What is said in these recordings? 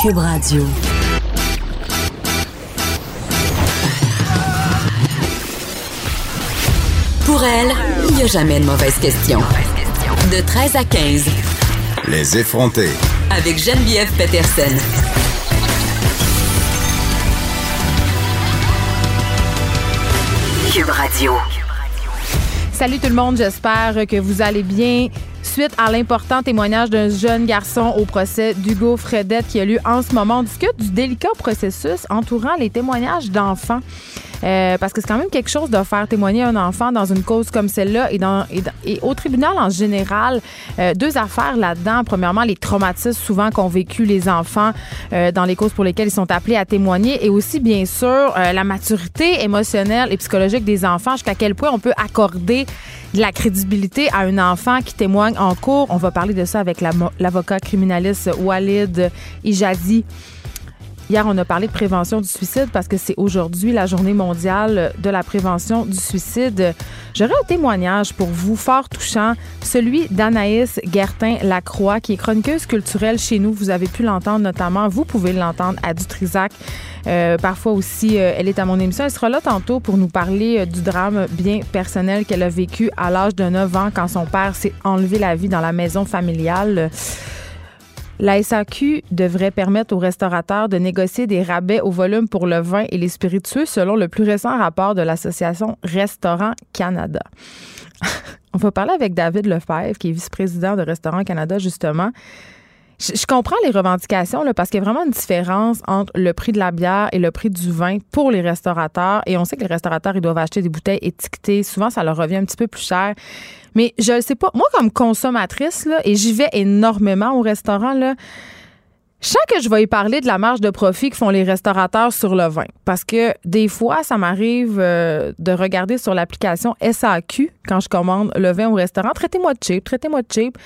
Cube Radio. Pour elle, il n'y a jamais de mauvaise question. De 13 à 15. Les effronter. Avec Geneviève Peterson. Cube Radio. Salut tout le monde, j'espère que vous allez bien. Suite à l'important témoignage d'un jeune garçon au procès d'Hugo Fredette qui a lieu en ce moment, on discute du délicat processus entourant les témoignages d'enfants. Euh, parce que c'est quand même quelque chose de faire témoigner un enfant dans une cause comme celle-là et, dans, et, au tribunal en général. Euh, deux affaires là-dedans. Premièrement, les traumatismes souvent qu'ont vécu les enfants euh, dans les causes pour lesquelles ils sont appelés à témoigner et aussi, bien sûr, la maturité émotionnelle et psychologique des enfants, jusqu'à quel point on peut accorder de la crédibilité à un enfant qui témoigne en cours. On va parler de ça avec l'avocat criminaliste Walid Ijadi. Hier, on a parlé de prévention du suicide parce que c'est aujourd'hui la journée mondiale de la prévention du suicide. J'aurais un témoignage pour vous fort touchant, celui d'Anaïs Gertin-Lacroix, qui est chroniqueuse culturelle chez nous. Vous avez pu l'entendre notamment, vous pouvez l'entendre à Dutrisac. Euh, parfois aussi, euh, elle est à mon émission. Elle sera là tantôt pour nous parler euh, du drame bien personnel qu'elle a vécu à l'âge de 9 ans quand son père s'est enlevé la vie dans la maison familiale. La SAQ devrait permettre aux restaurateurs de négocier des rabais au volume pour le vin et les spiritueux selon le plus récent rapport de l'Association Restaurant Canada. On va parler avec David Lefebvre, qui est vice-président de Restaurant Canada, justement. Je, comprends les revendications là, parce qu'il y a vraiment une différence entre le prix de la bière et le prix du vin pour les restaurateurs. Et on sait que les restaurateurs, ils doivent acheter des bouteilles étiquetées. Souvent, ça leur revient un petit peu plus cher. Mais je ne sais pas. Moi, comme consommatrice, là, et j'y vais énormément au restaurant, là, je sens que je vais y parler de la marge de profit que font les restaurateurs sur le vin. Parce que des fois, ça m'arrive euh, de regarder sur l'application SAQ quand je commande le vin au restaurant. Traitez-moi de cheap, traitez-moi de cheap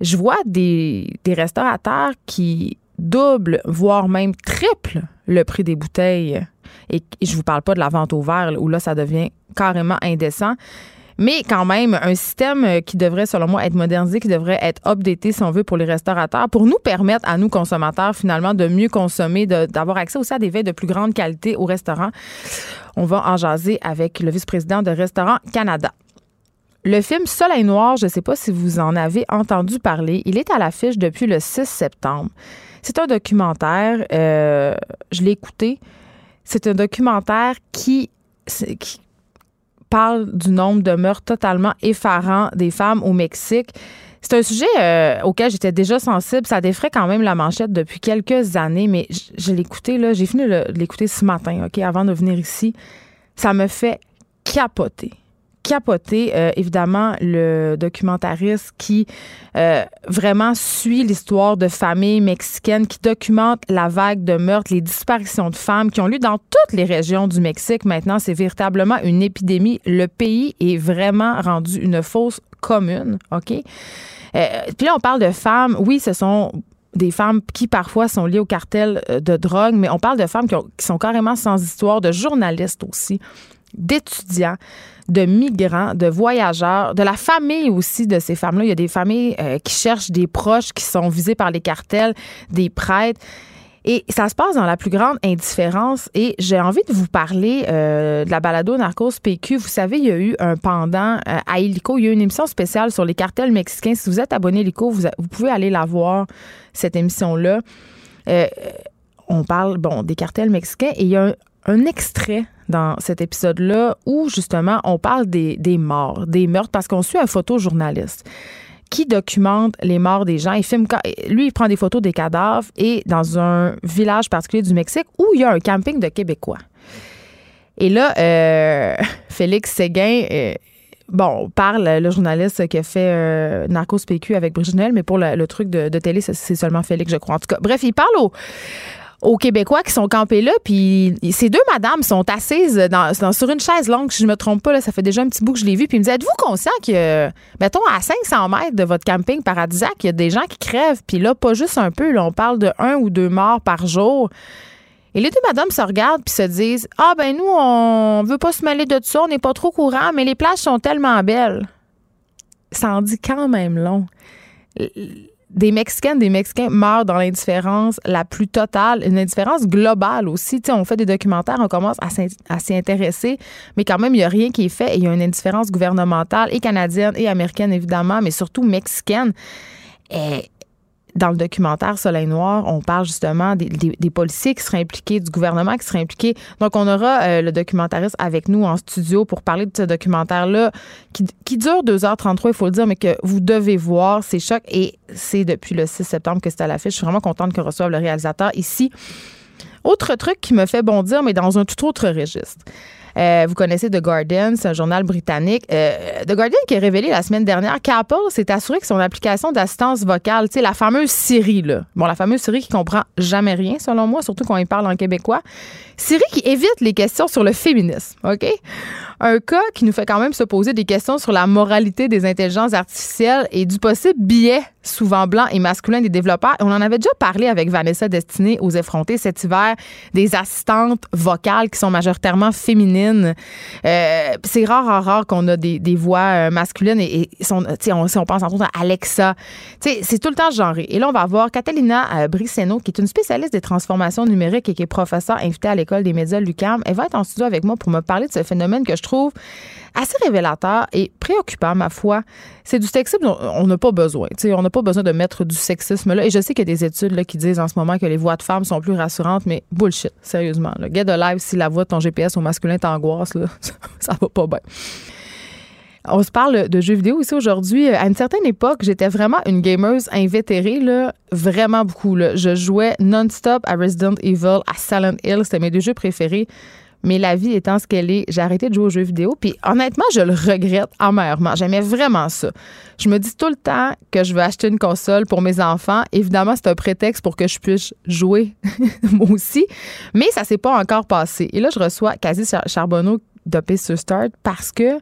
je vois des, restaurateurs qui doublent, voire même triplent le prix des bouteilles. Et, je vous parle pas de la vente au verre, où là, ça devient carrément indécent. Mais quand même, un système qui devrait, selon moi, être modernisé, qui devrait être updaté, si on veut, pour les restaurateurs, pour nous permettre, à nous, consommateurs, finalement, de mieux consommer, d'avoir accès aussi à des veilles de plus grande qualité au restaurant. On va en jaser avec le vice-président de Restaurant Canada. Le film Soleil noir, je ne sais pas si vous en avez entendu parler, il est à l'affiche depuis le 6 septembre. C'est un documentaire, euh, je l'ai écouté, c'est un documentaire qui, parle du nombre de meurtres totalement effarants des femmes au Mexique. C'est un sujet euh, auquel j'étais déjà sensible. Ça défrait quand même la manchette depuis quelques années, mais je, l'ai écouté, là, j'ai fini de l'écouter ce matin, OK, avant de venir ici. Ça me fait capoter capoté, euh, évidemment, le documentariste qui euh, vraiment suit l'histoire de familles mexicaines, qui documente la vague de meurtres, les disparitions de femmes qui ont lieu dans toutes les régions du Mexique. Maintenant, c'est véritablement une épidémie. Le pays est vraiment rendu une fausse commune, OK? Euh, puis là, on parle de femmes. Oui, ce sont des femmes qui parfois sont liées au cartel de drogue, mais on parle de femmes qui, qui sont carrément sans histoire, de journalistes aussi, d'étudiants de migrants, de voyageurs, de la famille aussi de ces femmes-là. Il y a des familles euh, qui cherchent des proches qui sont visés par les cartels, des prêtres. Et ça se passe dans la plus grande indifférence. Et j'ai envie de vous parler euh, de la balado Narcos PQ. Vous savez, il y a eu un pendant euh, à Illico. Il y a eu une émission spéciale sur les cartels mexicains. Si vous êtes abonné à Illico, vous, vous pouvez aller la voir, cette émission-là. on parle, bon, des cartels mexicains. Et il y a un extrait dans cet épisode-là où justement on parle des, des morts, des meurtres, parce qu'on suit un photojournaliste qui documente les morts des gens. Il filme, lui, il prend des photos des cadavres et dans un village particulier du Mexique où il y a un camping de Québécois. Et là, euh, Félix Séguin, euh, bon, parle le journaliste qui a fait euh, Narcos PQ avec Brigitte Noël, mais pour le, truc de, télé, c'est seulement Félix, je crois. En tout cas, bref, il parle au aux Québécois qui sont campés là. Puis ces deux madames sont assises sur une chaise longue, si je me trompe pas. Ça fait déjà un petit bout que je l'ai vu. Puis ils me disent Êtes-vous conscient que, mettons, à 500 mètres de votre camping paradisiaque, il y a des gens qui crèvent. Puis là, pas juste un peu. Là, on parle de un ou deux morts par jour. Et les deux madames se regardent puis se disent Ah, ben nous, on veut pas se mêler de ça, on n'est pas trop courant, mais les plages sont tellement belles. Ça en dit quand même long des Mexicaines, des Mexicains meurent dans l'indifférence la plus totale, une indifférence globale aussi. on fait des documentaires, on commence à s'y intéresser, mais quand même, il n'y a rien qui est fait et il y a une indifférence gouvernementale et canadienne et américaine, évidemment, mais surtout mexicaine. Et dans le documentaire Soleil Noir, on parle justement des, policiers qui seraient impliqués, du gouvernement qui serait impliqué. Donc, on aura euh, le documentariste avec nous en studio pour parler de ce documentaire-là qui, dure 2h33, il faut le dire, mais que vous devez voir. C'est choc et c'est depuis le 6 septembre que c'est à l'affiche. Je suis vraiment contente que reçoive le réalisateur ici. Autre truc qui me fait bondir, mais dans un tout autre registre. Euh, vous connaissez The Guardian, c'est un journal britannique. Euh, The Guardian qui a révélé la semaine dernière qu'Apple s'est assuré que son application d'assistance vocale, tu la fameuse Siri, là. Bon, la fameuse Siri qui comprend jamais rien, selon moi, surtout quand il parle en québécois. Siri qui évite les questions sur le féminisme, OK? Un cas qui nous fait quand même se poser des questions sur la moralité des intelligences artificielles et du possible biais souvent blanc et masculin des développeurs. On en avait déjà parlé avec Vanessa Destinée aux effrontés cet hiver, des assistantes vocales qui sont majoritairement féminines. Euh, c'est rare, rare, qu'on a des, voix euh, masculines et, sont, on, si on pense en à Alexa, c'est tout le temps genré. Et là, on va voir Catalina euh, Briceno, qui est une spécialiste des transformations numériques et qui est professeure invitée à l'école des médias Lucam. Elle va être en studio avec moi pour me parler de ce phénomène que je trouve assez révélateur et préoccupant, ma foi. C'est du sexisme dont on n'a pas besoin. on n'a pas besoin de mettre du sexisme là. Et je sais qu'il y a des études là, qui disent en ce moment que les voix de femmes sont plus rassurantes, mais bullshit, sérieusement. Le Get a live, si la voix de ton GPS au masculin t'angoisse, ça va pas bien. On se parle de jeux vidéo ici aujourd'hui. À une certaine époque, j'étais vraiment une gameuse invétérée, là, vraiment beaucoup. Je jouais non-stop à Resident Evil, à Silent Hill. C'était mes deux jeux préférés. Mais la vie étant ce qu'elle est, j'ai arrêté de jouer aux jeux vidéo. Puis honnêtement, je le regrette amèrement. J'aimais vraiment ça. Je me dis tout le temps que je veux acheter une console pour mes enfants. Évidemment, c'est un prétexte pour que je puisse jouer moi aussi. Mais ça s'est pas encore passé. Et là, je reçois Quasi Charbonneau de Pace Start parce que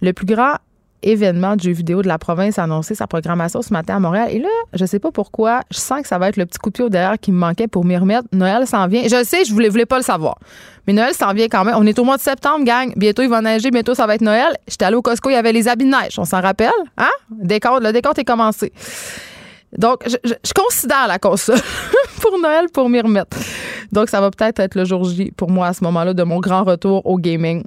le plus grand événement de jeux vidéo de la province a annoncé sa programmation ce matin à Montréal. Et là, je sais pas pourquoi, je sens que ça va être le petit coup de pied derrière qui me manquait pour m'y remettre. Noël s'en vient. Je sais, je voulais, voulais pas le savoir. Mais Noël s'en vient quand même. On est au mois de septembre, gang. Bientôt, il va neiger. Bientôt, ça va être Noël. J'étais allé au Costco, il y avait les habits de neige. On s'en rappelle? Hein? Décompte, le décompte est commencé. Donc, je, je considère la console pour Noël pour m'y remettre. Donc, ça va peut-être être le jour J pour moi à ce moment-là de mon grand retour au gaming.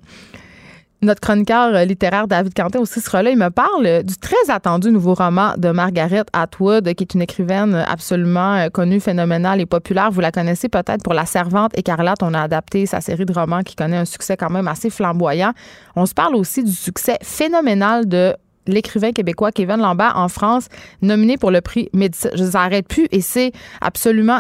Notre chroniqueur euh, littéraire David Quentin aussi sera là. Il me parle euh, du très attendu nouveau roman de Margaret Atwood, qui est une écrivaine absolument euh, connue, phénoménale et populaire. Vous la connaissez peut-être pour La Servante écarlate. On a adapté sa série de romans qui connaît un succès quand même assez flamboyant. On se parle aussi du succès phénoménal de l'écrivain québécois Kevin Lambert en France, nominé pour le prix Médicis. Je ne arrête plus et c'est absolument,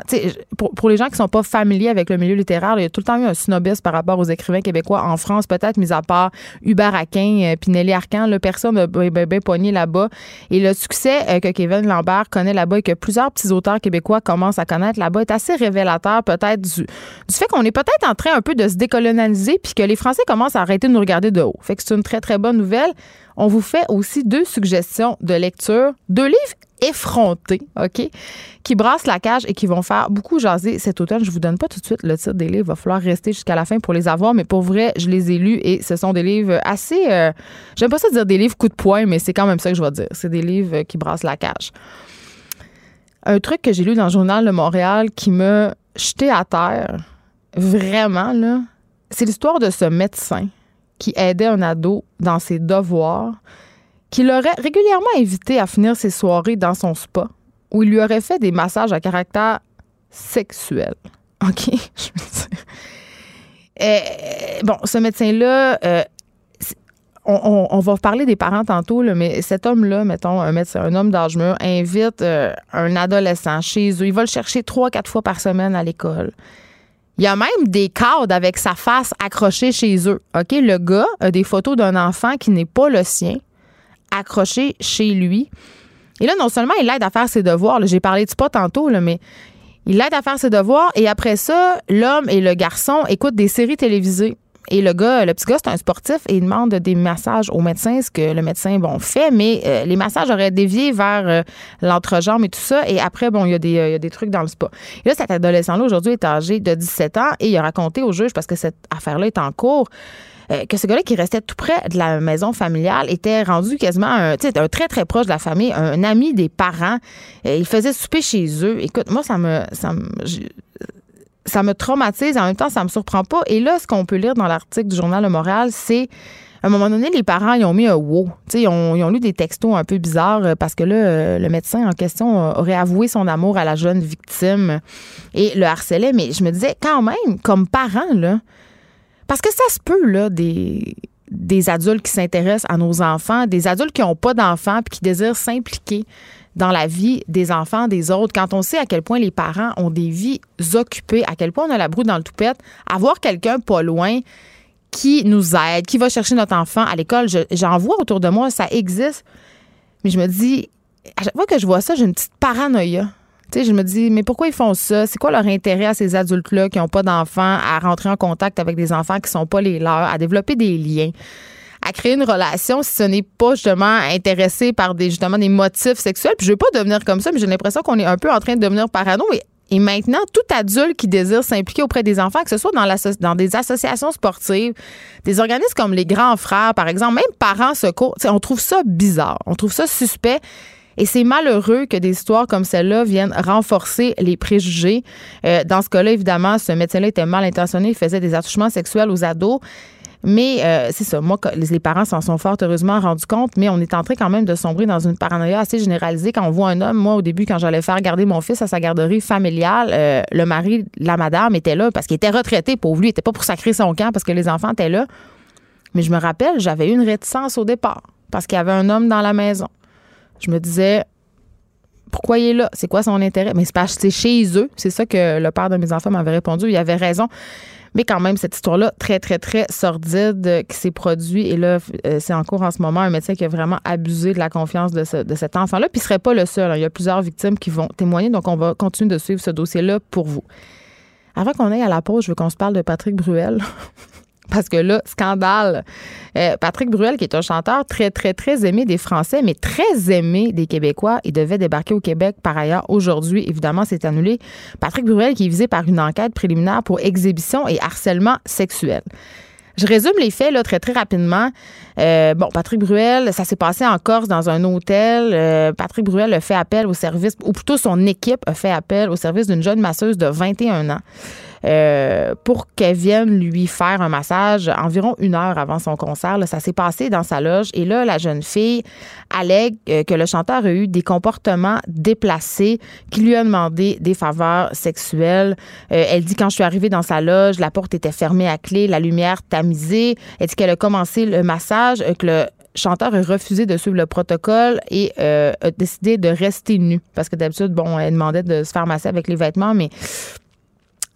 pour, les gens qui sont pas familiers avec le milieu littéraire, il y a tout le temps eu un snobisme par rapport aux écrivains québécois en France, peut-être mis à part Hubert Aquin, euh, Pinelli Arcan, là, personne n'a bien, bien, poigné là-bas. Et le succès euh, que Kevin Lambert connaît là-bas et que plusieurs petits auteurs québécois commencent à connaître là-bas est assez révélateur peut-être du, fait qu'on est peut-être en train un peu de se décolonialiser puis que les Français commencent à arrêter de nous regarder de haut. Fait que c'est une très, très bonne nouvelle on vous fait aussi deux suggestions de lecture, deux livres effrontés, OK, qui brassent la cage et qui vont faire beaucoup jaser cet automne. Je vous donne pas tout de suite le titre des livres, il va falloir rester jusqu'à la fin pour les avoir, mais pour vrai, je les ai lus et ce sont des livres assez, euh, j'aime pas ça dire des livres coup de poing, mais c'est quand même ça que je vais dire. C'est des livres qui brassent la cage. Un truc que j'ai lu dans le journal de Montréal qui m'a jeté à terre, vraiment, là, c'est l'histoire de ce médecin qui aidait un ado dans ses devoirs, qui l'aurait régulièrement invité à finir ses soirées dans son spa, où il lui aurait fait des massages à caractère sexuel. OK? Je veux dire. bon, ce médecin-là, euh, on, va parler des parents tantôt, mais cet homme-là, mettons, un médecin, un homme d'âge mûr, invite euh, un adolescent chez eux. Il va le chercher trois, quatre fois par semaine à l'école Il y a même des cadres avec sa face accrochée chez eux. OK? Le gars a des photos d'un enfant qui n'est pas le sien, accroché chez lui. Et là, non seulement il l'aide à faire ses devoirs, j'ai parlé de pas tantôt, mais il l'aide à faire ses devoirs et après ça, l'homme et le garçon écoutent des séries télévisées. Et le gars, le petit gars, c'est un sportif et il demande des massages au médecin, ce que le médecin, bon, fait, mais euh, les massages auraient dévié vers euh, l'entrejambe et tout ça. Et après, bon, il y, a des, euh, il trucs dans le spa. Et là, cet adolescent-là, aujourd'hui, est âgé de 17 ans et il a raconté au juge, parce que cette affaire-là est en cours, que ce gars-là qui restait tout près de la maison familiale était rendu quasiment un, un très, très proche de la famille, un, ami des parents. il faisait souper chez eux. Écoute, moi, ça me, ça me, ça me traumatise, en même temps, ça me surprend pas. Et là, ce qu'on peut lire dans l'article du Journal Le Montréal, c'est à un moment donné, les parents, ils ont mis un wow. Ils ont, ils ont lu des textos un peu bizarres euh, parce que là, euh, le médecin en question aurait avoué son amour à la jeune victime et le harcelait. Mais je me disais, quand même, comme parent, là, parce que ça se peut, là, des, des adultes qui s'intéressent à nos enfants, des adultes qui n'ont pas d'enfants puis qui désirent s'impliquer dans la vie des enfants des autres, quand on sait à quel point les parents ont des vies occupées, à quel point on a la broue dans le toupette, avoir quelqu'un pas loin qui nous aide, qui va chercher notre enfant à l'école, j'en vois autour de moi, ça existe. Mais je me dis, à chaque fois que je vois ça, j'ai une petite paranoïa. Je me dis, mais pourquoi ils font ça? C'est quoi leur intérêt à ces adultes-là qui n'ont pas d'enfants à rentrer en contact avec des enfants qui ne sont pas les leurs, à développer des liens? À créer une relation si ce n'est pas justement intéressé par des justement des motifs sexuels. Puis je veux pas devenir comme ça, mais j'ai l'impression qu'on est un peu en train de devenir parano. Et, et maintenant, tout adulte qui désire s'impliquer auprès des enfants, que ce soit dans, dans des associations sportives, des organismes comme les grands frères, par exemple, même parents secours, on trouve ça bizarre, on trouve ça suspect. Et c'est malheureux que des histoires comme celle-là viennent renforcer les préjugés. Euh, dans ce cas-là, évidemment, ce médecin-là était mal intentionné, il faisait des attouchements sexuels aux ados. Mais euh, c'est ça, moi, les parents s'en sont fort heureusement rendus compte, mais on est en train quand même de sombrer dans une paranoïa assez généralisée. Quand on voit un homme, moi, au début, quand j'allais faire garder mon fils à sa garderie familiale, euh, le mari, la madame était là parce qu'il était retraité, pour lui, il était pas pour sacrer son camp parce que les enfants étaient là. Mais je me rappelle, j'avais eu une réticence au départ parce qu'il y avait un homme dans la maison. Je me disais, pourquoi il est là? C'est quoi son intérêt? Mais c'est chez eux. C'est ça que le père de mes enfants m'avait répondu. Il avait raison. Mais quand même, cette histoire-là, très, très, très sordide euh, qui s'est produite. Et là, euh, c'est en cours en ce moment un médecin qui a vraiment abusé de la confiance de, cet enfant-là. Puis il ne serait pas le seul. Hein. Il y a plusieurs victimes qui vont témoigner. Donc, on va continuer de suivre ce dossier-là pour vous. Avant qu'on aille à la pause, je veux qu'on se parle de Patrick Bruel. Parce que là, scandale. Euh, Patrick Bruel, qui est un chanteur très, très, très aimé des Français, mais très aimé des Québécois, il devait débarquer au Québec par ailleurs aujourd'hui. Évidemment, c'est annulé. Patrick Bruel, qui est visé par une enquête préliminaire pour exhibition et harcèlement sexuel. Je résume les faits là, très, très rapidement. Euh, bon, Patrick Bruel, ça s'est passé en Corse dans un hôtel. Euh, Patrick Bruel a fait appel au service, ou plutôt son équipe a fait appel au service d'une jeune masseuse de 21 ans. Euh, pour qu'elle vienne lui faire un massage environ une heure avant son concert. ça s'est passé dans sa loge et là, la jeune fille allègue que le chanteur a eu des comportements déplacés, qui lui a demandé des faveurs sexuelles. elle dit quand je suis arrivée dans sa loge, la porte était fermée à clé, la lumière tamisée. Elle dit qu'elle a commencé le massage euh, que le chanteur a refusé de suivre le protocole et euh, a décidé de rester nu. Parce que d'habitude, bon, elle demandait de se faire masser avec les vêtements, mais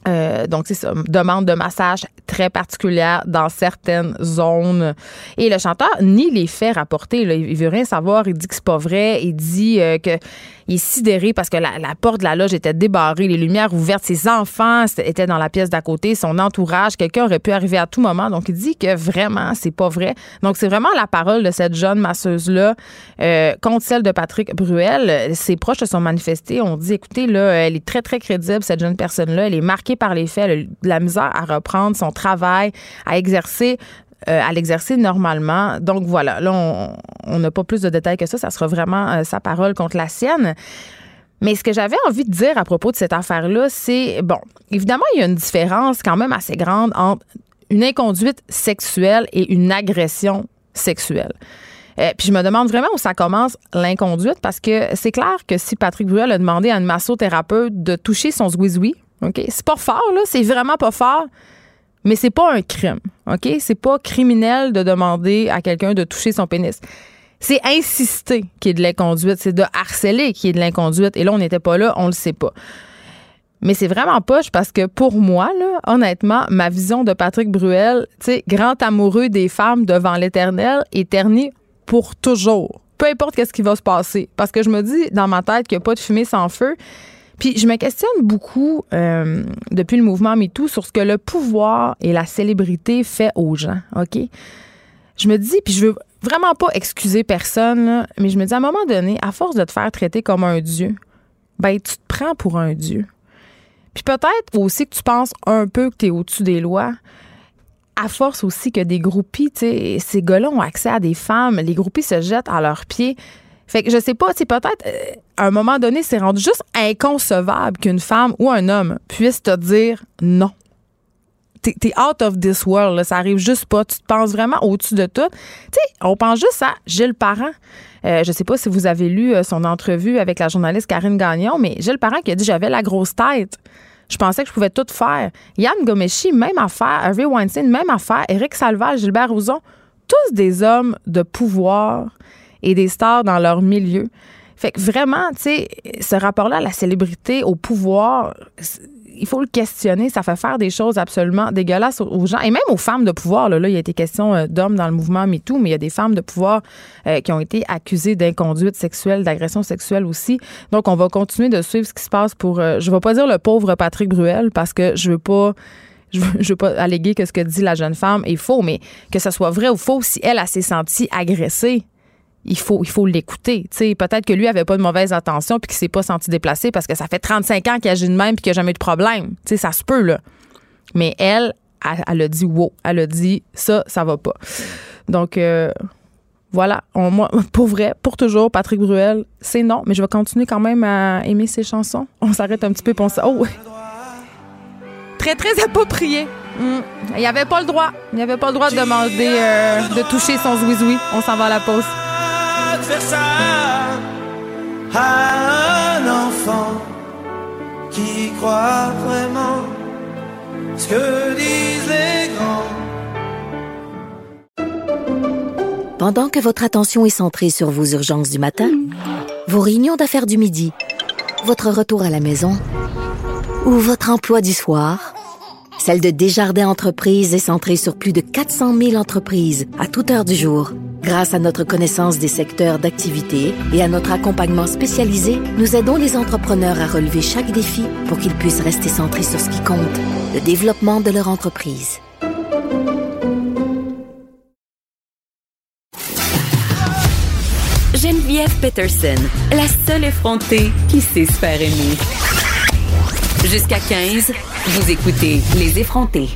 euh, donc, c'est ça, demande de massage très particulière dans certaines zones. Et le chanteur nie les faits rapportés. Là. Il veut rien savoir. Il dit que c'est pas vrai. Il dit euh, que il est sidéré parce que la, porte de la loge était débarrée, les lumières ouvertes. Ses enfants étaient dans la pièce d'à côté, son entourage. Quelqu'un aurait pu arriver à tout moment. Donc, il dit que vraiment, c'est pas vrai. Donc, c'est vraiment la parole de cette jeune masseuse-là euh, contre celle de Patrick Bruel. Ses proches se sont manifestés. On dit, écoutez, là, elle est très, très crédible, cette jeune personne-là. Elle est marquée par les faits, elle la misère à reprendre son travail, à exercer euh, à l'exercer normalement. Donc voilà, là, on n'a pas plus de détails que ça. Ça sera vraiment euh, sa parole contre la sienne. Mais ce que j'avais envie de dire à propos de cette affaire-là, c'est, bon, évidemment, il y a une différence quand même assez grande entre une inconduite sexuelle et une agression sexuelle. Euh, puis je me demande vraiment où ça commence l'inconduite parce que c'est clair que si Patrick Bruel a demandé à une massothérapeute de toucher son zouizoui, OK? C'est pas fort, là. C'est vraiment pas fort. Mais c'est pas un crime. OK? C'est pas criminel de demander à quelqu'un de toucher son pénis. C'est insister qui est de l'inconduite. C'est de harceler qui est de l'inconduite. Et là, on n'était pas là, on le sait pas. Mais c'est vraiment poche parce que pour moi, là, honnêtement, ma vision de Patrick Bruel, tu sais, grand amoureux des femmes devant l'éternel, est pour toujours. Peu importe qu'est-ce qui va se passer. Parce que je me dis dans ma tête qu'il n'y a pas de fumée sans feu. Puis je me questionne beaucoup euh, depuis le mouvement MeToo sur ce que le pouvoir et la célébrité fait aux gens, OK? Je me dis, puis je veux vraiment pas excuser personne, mais je me dis à un moment donné, à force de te faire traiter comme un dieu, ben tu te prends pour un dieu. Puis peut-être aussi que tu penses un peu que tu es au-dessus des lois. À force aussi que des groupies, tu sais, ces gars-là ont accès à des femmes, les groupies se jettent à leurs pieds. Fait que je sais pas, tu peut-être euh, à un moment donné, c'est rendu juste inconcevable qu'une femme ou un homme puisse te dire non. T'es out of this world, ça arrive juste pas. Tu te penses vraiment au-dessus de tout. Tu sais, on pense juste à Gilles Parent. Euh, je sais pas si vous avez lu euh, son entrevue avec la journaliste Karine Gagnon, mais Gilles Parent qui a dit j'avais la grosse tête. Je pensais que je pouvais tout faire. Yann Gomeshi, même affaire. Harvey Weinstein, même affaire. Éric Salvage, Gilbert Rozon, tous des hommes de pouvoir et des stars dans leur milieu. Fait que vraiment, tu sais, ce rapport-là à la célébrité, au pouvoir, il faut le questionner. Ça fait faire des choses absolument dégueulasses aux gens et même aux femmes de pouvoir. Là, il y a été question euh, d'hommes dans le mouvement MeToo, mais il y a des femmes de pouvoir euh, qui ont été accusées d'inconduite sexuelle, d'agression sexuelle aussi. Donc, on va continuer de suivre ce qui se passe pour, euh, je ne vais pas dire le pauvre Patrick Bruel parce que je veux pas je veux, veux pas alléguer que ce que dit la jeune femme est faux, mais que ce soit vrai ou faux, si elle, a s'est sentie agressée, il faut l'écouter. Peut-être que lui avait pas de mauvaise intention puis qu'il s'est pas senti déplacé parce que ça fait 35 ans qu'il agit de même puis qu'il n'a jamais eu de problème. ça se peut, là. Mais elle, elle, a dit wow. Elle a dit ça, ça va pas. Donc, euh, voilà. moi, pour vrai, pour toujours, Patrick Bruel, c'est non, mais je vais continuer quand même à aimer ses chansons. On s'arrête un petit peu pour ça. Oh! Très, très approprié. Hmm. Il n'y avait pas le droit. Il n'y avait pas le droit de demander euh, de toucher son zouizoui. On s'en va à la pause faire à un enfant qui croit vraiment ce que disent les grands. Pendant que votre attention est centrée sur vos urgences du matin, vos réunions d'affaires du midi, votre retour à la maison ou votre emploi du soir, celle de Desjardins Entreprises est centrée sur plus de 400 000 entreprises à toute heure du jour. Grâce à notre connaissance des secteurs d'activité et à notre accompagnement spécialisé, nous aidons les entrepreneurs à relever chaque défi pour qu'ils puissent rester centrés sur ce qui compte, le développement de leur entreprise. Geneviève Peterson, la seule effrontée qui sait se faire aimer. Jusqu'à 15, vous écoutez Les effrontés.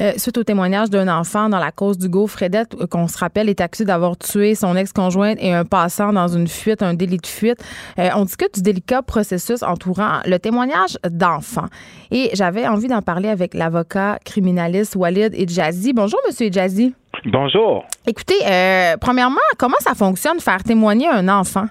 Euh, suite au témoignage d'un enfant dans la cause d'Hugo Fredette, euh, qu'on se rappelle est accusé d'avoir tué son ex-conjointe et un passant dans une fuite, un délit de fuite. Euh, on discute du délicat processus entourant le témoignage d'enfants. Et j'avais envie d'en parler avec l'avocat criminaliste Walid Edjazi. Bonjour, Monsieur Edjazi. Bonjour. Écoutez, premièrement, comment ça fonctionne faire témoigner un enfant?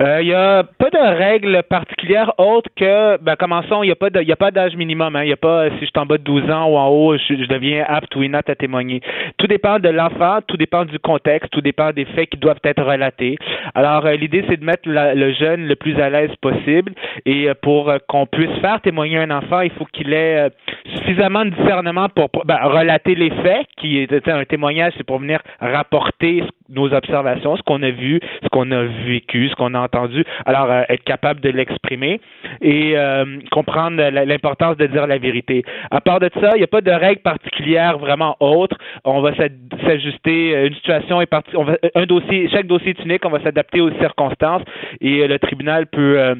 Il euh, n'y a pas de règles particulières autres que, ben, commençons, il n'y a pas a pas d'âge minimum. Hein. Il n'y a pas, si je suis en bas de 12 ans ou en haut, je, deviens apte ou inapte à témoigner. Tout dépend de l'enfant, tout dépend du contexte, tout dépend des faits qui doivent être relatés. Alors, euh, l'idée, c'est de mettre le jeune le plus à l'aise possible. Et euh, pour qu'on puisse faire témoigner un enfant, il faut qu'il ait suffisamment de discernement pour, ben, relater les faits, qui est un témoignage, c'est pour venir rapporter nos observations, ce qu'on a vu, ce qu'on a vécu, ce qu'on a entendu. Alors, euh, être capable de l'exprimer et euh, comprendre l'importance de dire la vérité. À part de ça, il n'y a pas de règle particulière vraiment autre. On va s'ajuster. Euh, une situation est partie. Va, un dossier, chaque dossier est unique. On va s'adapter aux circonstances et le tribunal peut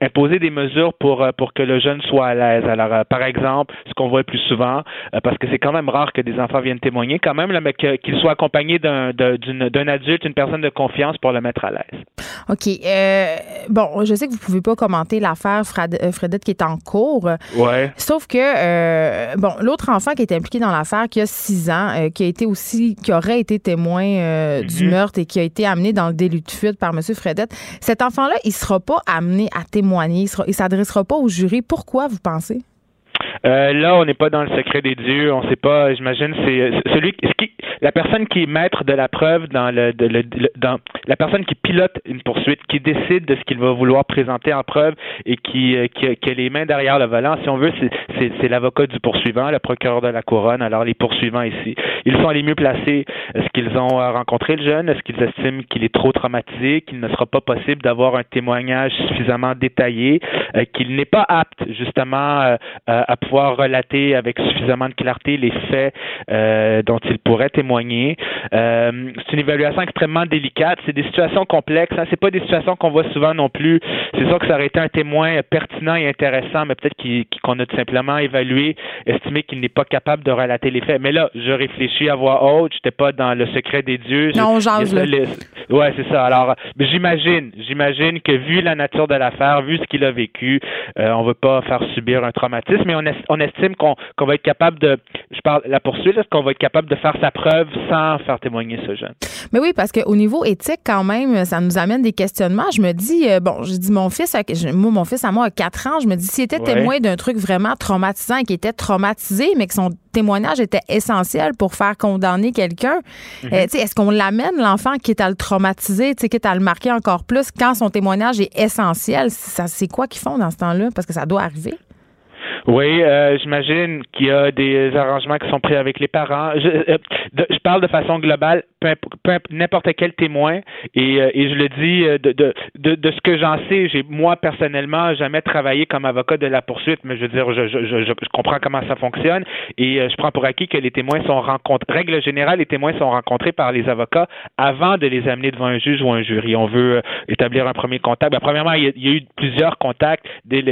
imposer des mesures pour pour que le jeune soit à l'aise. Alors, par exemple, ce qu'on voit plus souvent, parce que c'est quand même rare que des enfants viennent témoigner, quand même, mais qu'ils soient accompagné d'un adulte, une personne de confiance pour le mettre à l'aise. OK. Euh, bon, je sais que vous ne pouvez pas commenter l'affaire euh, Fredette qui est en cours. Ouais. Sauf que, euh, bon, l'autre enfant qui est impliqué dans l'affaire, qui a six ans, qui a été aussi, qui aurait été témoin du mhm. meurtre et qui a été amené dans le délit de fuite par M. Fredette, cet enfant-là, il ne sera pas amené à témoigner, il ne s'adressera pas au jury. Pourquoi, vous pensez? Euh, là, on n'est pas dans le secret des dieux. On ne sait pas. J'imagine c'est celui qui, la personne qui est maître de la preuve dans le, dans la personne qui pilote une poursuite, qui décide de ce qu'il va vouloir présenter en preuve et qui, euh, qui, a les mains derrière le volant. Si on veut, c'est l'avocat du poursuivant, le procureur de la couronne. Alors les poursuivants ici, ils sont les mieux placés. Est-ce qu'ils ont euh, rencontré le jeune? Est-ce qu'ils estiment qu'il est trop traumatisé, qu'il ne sera pas possible d'avoir un témoignage suffisamment détaillé, qu'il n'est pas apte justement à pouvoir relater avec suffisamment de clarté les faits euh, dont il pourrait témoigner. Euh, c'est une évaluation extrêmement délicate. C'est des situations complexes. Hein. C'est pas des situations qu'on voit souvent non plus. C'est sûr que ça aurait été un témoin pertinent et intéressant, mais peut-être qu'on a tout simplement évalué, estimé qu'il n'est pas capable de relater les faits. Mais là, je réfléchis à voix haute. J'étais pas dans le secret des dieux. Non, on jase là. Ouais, c'est ça. Alors, j'imagine, j'imagine que vu la nature de l'affaire, vu ce qu'il a vécu, euh, on veut pas faire subir un traumatisme, mais on, on estime qu'on va être capable de, je parle la poursuite, est-ce qu'on va être capable de faire sa preuve sans faire témoigner ce jeune? Mais oui, parce qu'au niveau éthique, quand même, ça nous amène des questionnements. Je me dis, euh, bon, je dis mon fils, moi, mon fils à moi a 4 ans, je me dis, s'il était témoin d'un truc vraiment traumatisant et qui était traumatisé, mais que son témoignage était essentiel pour faire condamner quelqu'un, mhm. euh, est-ce qu'on l'amène, l'enfant, qui est à le traumatiser, qui est à le marquer encore plus quand son témoignage est essentiel? C'est quoi qu'ils font dans ce temps-là? Parce que ça doit arriver. Oui, euh, j'imagine qu'il y a des arrangements qui sont pris avec les parents. Je, euh, je parle de façon globale, n'importe quel témoin, et, euh, et je le dis de, de, de, de ce que j'en sais. J'ai moi personnellement jamais travaillé comme avocat de la poursuite, mais je veux dire, je, je, je, comprends comment ça fonctionne et je prends pour acquis que les témoins sont rencontrés. Règle générale, les témoins sont rencontrés par les avocats avant de les amener devant un juge ou un jury. On veut établir un premier contact. Ben, premièrement, il y, a, eu plusieurs contacts dès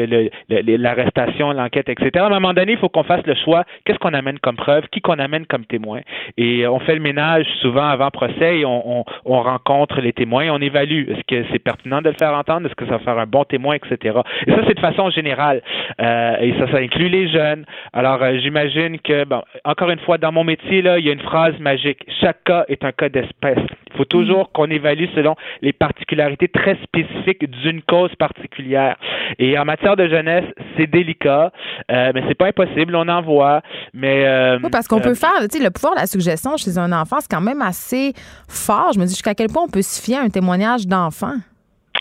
l'arrestation, l'enquête etc. À un moment donné, il faut qu'on fasse le choix. Qu'est-ce qu'on amène comme preuve? Qui qu'on amène comme témoin? Et on fait le ménage souvent avant procès et on, rencontre les témoins. On évalue. Est-ce que c'est pertinent de le faire entendre? Est-ce que ça va faire un bon témoin, etc. Et ça, c'est de façon générale. Euh, et ça, ça inclut les jeunes. Alors, euh, j'imagine que, encore une fois, dans mon métier, là, il y a une phrase magique. Chaque cas est un cas d'espèce. Il faut toujours qu'on évalue selon les particularités très spécifiques d'une cause particulière. Et en matière de jeunesse, c'est délicat. Euh, mais c'est pas impossible, on en voit. Mais euh, oui, parce qu'on peut euh, faire, tu sais, le pouvoir de la suggestion chez un enfant, c'est quand même assez fort. Je me dis jusqu'à quel point on peut se fier à un témoignage d'enfant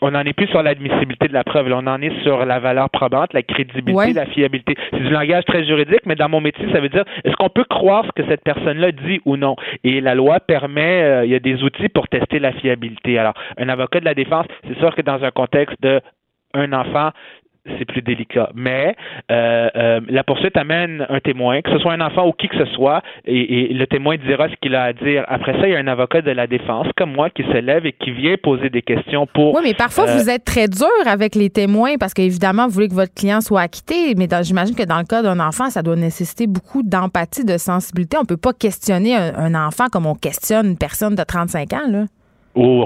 on n'en est plus sur l'admissibilité de la preuve. on en est sur la valeur probante, la crédibilité, la fiabilité. C'est du langage très juridique, mais dans mon métier, ça veut dire est-ce qu'on peut croire ce que cette personne-là dit ou non? Et la loi permet, il y a des outils pour tester la fiabilité. Alors, un avocat de la défense, c'est sûr que dans un contexte de un enfant, c'est plus délicat. Mais euh, euh, la poursuite amène un témoin, que ce soit un enfant ou qui que ce soit, et, le témoin dira ce qu'il a à dire. Après ça, il y a un avocat de la défense comme moi qui se lève et qui vient poser des questions pour. Oui, mais parfois euh, vous êtes très dur avec les témoins parce qu'évidemment vous voulez que votre client soit acquitté, mais j'imagine que dans le cas d'un enfant, ça doit nécessiter beaucoup d'empathie, de sensibilité. On peut pas questionner un, un enfant comme on questionne une personne de 35 ans, là ou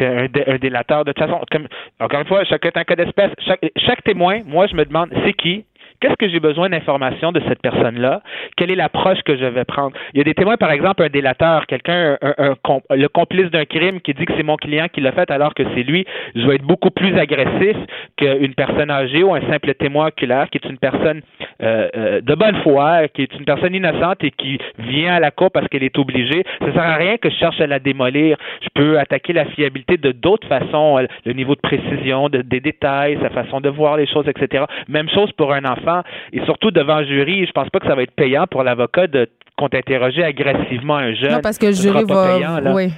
un, un délateur. De toute façon, comme, encore une fois, chaque est un cas d'espèce. Chaque, chaque témoin, moi, je me demande, c'est qui? Qu'est-ce que j'ai besoin d'informations de cette personne-là? Quelle est l'approche que je vais prendre? Il y a des témoins, par exemple, un délateur, quelqu'un, un, le complice d'un crime qui dit que c'est mon client qui l'a fait alors que c'est lui. Je vais être beaucoup plus agressif qu'une personne âgée ou un simple témoin oculaire qui est une personne euh, euh, de bonne foi, qui est une personne innocente et qui vient à la cour parce qu'elle est obligée. Ça sert à rien que je cherche à la démolir. Je peux attaquer la fiabilité de d'autres façons, euh, le niveau de précision, des détails, sa façon de voir les choses, etc. Même chose pour un enfant et surtout devant un jury, je pense pas que ça va être payant pour l'avocat de qu'on agressivement un jeune. Non, parce que le jury va. Oui.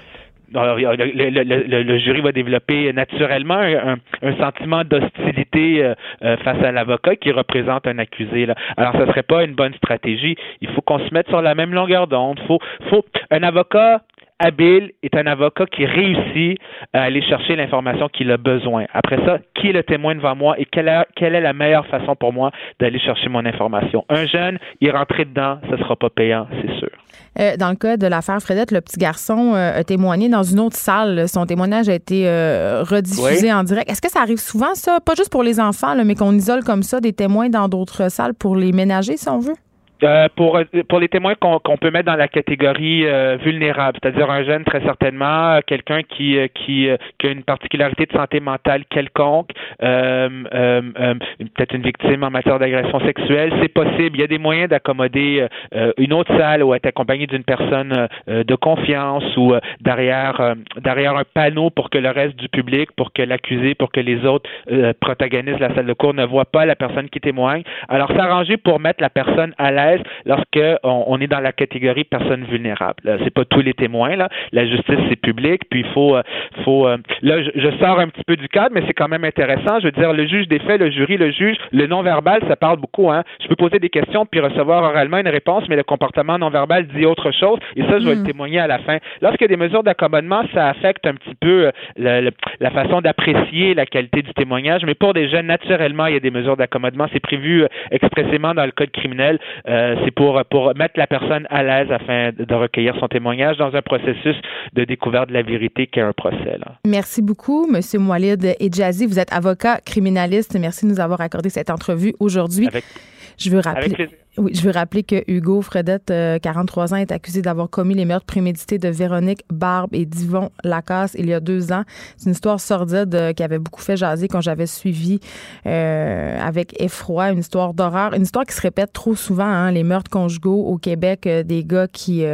le, jury va développer naturellement un, sentiment d'hostilité euh, euh, face à l'avocat qui représente un accusé. Là. Alors, ce serait pas une bonne stratégie. Il faut qu'on se mette sur la même longueur d'onde. Faut, faut un avocat habile est un avocat qui réussit à aller chercher l'information qu'il a besoin. Après ça, qui est le témoin devant moi et quelle, est, la meilleure façon pour moi d'aller chercher mon information? Un jeune, il rentré dedans, ce ne sera pas payant, c'est sûr. Euh, dans le cas de l'affaire Fredette, le petit garçon euh, a témoigné dans une autre salle. Son témoignage a été euh, rediffusé en direct. Est-ce que ça arrive souvent, ça? Pas juste pour les enfants, mais qu'on isole comme ça des témoins dans d'autres salles pour les ménager, si on veut? Euh, pour pour les témoins qu'on peut mettre dans la catégorie euh, vulnérable, c'est-à-dire un jeune très certainement, quelqu'un qui euh, qui, qui a une particularité de santé mentale quelconque, peut-être une victime en matière d'agression sexuelle, c'est possible. Il y a des moyens d'accommoder une autre salle ou être accompagné d'une personne de confiance ou derrière derrière un panneau pour que le reste du public, pour que l'accusé, pour que les autres protagonistes de la salle de cours ne voient pas la personne qui témoigne. Alors s'arranger pour mettre la personne à l'aise lorsque on, est dans la catégorie personne vulnérable. C'est pas tous les témoins là. La justice c'est public, puis il faut faut là je, sors un petit peu du cadre, mais c'est quand même intéressant. Je veux dire le juge des faits, le jury, le juge, le non verbal, ça parle beaucoup. Hein. Je peux poser des questions puis recevoir oralement une réponse, mais le comportement non verbal dit autre chose. Et ça, je vais le hmm. témoigner à la fin. Lorsqu'il y a des mesures d'accommodement, ça affecte un petit peu euh, la façon d'apprécier la qualité du témoignage. Mais pour des jeunes, naturellement, il y a des mesures d'accommodement. C'est prévu euh, expressément dans le code criminel. Euh, c'est pour pour mettre la personne à l'aise afin de recueillir son témoignage dans un processus de découverte de la vérité qu'est un procès. Là. Merci beaucoup, Moalid et Jazzy. Vous êtes avocat criminaliste. Merci de nous avoir accordé cette entrevue aujourd'hui. Je veux rappeler. Oui, je veux rappeler que Hugo Fredette, 43 euh, ans, est accusé d'avoir commis les meurtres prémédités de Véronique Barbe et d'Yvon Lacasse il y a deux ans. C'est une histoire sordide euh, qui avait beaucoup fait jaser quand j'avais suivi euh, avec effroi une histoire d'horreur, une histoire qui se répète trop souvent, hein, les meurtres conjugaux au Québec, des gars qui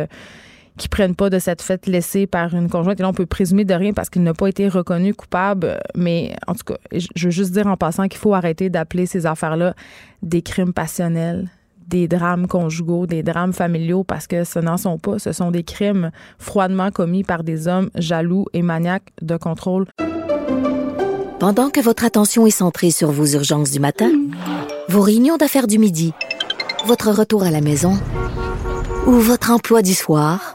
qui prennent pas de cette fête laissée par une conjointe. Et là, on peut présumer de rien parce qu'il n'a pas été reconnu coupable. Mais en tout cas, je veux juste dire en passant qu'il faut arrêter d'appeler ces affaires-là des crimes passionnels, des drames conjugaux, des drames familiaux, parce que ce n'en sont pas. Ce sont des crimes froidement commis par des hommes jaloux et maniaques de contrôle. Pendant que votre attention est centrée sur vos urgences du matin, vos réunions d'affaires du midi, votre retour à la maison ou votre emploi du soir,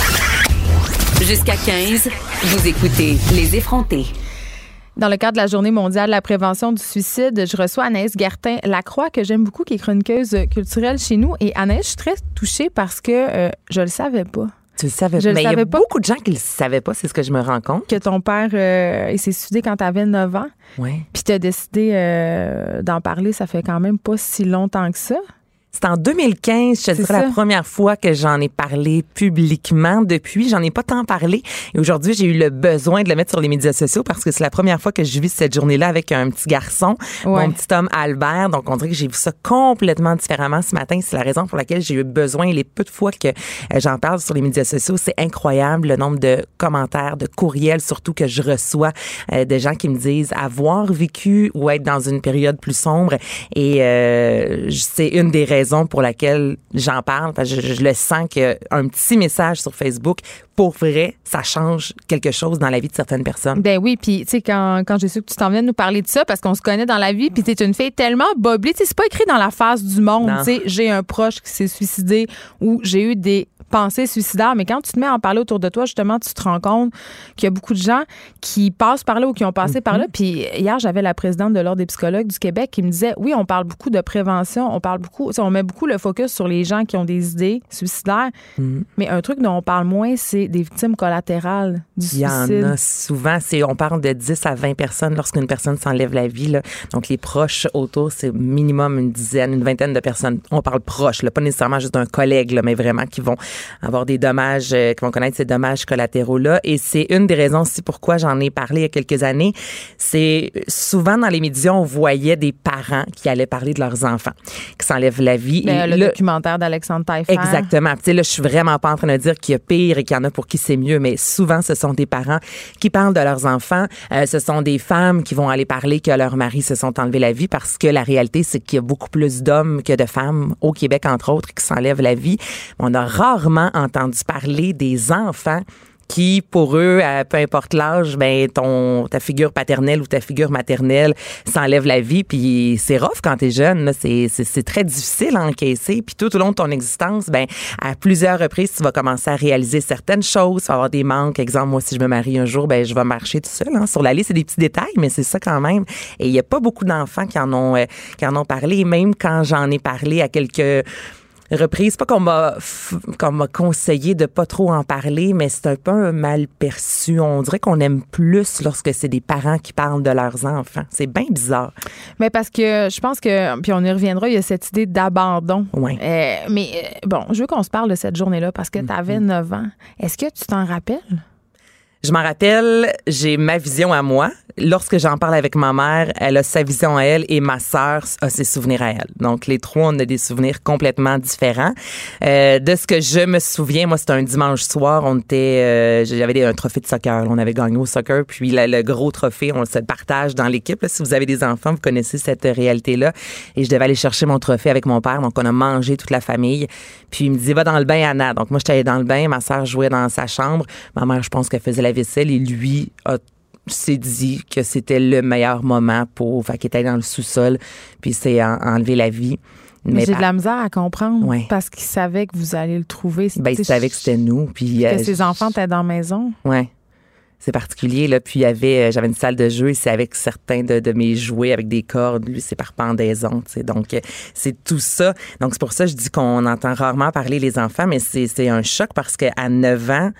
Jusqu'à 15, vous écoutez Les effrontés. Dans le cadre de la Journée mondiale de la prévention du suicide, je reçois Anaïs Gertin-Lacroix, que j'aime beaucoup, qui est chroniqueuse culturelle chez nous. Et Anaïs, je suis très touchée parce que je euh, je le savais pas. Tu le savais pas. Mais il y a beaucoup de gens qui le savaient pas, c'est ce que je me rends compte. Que ton père, euh, s'est suicidé quand tu avais 9 ans. Oui. Puis tu as décidé euh, d'en parler, ça fait quand même pas si longtemps que ça. C'est en 2015, je te dirais, la première fois que j'en ai parlé publiquement. Depuis, j'en ai pas tant parlé. Et aujourd'hui, j'ai eu le besoin de le mettre sur les médias sociaux parce que c'est la première fois que je vis cette journée-là avec un petit garçon, mon petit homme Albert. Donc, on dirait que j'ai vu ça complètement différemment ce matin. C'est la raison pour laquelle j'ai eu besoin. Les peu de fois que euh, j'en parle sur les médias sociaux, c'est incroyable le nombre de commentaires, de courriels surtout que je reçois euh, de gens qui me disent avoir vécu ou être dans une période plus sombre. Et euh, c'est une des raisons pour laquelle j'en parle. je, le sens qu'un petit message sur Facebook, pour vrai, ça change quelque chose dans la vie de certaines personnes. Ben oui, puis tu sais, quand, quand j'ai su que tu t'en viens de nous parler de ça, parce qu'on se connaît dans la vie, puis tu es une fille tellement boblée, c'est pas écrit dans la face du monde, tu sais, j'ai un proche qui s'est suicidé ou j'ai eu des pensée suicidaire, mais quand tu te mets à en parler autour de toi, justement, tu te rends compte qu'il y a beaucoup de gens qui passent par là ou qui ont passé par là. Mhm. Puis hier, j'avais la présidente de l'Ordre des psychologues du Québec qui me disait oui, on parle beaucoup de prévention, on parle beaucoup, on met beaucoup le focus sur les gens qui ont des idées suicidaires, mhm. mais un truc dont on parle moins, c'est des victimes collatérales du suicide. Il y en a souvent, c'est on parle de 10 à 20 personnes lorsqu'une personne s'enlève la vie. Là. Donc les proches autour, c'est minimum une dizaine, une vingtaine de personnes. On parle proche, là, pas nécessairement juste d'un collègue, là, mais vraiment qui vont avoir des dommages, euh, qui vont connaître ces dommages collatéraux-là. Et c'est une des raisons aussi pourquoi j'en ai parlé il y a quelques années. C'est souvent dans les médias, on voyait des parents qui allaient parler de leurs enfants, qui s'enlèvent la vie. Ben, le, documentaire d'Alexandre Taillefer. Exactement. Tu sais, là, je suis vraiment pas en train de dire qu'il y a pire et qu'il y en a pour qui c'est mieux, mais souvent, ce sont des parents qui parlent de leurs enfants. Euh, ce sont des femmes qui vont aller parler que leurs maris se sont enlevés la vie parce que la réalité, c'est qu'il y a beaucoup plus d'hommes que de femmes au Québec, entre autres, qui s'enlèvent la vie. On a rarement entendu parler des enfants qui, pour eux, peu importe l'âge, ben ton ta figure paternelle ou ta figure maternelle s'enlève la vie. Puis c'est rough quand t'es jeune. C'est, très difficile à encaisser. Puis tout au long de ton existence, ben à plusieurs reprises, tu vas commencer à réaliser certaines choses. Tu vas avoir des manques. Exemple, moi, si je me marie un jour, ben je vais marcher tout seul. Hein. Sur la liste, c'est des petits détails, mais c'est ça quand même. Et il y a pas beaucoup d'enfants qui en ont euh, qui en ont parlé. même quand j'en ai parlé à quelques reprise. Pas qu'on m'a qu'on m'a conseillé de pas trop en parler, mais c'est un peu un mal perçu. On dirait qu'on aime plus lorsque c'est des parents qui parlent de leurs enfants. C'est bien bizarre. Mais parce que je pense que puis on y reviendra, il y a cette idée d'abandon. Oui. Euh, mais euh, bon, je veux qu'on se parle de cette journée-là parce que tu avais 9 mm-hmm. ans. Est-ce que tu t'en rappelles? Je m'en rappelle, j'ai ma vision à moi lorsque j'en parle avec ma mère, elle a sa vision à elle et ma sœur a ses souvenirs à elle. Donc les trois, on a des souvenirs complètement différents. Euh, de ce que je me souviens, moi c'était un dimanche soir, on était, euh, j'avais un trophée de soccer, on avait gagné au soccer, puis le gros trophée, on se partage dans l'équipe. Si vous avez des enfants, vous connaissez cette réalité-là. Et je devais aller chercher mon trophée avec mon père, donc on a mangé toute la famille. Puis il me dit va dans le bain Anna. Donc moi j'étais allée dans le bain, ma sœur jouait dans sa chambre, ma mère je pense qu'elle faisait la vaisselle et lui a s'est dit que c'était le meilleur moment pour. Fait qu'il était dans le sous-sol, puis c'est enlevé la vie. Mais, j'ai de la misère à comprendre parce qu'il savait que vous alliez le trouver. Ben, il savait que c'était nous. Puis, que euh, ses enfants étaient dans la maison. Oui. C'est particulier. Là. Puis il y avait, euh, j'avais une salle de jeu et c'est avec certains de, mes jouets, avec des cordes. Lui, c'est par pendaison. Donc, euh, c'est tout ça. Donc, c'est pour ça que je dis qu'on entend rarement parler les enfants, mais c'est un choc parce qu'à 9 ans,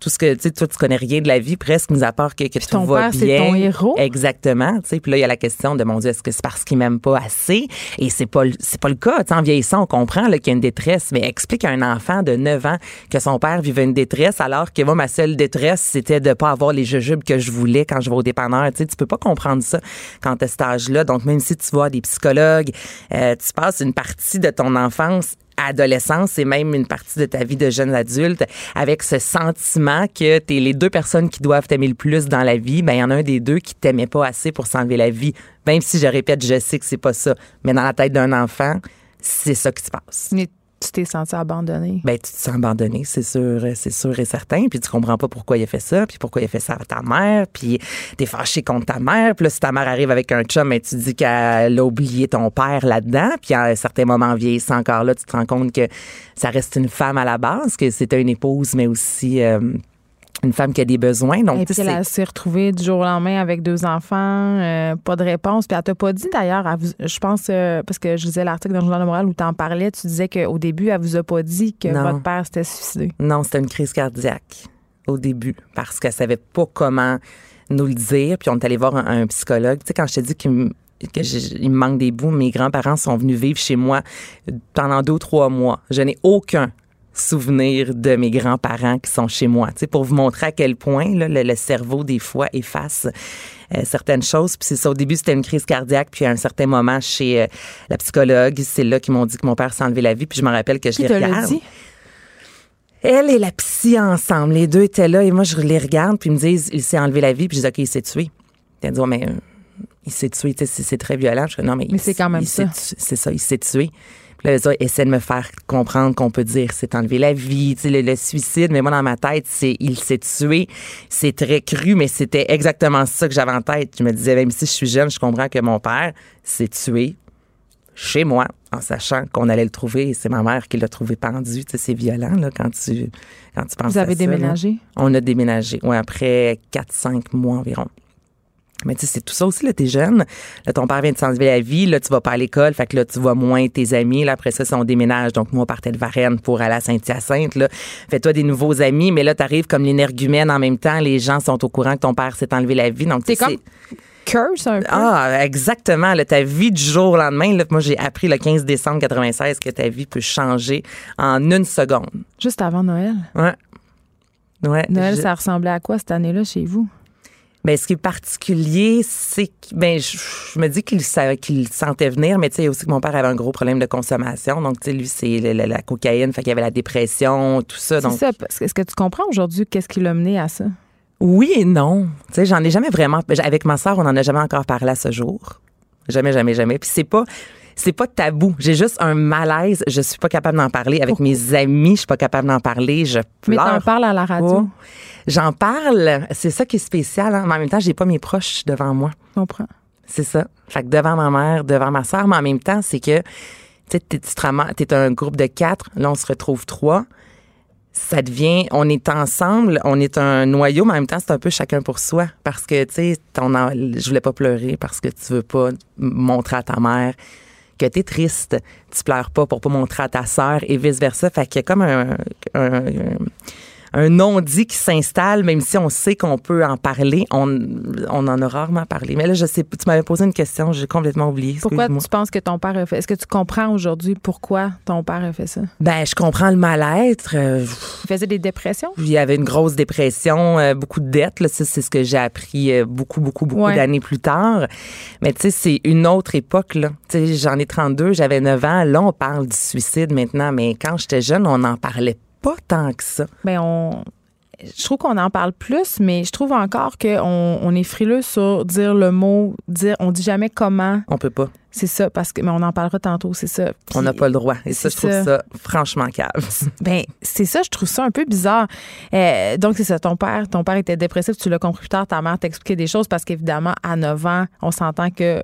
tout ce que tu sais toi tu connais rien de la vie presque mis à part que, que tout ton va père, bien. ton héros? Exactement tu sais. Puis là il y a la question de mon dieu est-ce que c'est parce qu'il m'aime pas assez? Et c'est pas c'est pas le cas en vieillissant on comprend qu'il y a une détresse. Mais explique à un enfant de 9 ans que son père vivait une détresse alors que moi ma seule détresse c'était de pas avoir les jujubes que je voulais quand je vais au dépanneur tu sais. Tu peux pas comprendre ça quand tu à cet âge-là. Donc même si tu vois des psychologues euh, tu passes une partie de ton enfance adolescence et même une partie de ta vie de jeune adulte. Avec ce sentiment que tu es les deux personnes qui doivent t'aimer le plus dans la vie, ben il y en a un des deux qui t'aimait pas assez pour s'enlever la vie. Même si je répète, je sais que c'est pas ça, mais dans la tête d'un enfant, c'est ça qui se passe tu t'es senti abandonné? Ben, tu te sens abandonné, c'est sûr, c'est sûr et certain. Puis tu comprends pas pourquoi il a fait ça, puis pourquoi il a fait ça à ta mère, puis t'es fâché contre ta mère. Puis là, si ta mère arrive avec un chum, ben, tu dis qu'elle a oublié ton père là-dedans. Puis à un certain moment vieillissant encore là, tu te rends compte que ça reste une femme à la base, que c'était une épouse, mais aussi... Euh, une femme qui a des besoins. Donc, Et puis elle s'est retrouvée du jour au lendemain avec deux enfants, euh, pas de réponse. Puis elle t'a pas dit d'ailleurs, je pense, euh, parce que je lisais l'article dans le Journal de Montréal où tu en parlais, tu disais qu'au début, elle vous a pas dit que votre père s'était suicidé. Non, c'était une crise cardiaque au début parce qu'elle savait pas comment nous le dire. Puis on est allé voir un, psychologue. Tu sais, quand je t'ai dit qu'il me me manque des bouts. Mes grands-parents sont venus vivre chez moi pendant deux ou trois mois. Je n'ai aucun souvenirs de mes grands-parents qui sont chez moi, tu sais, pour vous montrer à quel point le, cerveau des fois efface euh, certaines choses. Puis c'est ça, au début c'était une crise cardiaque, puis à un certain moment chez euh, la psychologue, c'est là qu'ils m'ont dit que mon père s'est enlevé la vie, puis je me rappelle que je les regarde. Dit? Elle et la psy ensemble, les deux étaient là et moi je les regarde puis ils me disent il s'est enlevé la vie puis je dis ok il s'est tué. Ils dit mais euh, il s'est tué, c'est très violent. Je dis non mais, mais c'est quand même ça. C'est ça, il s'est tué. Là, essaie de me faire comprendre qu'on peut dire c'est enlever la vie, tu sais, le, suicide. Mais moi, dans ma tête, c'est il s'est tué. C'est très cru, mais c'était exactement ça que j'avais en tête. Je me disais, même si je suis jeune, je comprends que mon père s'est tué chez moi, en sachant qu'on allait le trouver. C'est ma mère qui l'a trouvé pendu. Tu sais, c'est violent, là, quand tu, quand tu penses Vous avez déménagé? On a déménagé, oui, après 4-5 mois environ. Mais tu sais, c'est tout ça aussi, là, t'es jeune. Là, ton père vient de s'enlever la vie. Là, tu vas pas à l'école. Fait que là, tu vois moins tes amis. Là, après ça, si on déménage. Donc, moi, on partait de Varennes pour aller à Saint-Hyacinthe. Là, fais-toi des nouveaux amis. Mais là, t'arrives comme l'énergumène en même temps. Les gens sont au courant que ton père s'est enlevé la vie. Donc, c'est comme curse un peu. Ah, exactement. Là, ta vie du jour au lendemain. Là, moi, j'ai appris le 15 décembre 96 que ta vie peut changer en une seconde. Juste avant Noël? Ouais. Ouais. Noël, ça ressemblait à quoi cette année-là chez vous? Ben, ce qui est particulier, c'est que ben, je, me dis qu'il qu'il sentait venir, mais tu sais aussi que mon père avait un gros problème de consommation. Donc, tu sais, lui, c'est la, cocaïne, fait qu'il y avait la dépression, tout ça. C'est ça. Est-ce que tu comprends aujourd'hui qu'est-ce qui l'a mené à ça? Oui et non. Tu sais, j'en ai jamais vraiment. Avec ma soeur, on n'en a jamais encore parlé à ce jour. Jamais, jamais, jamais. Puis c'est pas c'est pas tabou. J'ai juste un malaise. Je suis pas capable d'en parler. Avec mes amis, je suis pas capable d'en parler. Je Mais pleure. t'en parles à la radio? pas. J'en parle. C'est ça qui est spécial. hein. Mais en même temps, j'ai pas mes proches devant moi. Je comprends. C'est ça. Fait que devant ma mère, devant ma soeur, mais en même temps, c'est que tu sais, t'es- un groupe de quatre, là, on se retrouve trois. Ça devient, on est ensemble, on est un noyau, mais en même temps, c'est un peu chacun pour soi. Parce que, tu sais, je voulais pas pleurer parce que tu veux pas montrer à ta mère que t'es triste. Tu pleures pas pour pas montrer à ta sœur et vice-versa. Fait qu'il y a comme un, un non-dit qui s'installe, même si on sait qu'on peut en parler, on, on en a rarement parlé. Mais là, je sais, tu m'avais posé une question, j'ai complètement oublié. Pourquoi tu penses que ton père a fait Est-ce que tu comprends aujourd'hui pourquoi ton père a fait ça? Ben, je comprends le mal-être. Euh, Il faisait des dépressions? il y avait une grosse dépression, euh, beaucoup de dettes. Là, ça, c'est ce que j'ai appris euh, beaucoup, beaucoup, beaucoup Ouais. d'années plus tard. Mais tu sais, c'est une autre époque. Là. Tu sais, j'en ai 32, j'avais 9 ans. Là, on parle du suicide maintenant. Mais quand j'étais jeune, on n'en parlait pas tant que ça. Ben on je trouve qu'on en parle plus, mais je trouve encore qu'on on est frileux sur dire le mot, dire, on dit jamais comment. On peut pas. C'est ça, parce que, mais on en parlera tantôt, c'est ça. On n'a pas le droit. Et ça, je trouve ça. ça franchement cave. Ben, c'est ça, je trouve ça un peu bizarre. Euh, donc, c'est ça, ton père, ton père était dépressif, tu l'as compris plus tard, ta mère t'expliquait des choses parce qu'évidemment, à 9 ans, on s'entend que.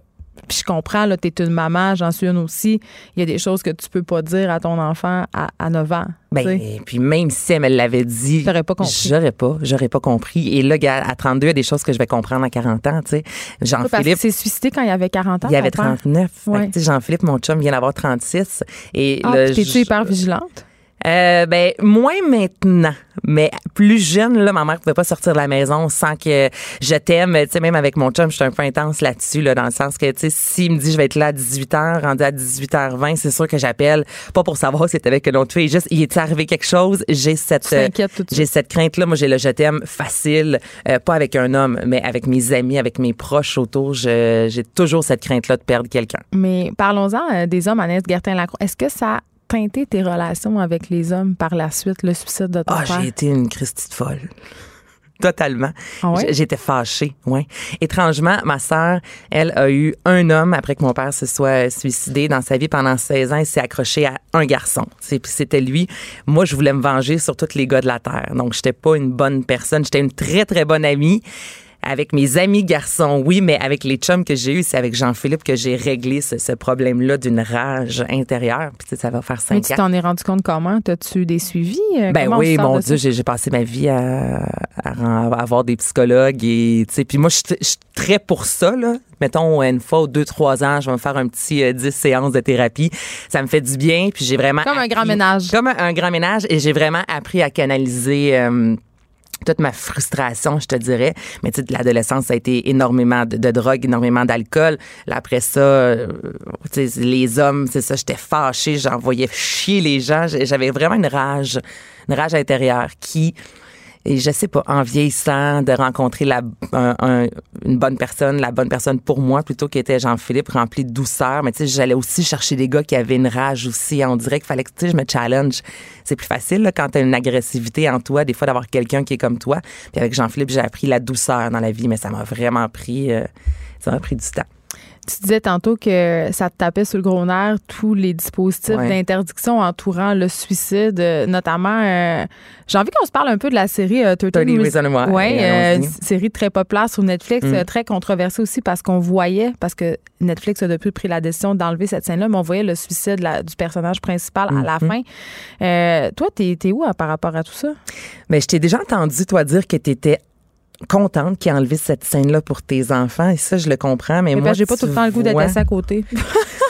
Puis je comprends, là, t'es une maman, j'en suis une aussi. Il y a des choses que tu peux pas dire à ton enfant à, à 9 ans. Ben, et puis même si elle me l'avait dit, T'aurais pas compris. J'aurais pas, j'aurais pas compris. Et là, à 32, il y a des choses que je vais comprendre à 40 ans, tu sais. Jean-Philippe, s'est suicidé quand il avait 40 ans. il y avait ton père? 39. Fait que, Ouais. Jean-Philippe, mon chum, vient d'avoir 36. Et Ah, t'es-tu hyper vigilante? Euh, ben moins maintenant, mais plus jeune là, ma mère pouvait pas sortir de la maison sans que je t'aime. Tu sais, même avec mon chum, je suis un peu intense là-dessus, là, dans le sens que tu sais, s'il me dit je vais être là à 18h, rendu à 18h20, c'est sûr que j'appelle pas pour savoir si c'est avec une autre fille, juste il est arrivé quelque chose, j'ai cette j'ai cette crainte là, moi j'ai le je t'aime facile, euh, pas avec un homme, mais avec mes amis, avec mes proches autour, j'ai toujours cette crainte là de perdre quelqu'un. Mais parlons-en euh, des hommes, Annette Gertin-Lacroix. Est-ce que ça teinté tes relations avec les hommes par la suite, le suicide de ton Ah, père? j'ai été une Christie de folle. Totalement. Ah ouais? J'étais fâchée, ouais. Étrangement, ma sœur, elle a eu un homme après que mon père se soit suicidé dans sa vie pendant 16 ans. Il s'est accroché à un garçon. C'était lui. Moi, je voulais me venger sur tous les gars de la terre. Donc, j'étais pas une bonne personne. J'étais une très, très bonne amie. Avec mes amis garçons, oui, mais avec les chums que j'ai eus, c'est avec Jean-Philippe que j'ai réglé ce, ce problème-là d'une rage intérieure. Puis, tu sais, ça va faire Mais cinq tu ans. t'en es rendu compte comment? T'as-tu eu des suivis? Euh, Ben comment oui, mon Dieu, j'ai passé ma vie à, à avoir des psychologues et tu sais, puis moi je suis- très pour ça là. Mettons une fois ou deux trois ans, je vais me faire un petit euh, 10 séances de thérapie. Ça me fait du bien, puis j'ai vraiment Comme un grand ménage. Comme un, un grand ménage et j'ai vraiment appris à canaliser euh, toute ma frustration, je te dirais. Mais tu sais, l'adolescence, a été énormément de, drogue, énormément d'alcool. Après ça, euh, les hommes, c'est ça, j'étais fâchée, j'envoyais chier les gens. J'avais vraiment une rage, une rage intérieure qui, et je sais pas, en vieillissant, de rencontrer la, un- un- une bonne personne, la bonne personne pour moi, plutôt qui était Jean-Philippe, rempli de douceur. Mais tu sais, j'allais aussi chercher des gars qui avaient une rage aussi. On dirait qu'il fallait que, tu sais, je me challenge. C'est plus facile, là, quand t'as une agressivité en toi, des fois, d'avoir quelqu'un qui est comme toi. Puis avec Jean-Philippe, j'ai appris la douceur dans la vie, mais ça m'a vraiment pris, euh, ça m'a pris du temps. Tu disais tantôt que ça te tapait sur le gros nerf tous les dispositifs Ouais. d'interdiction entourant le suicide, euh, notamment. euh, J'ai envie qu'on se parle un peu de la série euh, 13 30 Reasons Why. Oui, Allons-y. série très populaire sur Netflix, Mm. euh, très controversée aussi parce qu'on voyait, parce que Netflix a depuis pris la décision d'enlever cette scène-là, mais on voyait le suicide la- du personnage principal à la Mhm. fin. Euh, toi, t'es es où hein, par rapport à tout ça? Mais je t'ai déjà entendu, toi, dire que tu étais contente qu'il ait enlevé cette scène-là pour tes enfants. Et ça, je le comprends. Mais, Mais moi, que j'ai pas tout le temps le goût d'être assis à côté.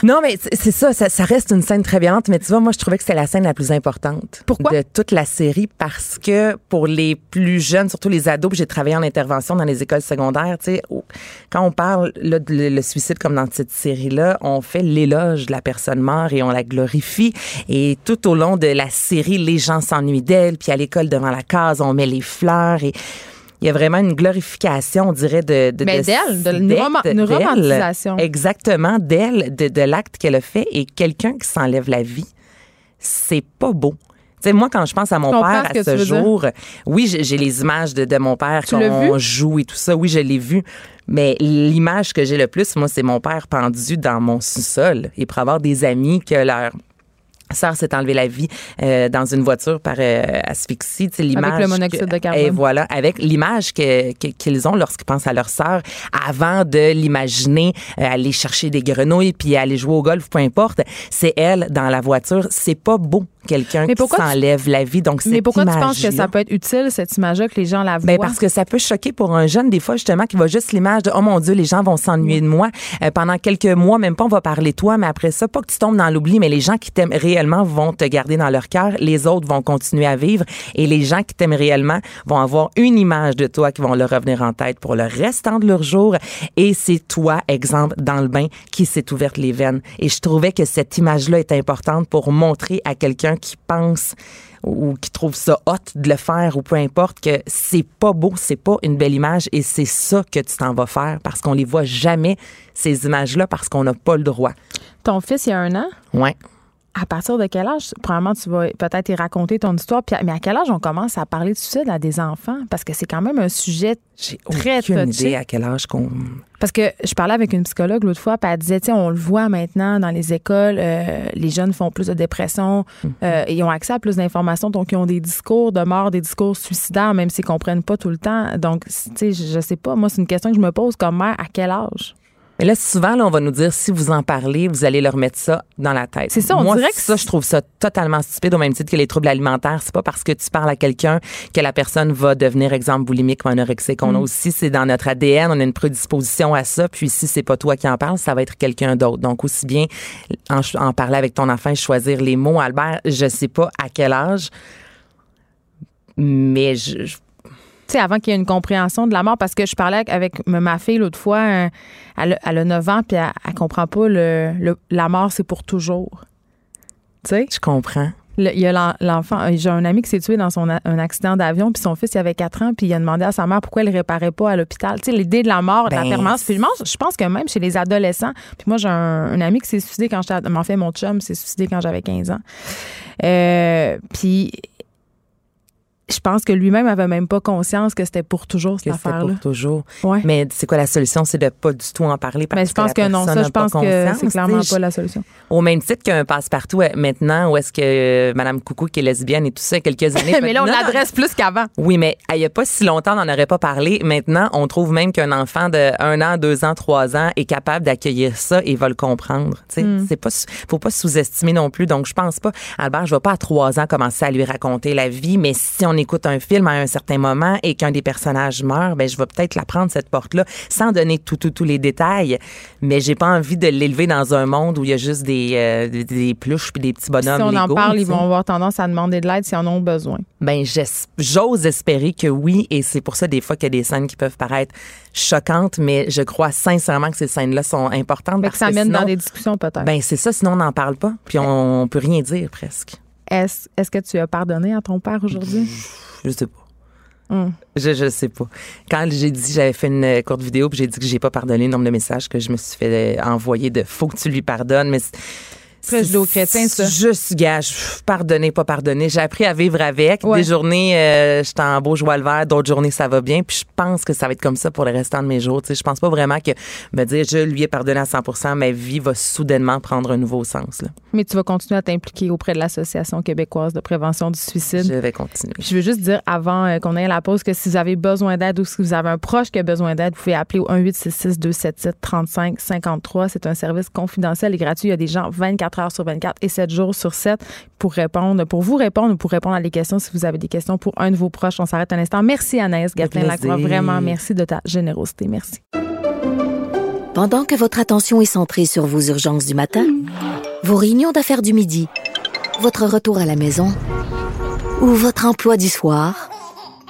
Non, mais c'est ça, ça, ça reste une scène très violente. Mais tu vois, moi, je trouvais que c'était la scène la plus importante Pourquoi? de toute la série parce que pour les plus jeunes, surtout les ados, j'ai travaillé en intervention dans les écoles secondaires, tu sais, quand on parle là, de le, le suicide comme dans cette série-là, on fait l'éloge de la personne morte et on la glorifie. Et tout au long de la série, les gens s'ennuient d'elle, puis à l'école devant la case, on met les fleurs et il y a vraiment une glorification, on dirait, de... de Mais de- d'elle, de- une romantisation. Exactement, d'elle, de, de l'acte qu'elle a fait et quelqu'un qui s'enlève la vie, c'est pas beau. sais, moi, quand je pense à mon père à ce jour, oui, j'ai les images de, de mon père quand on joue et tout ça. Oui, je l'ai vu. Mais l'image que j'ai le plus, moi, c'est mon père pendu dans mon sous-sol. Et pour avoir des amis que leur sœur s'est enlevé la vie euh, dans une voiture par euh, asphyxie. L'image avec le monoxyde de carbone. Et voilà, avec l'image qu'ils que, ont lorsqu'ils pensent à leur sœur, avant de l'imaginer euh, aller chercher des grenouilles puis aller jouer au golf, peu importe, c'est elle dans la voiture. C'est pas beau quelqu'un qui s'enlève la vie. Donc, Mais pourquoi tu penses que ça peut être utile, cette image-là, que les gens la ben, voient? parce que ça peut choquer pour un jeune, des fois, justement, qui voit juste l'image de, oh mon Dieu, les gens vont s'ennuyer de moi. Euh, pendant quelques mois, même pas, on va parler de toi, mais après ça, pas que tu tombes dans l'oubli, mais les gens qui t'aiment réellement vont te garder dans leur cœur. Les autres vont continuer à vivre et les gens qui t'aiment réellement vont avoir une image de toi qui vont leur revenir en tête pour le restant de leur jour. Et c'est toi, exemple, dans le bain, qui s'est ouverte les veines. Et je trouvais que cette image-là est importante pour montrer à quelqu'un qui pense ou qui trouve ça hot de le faire ou peu importe que c'est pas beau, c'est pas une belle image et c'est ça que tu t'en vas faire parce qu'on les voit jamais ces images-là parce qu'on n'a pas le droit. Ton fils il y a un an? Ouais à partir de quel âge, probablement, tu vas peut-être y raconter ton histoire, mais à quel âge on commence à parler de suicide à des enfants? Parce que c'est quand même un sujet très aucune idée à quel âge qu'on... Parce que je parlais avec une psychologue l'autre fois, puis elle disait, tu sais, on le voit maintenant dans les écoles, euh, les jeunes font plus de dépression, mhm. euh, ils ont accès à plus d'informations, donc ils ont des discours de mort, des discours suicidaires, même s'ils comprennent pas tout le temps. Donc, tu sais, je sais pas, moi, c'est une question que je me pose comme mère, à quel âge? Mais là, souvent, là, on va nous dire, si vous en parlez, vous allez leur mettre ça dans la tête. C'est ça, on Moi, dirait que ça, je trouve ça totalement stupide, au même titre que les troubles alimentaires. C'est pas parce que tu parles à quelqu'un que la personne va devenir, exemple, boulimique ou anorexique. On a mm. aussi, c'est dans notre ADN, on a une prédisposition à ça. Puis si c'est pas toi qui en parles, ça va être quelqu'un d'autre. Donc, aussi bien en, en parler avec ton enfant et choisir les mots. Albert, je sais pas à quel âge, mais je tu sais, avant qu'il y ait une compréhension de la mort, parce que je parlais avec ma fille l'autre fois, euh, elle, a 9 ans, puis elle, elle comprend pas le, la mort, c'est pour toujours. Tu sais? Je comprends. il y a l'enfant, j'ai un ami qui s'est tué dans son un accident d'avion, puis son fils il avait 4 ans, puis il a demandé à sa mère pourquoi elle réparait pas à l'hôpital. Tu sais, l'idée de la mort, de la ben, permanence. Puis je pense que même chez les adolescents, puis moi j'ai un, ami qui s'est suicidé quand j'étais, m'en fait mon chum s'est suicidé quand j'avais 15 ans. Euh, puis je pense que lui-même avait même pas conscience que c'était pour toujours cette affaire-là. pour toujours. Mais c'est quoi la solution? C'est de pas du tout en parler parce Mais je pense que, non, ça, je pense que c'est clairement pas la solution. Au même titre qu'un passe-partout euh, maintenant, où est-ce que euh, Madame Coucou, qui est lesbienne et tout ça, quelques années. mais là, on l'adresse plus qu'avant. Oui, mais il y a pas si longtemps, on n'en aurait pas parlé. Maintenant, on trouve même qu'un enfant de un an, deux ans, trois ans est capable d'accueillir ça et va le comprendre. Tu sais, mm. c'est pas, faut pas sous-estimer non plus. Donc, je pense pas, Albert, je vais pas à trois ans commencer à lui raconter la vie, mais si on écoute un film à un certain moment et qu'un des personnages meurt, ben je vais peut-être la prendre cette porte-là sans donner tout, tout, tous les détails. Mais j'ai pas envie de l'élever dans un monde où il y a juste des, euh, des, pluches puis des petits bonhommes. Si on en parle, ils vont avoir tendance à demander de l'aide s'ils en ont besoin. Ben j'ose espérer que oui, et c'est pour ça des fois qu'il y a des scènes qui peuvent paraître choquantes, mais je crois sincèrement que ces scènes-là sont importantes. parce que ça mène dans des discussions peut-être. Ben c'est ça, sinon on n'en parle pas, puis on, on peut rien dire presque. Est-ce est que tu as pardonné à ton père aujourd'hui? Je sais pas. Hmm. Je, je sais pas. Quand j'ai dit, j'avais fait une courte vidéo, puis j'ai dit que j'ai pas pardonné le nombre de messages que je me suis fait envoyer de faut que tu lui pardonnes, mais Très chrétien, ça. Juste, gage, pardonner, pas pardonner. J'ai appris à vivre avec. Des journées, euh, j'étais en beau joie le vert. D'autres journées, ça va bien. Puis je pense que ça va être comme ça pour le restant de mes jours. Tu sais, je pense pas vraiment que me dire, je lui ai pardonné à 100% ma vie va soudainement prendre un nouveau sens. Là. Mais tu vas continuer à t'impliquer auprès de l'Association québécoise de prévention du suicide. Je vais continuer. Je veux juste dire avant euh, qu'on aille à la pause que si vous avez besoin d'aide ou si vous avez un proche qui a besoin d'aide, vous pouvez appeler au 1866 277 35 53. C'est un service confidentiel et gratuit. Il y a des gens 24 heures sur 24 et 7 jours sur 7 pour répondre, pour vous répondre ou pour répondre à des questions si vous avez des questions pour un de vos proches. On s'arrête un instant. Merci Anaïs Gatin-Lacroix. Vraiment, merci de ta générosité. Merci. Pendant que votre attention est centrée sur vos urgences du matin, vos réunions d'affaires du midi, votre retour à la maison ou votre emploi du soir,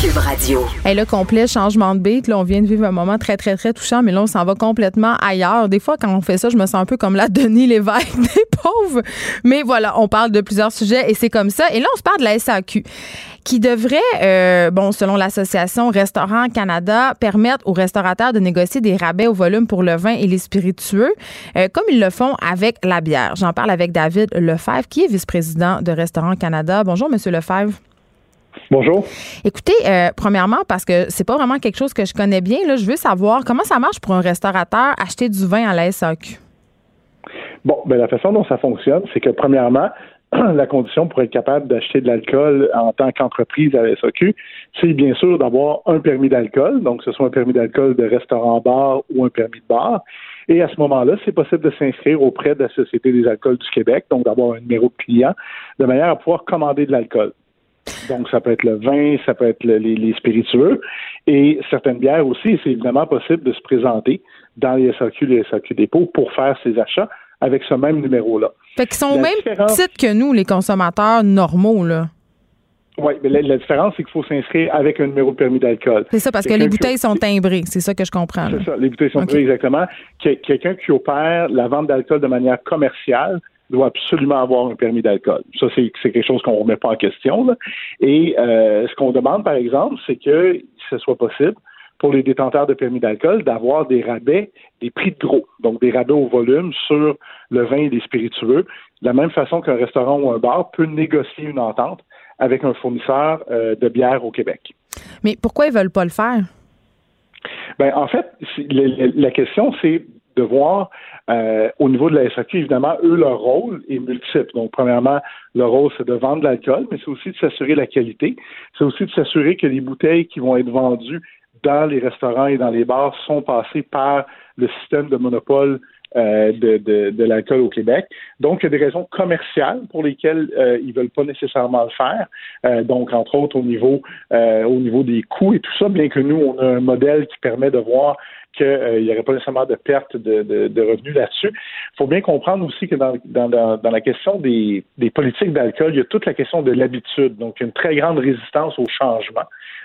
Cube Radio. Et le complet changement de beat, là, on vient de vivre un moment très, très, très touchant, mais là, on s'en va complètement ailleurs. Des fois, quand on fait ça, je me sens un peu comme la Denis Lévesque des pauvres. Mais voilà, on parle de plusieurs sujets et c'est comme ça. Et là, on se parle de la SAQ qui devrait, euh, bon, selon l'association Restaurant Canada, permettre aux restaurateurs de négocier des rabais au volume pour le vin et les spiritueux, euh, comme ils le font avec la bière. J'en parle avec David Lefebvre, qui est vice-président de Restaurant Canada. Bonjour, Monsieur Lefebvre. Bonjour. Écoutez, euh, premièrement, parce que c'est pas vraiment quelque chose que je connais bien, là, je veux savoir comment ça marche pour un restaurateur acheter du vin à la SAQ. Bon, ben la façon dont ça fonctionne, c'est que premièrement, la condition pour être capable d'acheter de l'alcool en tant qu'entreprise à la SAQ, c'est bien sûr d'avoir un permis d'alcool, donc que ce soit un permis d'alcool de restaurant-bar ou un permis de bar. Et à ce moment-là, c'est possible de s'inscrire auprès de la Société des alcools du Québec, donc d'avoir un numéro de client, de manière à pouvoir commander de l'alcool. Donc, ça peut être le vin, ça peut être les, spiritueux. Et certaines bières aussi, c'est évidemment possible de se présenter dans les SAQ, les SAQ dépôts pour faire ses achats avec ce même numéro-là. Fait qu'ils sont au même titre que nous, les consommateurs normaux, là. Oui, mais la, différence, c'est qu'il faut s'inscrire avec un numéro de permis d'alcool. C'est ça, parce que les bouteilles sont timbrées. C'est ça que je comprends. C'est ça, les bouteilles sont timbrées, exactement. Quelqu'un qui opère la vente d'alcool de manière commerciale doit absolument avoir un permis d'alcool. Ça, c'est quelque chose qu'on ne remet pas en question. Et euh, ce qu'on demande, par exemple, c'est que ce soit possible pour les détenteurs de permis d'alcool d'avoir des rabais, des prix de gros, donc des rabais au volume sur le vin et les spiritueux, de la même façon qu'un restaurant ou un bar peut négocier une entente avec un fournisseur euh, de bière au Québec. Mais pourquoi ils veulent pas le faire? Ben, en fait, la question, c'est de voir euh, au niveau de la SAQ, évidemment, eux, leur rôle est multiple. Donc, premièrement, leur rôle, c'est de vendre de l'alcool, mais c'est aussi de s'assurer la qualité. C'est aussi de s'assurer que les bouteilles qui vont être vendues dans les restaurants et dans les bars sont passées par le système de monopole euh, de, de, l'alcool au Québec. Donc, il y a des raisons commerciales pour lesquelles euh, ils veulent pas nécessairement le faire. Euh, donc, entre autres, au niveau au niveau des coûts et tout ça, bien que nous, on a un modèle qui permet de voir qu'il n'y aurait pas nécessairement de perte de, de, revenus là-dessus. Il faut bien comprendre aussi que dans, dans, dans la question des, des politiques d'alcool, il y a toute la question de l'habitude. Donc, une très grande résistance au changement.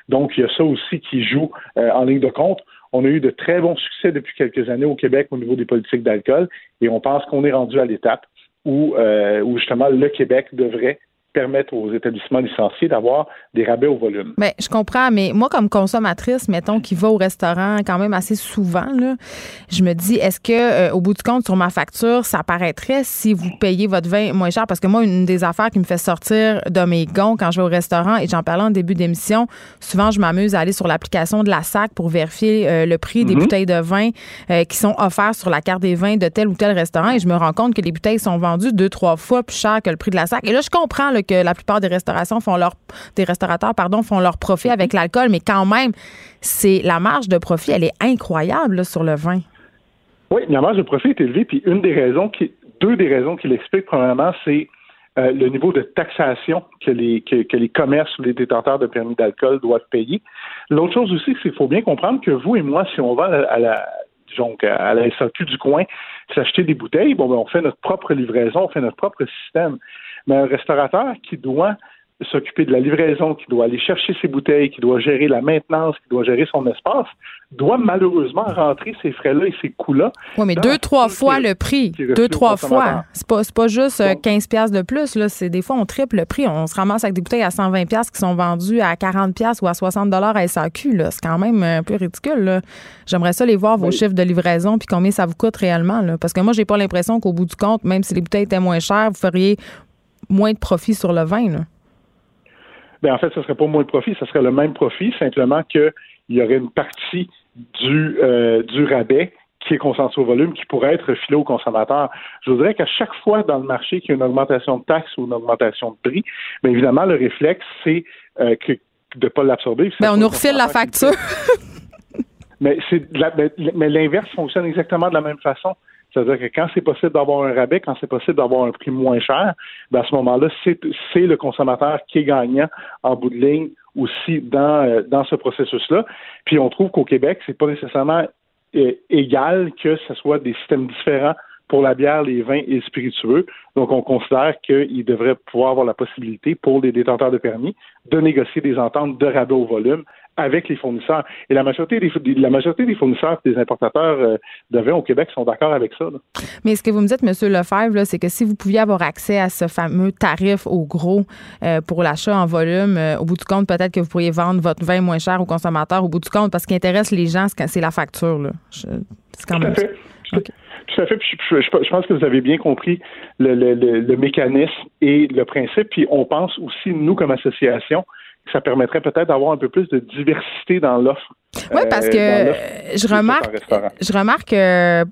Donc, il y a ça aussi qui joue en ligne de compte. On a eu de très bons succès depuis quelques années au Québec au niveau des politiques d'alcool et on pense qu'on est rendu à l'étape où, euh, où justement le Québec devrait permettre aux établissements licenciés d'avoir des rabais au volume. Mais je comprends, mais moi, comme consommatrice, mettons, qui va au restaurant quand même assez souvent, là, je me dis, est-ce que euh, au bout du compte, sur ma facture, ça paraîtrait si vous payez votre vin moins cher? Parce que moi, une des affaires qui me fait sortir de mes gonds quand je vais au restaurant, et j'en parlais en début d'émission, souvent, je m'amuse à aller sur l'application de la SAC pour vérifier euh, le prix des mhm. bouteilles de vin euh, qui sont offertes sur la carte des vins de tel ou tel restaurant, et je me rends compte que les bouteilles sont vendues deux, trois fois plus cher que le prix de la SAC. Et là, je comprends le que la plupart des restaurations font leur des restaurateurs pardon font leur profit avec l'alcool, mais quand même, c'est la marge de profit, elle est incroyable sur le vin. Oui, la marge de profit est élevée, puis une des raisons qui, deux des raisons qui l'expliquent probablement, c'est euh, le niveau de taxation que les, que, les commerces ou les détenteurs de permis d'alcool doivent payer. L'autre chose aussi, c'est qu'il faut bien comprendre que vous et moi, si on va à la, donc à la du coin s'acheter des bouteilles, bon, ben, on fait notre propre livraison, on fait notre propre système. Mais un restaurateur qui doit s'occuper de la livraison, qui doit aller chercher ses bouteilles, qui doit gérer la maintenance, qui doit gérer son espace, doit malheureusement rentrer ces frais-là et ces coûts-là. Oui, mais deux, trois fois le prix. Deux, trois fois. C'est pas, pas juste 15 euh, pièces de plus. Là. C'est, des fois, on triple le prix. On se ramasse avec des bouteilles à 120 pièces qui sont vendues à 40 pièces ou à 60 dollars à SAQ. C'est quand même un peu ridicule. J'aimerais ça les voir, vos chiffres de livraison, puis combien ça vous coûte réellement. Là. Parce que moi, j'ai pas l'impression qu'au bout du compte, même si les bouteilles étaient moins chères, vous feriez moins de profit sur le vin. Là. Ben, en fait, ce ne serait pas moins de profit, ce serait le même profit, simplement qu'il y aurait une partie du, euh, du rabais qui est concentré au volume, qui pourrait être filé aux consommateurs. Je voudrais qu'à chaque fois dans le marché qu'il y a une augmentation de taxes ou une augmentation de prix, bien évidemment, le réflexe, c'est euh, de ne pas l'absorber. Ben, on nous refile la facture. mais, mais l'inverse fonctionne exactement de la même façon. C'est-à-dire que quand c'est possible d'avoir un rabais, quand c'est possible d'avoir un prix moins cher, ben à ce moment-là, c'est le consommateur qui est gagnant en bout de ligne aussi dans, euh, dans ce processus-là. Puis on trouve qu'au Québec, c'est pas nécessairement euh, égal que ce soit des systèmes différents pour la bière, les vins et les spiritueux. Donc, on considère qu'il devrait pouvoir avoir la possibilité pour les détenteurs de permis de négocier des ententes de rabais au volume avec les fournisseurs. Et la majorité des, la majorité des fournisseurs des importateurs euh, de vin au Québec sont d'accord avec ça. Mais ce que vous me dites, M. Lefebvre, c'est que si vous pouviez avoir accès à ce fameux tarif au gros euh, pour l'achat en volume, euh, au bout du compte, peut-être que vous pourriez vendre votre vin moins cher aux consommateurs au bout du compte, parce ce qui intéresse les gens, c'est la facture. C'est quand même Tout à fait. je, pense que vous avez bien compris le, le, mécanisme et le principe. Puis on pense aussi, nous, comme association, ça permettrait peut-être d'avoir un peu plus de diversité dans l'offre. Oui, parce que euh, je remarque, je remarque que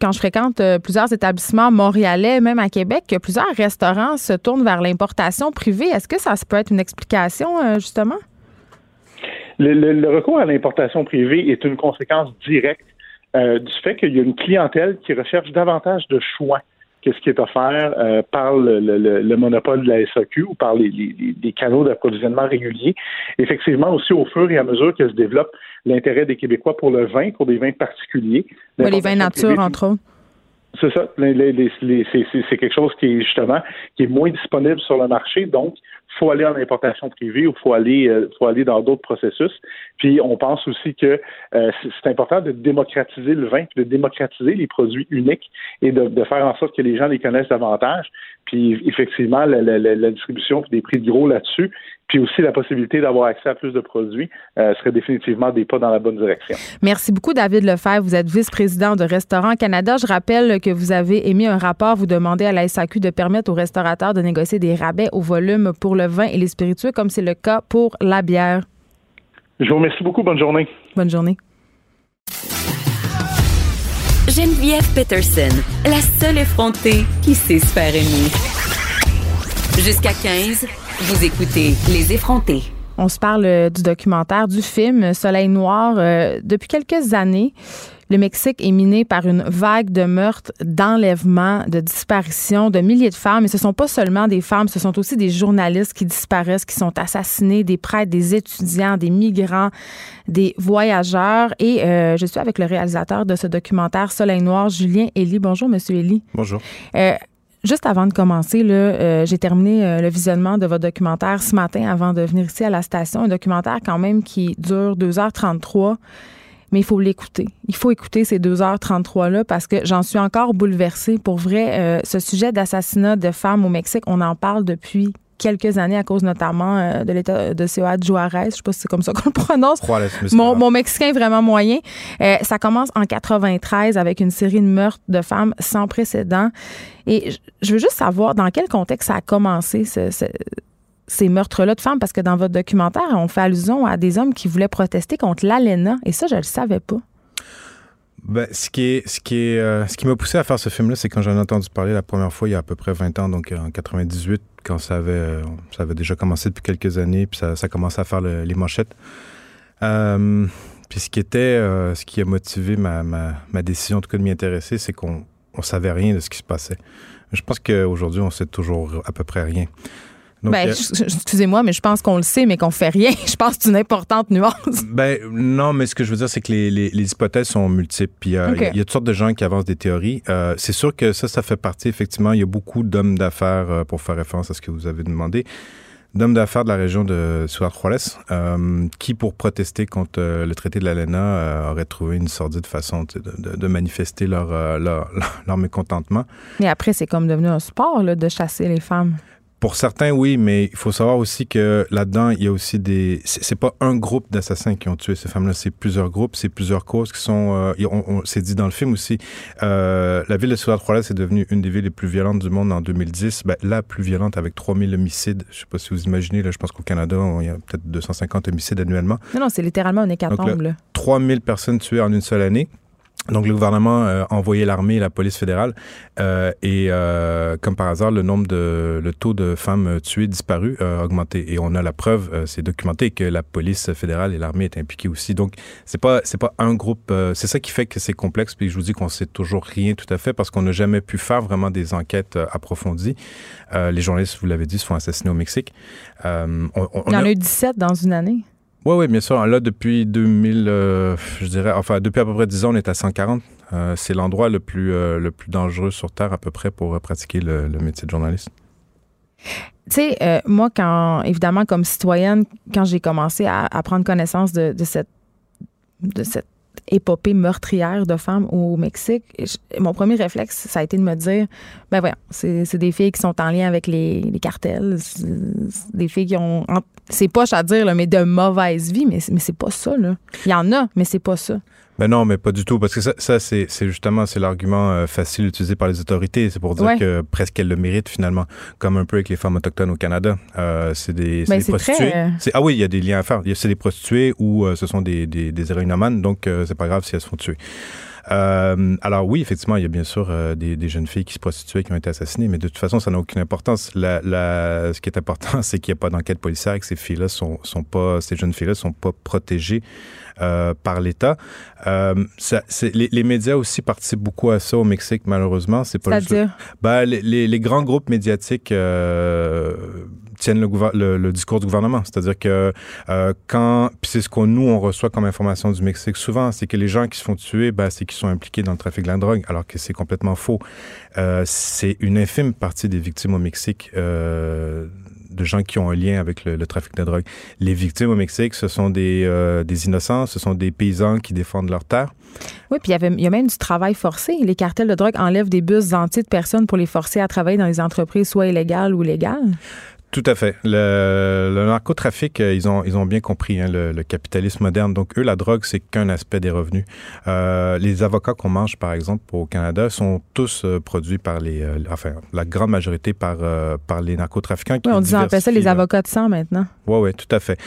quand je fréquente euh, plusieurs établissements montréalais, même à Québec, que plusieurs restaurants se tournent vers l'importation privée. Est-ce que ça, peut être une explication, euh, justement? Le, recours à l'importation privée est une conséquence directe du fait qu'il y a une clientèle qui recherche davantage de choix qu'est-ce qui est offert euh, par le, monopole de la SAQ ou par les, canaux d'approvisionnement réguliers. Effectivement, aussi au fur et à mesure que se développe l'intérêt des Québécois pour le vin, pour des vins particuliers. les vins nature, entre autres. C'est ça. c'est quelque chose qui est justement qui est moins disponible sur le marché, donc faut aller en importation privée ou faut aller euh, faut aller dans d'autres processus. Puis on pense aussi que euh, c'est important de démocratiser le vin, de démocratiser les produits uniques et de, faire en sorte que les gens les connaissent davantage. Puis effectivement, la, la, la distribution des prix de gros là-dessus, puis aussi la possibilité d'avoir accès à plus de produits euh, serait définitivement des pas dans la bonne direction. Merci beaucoup, David Lefebvre. Vous êtes vice-président de Restaurants Canada. Je rappelle que vous avez émis un rapport, vous demandez à la SAQ de permettre aux restaurateurs de négocier des rabais au volume pour le vin et les spiritueux, comme c'est le cas pour la bière. Je vous remercie beaucoup. Bonne journée. Bonne journée. Geneviève Peterson, la seule effrontée qui sait se faire aimer. Jusqu'à 15, vous écoutez Les effrontés. On se parle euh, du documentaire, du film Soleil Noir. Euh, depuis quelques années, le Mexique est miné par une vague de meurtres, d'enlèvements, de disparitions de milliers de femmes. Et ce ne sont pas seulement des femmes, ce sont aussi des journalistes qui disparaissent, qui sont assassinés, des prêtres, des étudiants, des migrants, des voyageurs. Et euh, je suis avec le réalisateur de ce documentaire Soleil Noir, Julien Elie. Bonjour, Monsieur Elie. Bonjour. Juste avant de commencer, euh, j'ai terminé euh, le visionnement de votre documentaire ce matin avant de venir ici à la station. Un documentaire quand même qui dure 2h33, mais il faut l'écouter. Il faut écouter ces 2h33-là parce que j'en suis encore bouleversée. Pour vrai, euh, ce sujet d'assassinat de femmes au Mexique, on en parle depuis quelques années à cause notamment euh, de l'état de Ciudad Juarez. Je sais pas si c'est comme ça qu'on le prononce. mon, mon, mexicain est vraiment moyen. Euh, ça commence en 93 avec une série de meurtres de femmes sans précédent. Et je veux juste savoir dans quel contexte ça a commencé ces meurtres-là de femmes, parce que dans votre documentaire, on fait allusion à des hommes qui voulaient protester contre l'ALENA, et ça, je le savais pas. Ben, ce qui ce qui euh, ce qui m'a poussé à faire ce film-là, c'est quand j'en ai entendu parler la première fois il y a à peu près 20 ans, donc en 98, quand ça avait, euh, ça avait déjà commencé depuis quelques années, puis ça, ça commençait à faire les manchettes. Euh, puis ce qui était, ce qui a motivé ma, décision, de m'y intéresser, c'est qu'on on savait rien de ce qui se passait. Je pense qu'aujourd'hui, on sait toujours à peu près rien. Ben, euh, excusez-moi, mais je pense qu'on le sait, mais qu'on fait rien. Je pense que c'est une importante nuance. Ben, non, mais ce que je veux dire, c'est que les, les, hypothèses sont multiples. Puis euh, il y, a toutes sortes de gens qui avancent des théories. Euh, c'est sûr que ça, ça fait partie, effectivement. Il y a beaucoup d'hommes d'affaires, pour faire référence à ce que vous avez demandé, d'hommes d'affaires de la région de Ciudad qui, pour protester contre le traité de l'ALENA, auraient trouvé une sordide façon de, de, manifester leur, leur, leur, mécontentement. Mais après, c'est comme devenu un sport là, de chasser les femmes. Pour certains, oui, mais il faut savoir aussi que là-dedans, il y a aussi des. C'est pas un groupe d'assassins qui ont tué ces femmes-là, c'est plusieurs groupes, c'est plusieurs causes qui sont. Euh, on, s'est dit dans le film aussi. Euh, la ville de Ciudad Juárez est devenue une des villes les plus violentes du monde en 2010. Ben, la plus violente avec 3000 homicides. Je sais pas si vous imaginez, là, je pense qu'au Canada, il y a peut-être 250 homicides annuellement. Non, non, c'est littéralement un hécatombe. 3000 personnes tuées en une seule année. Donc, le gouvernement euh, a envoyé l'armée et la police fédérale. Euh, et euh, comme par hasard, le nombre de le taux de femmes tuées, disparues a augmenté. Et on a la preuve, c'est documenté que la police fédérale et l'armée est impliquées aussi. Donc, c'est pas c'est pas un groupe. c'est ça qui fait que c'est complexe. Puis je vous dis qu'on sait toujours rien tout à fait parce qu'on n'a jamais pu faire vraiment des enquêtes approfondies. les journalistes, vous l'avez dit, se font assassiner au Mexique. On, Il y en a eu 17 dans une année. Oui, oui, bien sûr. Là, depuis 2000, euh, je dirais, enfin, depuis à peu près 10 ans, on est à 140 c'est l'endroit le plus le plus dangereux sur terre à peu près pour pratiquer le, métier de journaliste. Tu sais, moi, quand, évidemment, comme citoyenne, quand j'ai commencé à, prendre connaissance de cette épopée meurtrière de femmes au Mexique, mon premier réflexe, ça a été de me dire, ben voilà, c'est des filles qui sont en lien avec les, les cartels, des filles qui ont, c'est poche à dire, là, mais de mauvaise vie, mais, mais c'est pas ça, là. Il y en a, mais c'est pas ça. Ben non, mais pas du tout, parce que ça, ça c'est justement c'est l'argument euh, facile utilisé par les autorités. C'est pour dire que presque elles le méritent finalement, comme un peu avec les femmes autochtones au Canada. Euh, c'est des, ben, prostituées. Euh, ah oui, il y a des liens à faire. C'est des prostituées ou ce sont des, des, des héroïnomanes, donc c'est pas grave si elles se font tuer. Euh, alors oui, effectivement, il y a bien sûr euh, des, des, jeunes filles qui se prostituaient, qui ont été assassinées, mais de toute façon, ça n'a aucune importance. La, la, ce qui est important, c'est qu'il n'y a pas d'enquête policière et que ces filles-là sont, sont pas, ces jeunes filles-là sont pas protégées euh, par l'État. Euh, les, les, médias aussi participent beaucoup à ça au Mexique, malheureusement. C'est pas C'est-à-dire? Ben, les, les, grands groupes médiatiques euh, tiennent le, discours du gouvernement. C'est-à-dire que euh, quand, puis c'est ce qu'on nous on reçoit comme information du Mexique souvent, c'est que les gens qui se font tuer, ben, c'est qu'ils sont impliqués dans le trafic de la drogue, alors que c'est complètement faux. Euh, c'est une infime partie des victimes au Mexique. Euh, de gens qui ont un lien avec le, trafic de drogue. Les victimes au Mexique, ce sont des, des innocents, ce sont des paysans qui défendent leur terre. Oui, puis il y, a même du travail forcé. Les cartels de drogue enlèvent des bus entiers de personnes pour les forcer à travailler dans des entreprises soit illégales ou légales. Tout à fait. Le, narcotrafic, euh, ils ont, ils ont bien compris hein, le, capitalisme moderne. Donc, eux, la drogue, c'est qu'un aspect des revenus. Euh, les avocats qu'on mange, par exemple, au Canada, sont tous euh, produits par les, enfin, la grande majorité par, par les narcotrafiquants. Oui, on dit appelle ça les avocats de sang maintenant. Oui, oui, tout à fait.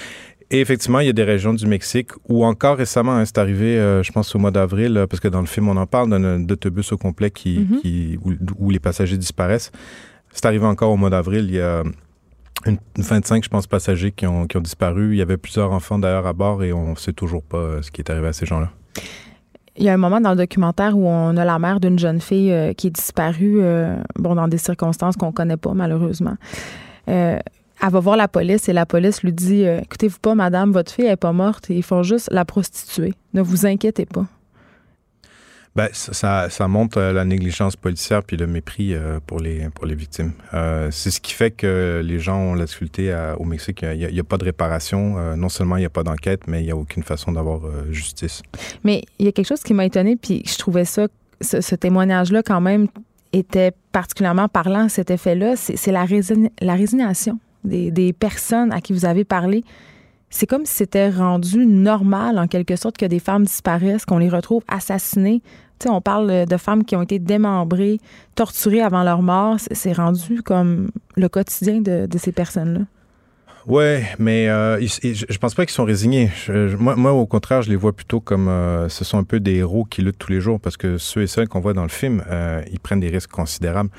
Et effectivement, il y a des régions du Mexique où encore récemment, hein, c'est arrivé, je pense au mois d'avril, parce que dans le film, on en parle d'un autobus au complet qui, mm-hmm. qui où, où, les passagers disparaissent. C'est arrivé encore au mois d'avril. Il y a une, 25, je pense, passagers qui ont, qui ont disparu. Il y avait plusieurs enfants d'ailleurs à bord et on ne sait toujours pas euh, ce qui est arrivé à ces gens-là. Il y a un moment dans le documentaire où on a la mère d'une jeune fille euh, qui est disparue, euh, bon, dans des circonstances qu'on ne connaît pas, malheureusement. elle va voir la police et la police lui dit Écoutez-vous pas, madame, votre fille n'est pas morte, ils font juste la prostituer. Ne vous inquiétez pas. Ben, ça, montre euh, la négligence policière puis le mépris euh, pour les pour les victimes. Euh, c'est ce qui fait que les gens ont la difficulté au Mexique. Il n'y a, pas de réparation. non seulement il n'y a pas d'enquête, mais il n'y a aucune façon d'avoir justice. Mais il y a quelque chose qui m'a étonné, puis je trouvais ça, ce, témoignage-là quand même était particulièrement parlant, cet effet-là. C'est la, la résignation des, des personnes à qui vous avez parlé c'est comme si c'était rendu normal, en quelque sorte, que des femmes disparaissent, qu'on les retrouve assassinées. Tu sais, on parle de femmes qui ont été démembrées, torturées avant leur mort. C'est rendu comme le quotidien de, ces personnes-là. Ouais, mais euh, je pense pas qu'ils sont résignés. moi, moi, au contraire, je les vois plutôt comme euh, ce sont un peu des héros qui luttent tous les jours parce que ceux et celles qu'on voit dans le film, euh, ils prennent des risques considérables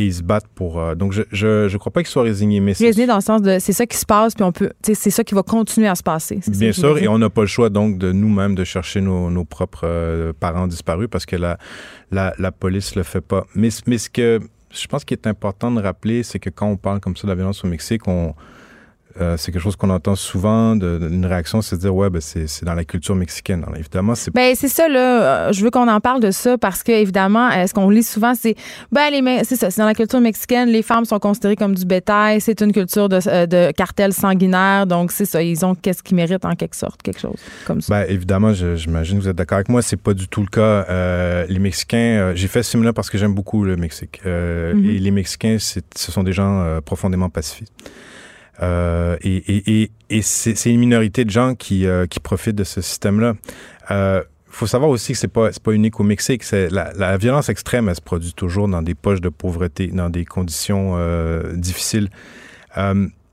et ils se battent pour. Euh, donc, je, je, je crois pas qu'ils soient résignés, mais résignés dans le sens de c'est ça qui se passe puis on peut, c'est ça qui va continuer à se passer. Bien sûr, et on n'a pas le choix donc de nous-mêmes de chercher nos, nos propres euh, parents disparus parce que la, la, la police le fait pas. Mais, mais ce que je pense qu'il est important de rappeler, c'est que quand on parle comme ça de la violence au Mexique, on euh, c'est quelque chose qu'on entend souvent, de, une réaction, c'est de dire, ouais, ben, c'est, dans la culture mexicaine. évidemment, c'est... Ben, c'est ça, là. Euh, je veux qu'on en parle de ça parce que, évidemment, euh, ce qu'on lit souvent, c'est, ben, les, c'est ça, c'est dans la culture mexicaine, les femmes sont considérées comme du bétail, c'est une culture de, de cartel sanguinaire, donc c'est ça, ils ont qu'est-ce qu'ils méritent en quelque sorte, quelque chose comme ça. Ben, évidemment, j'imagine que vous êtes d'accord avec moi, c'est pas du tout le cas. les Mexicains, j'ai fait ce film-là parce que j'aime beaucoup le Mexique. Mm-hmm. Et les Mexicains, ce sont des gens profondément pacifistes. Euh, et, et, et c'est une minorité de gens qui, euh, qui profitent de ce système-là. Il euh, faut savoir aussi que c'est pas pas unique au Mexique. C'est la, la, violence extrême, elle se produit toujours dans des poches de pauvreté, dans des conditions difficiles.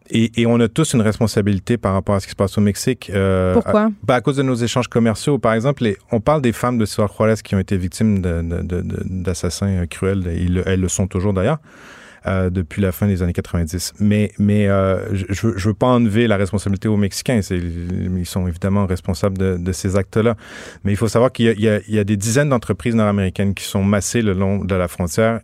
Et, et, on a tous une responsabilité par rapport à ce qui se passe au Mexique. Pourquoi? À, ben, à cause de nos échanges commerciaux. Par exemple, les, on parle des femmes de Ciudad Juarez qui ont été victimes d'assassins cruels. Elles le sont toujours d'ailleurs. Euh, depuis la fin des années 90. Mais, mais euh, je ne veux, pas enlever la responsabilité aux Mexicains. Ils sont évidemment responsables de, de ces actes-là. Mais il faut savoir qu'il y, y, a des dizaines d'entreprises nord-américaines qui sont massées le long de la frontière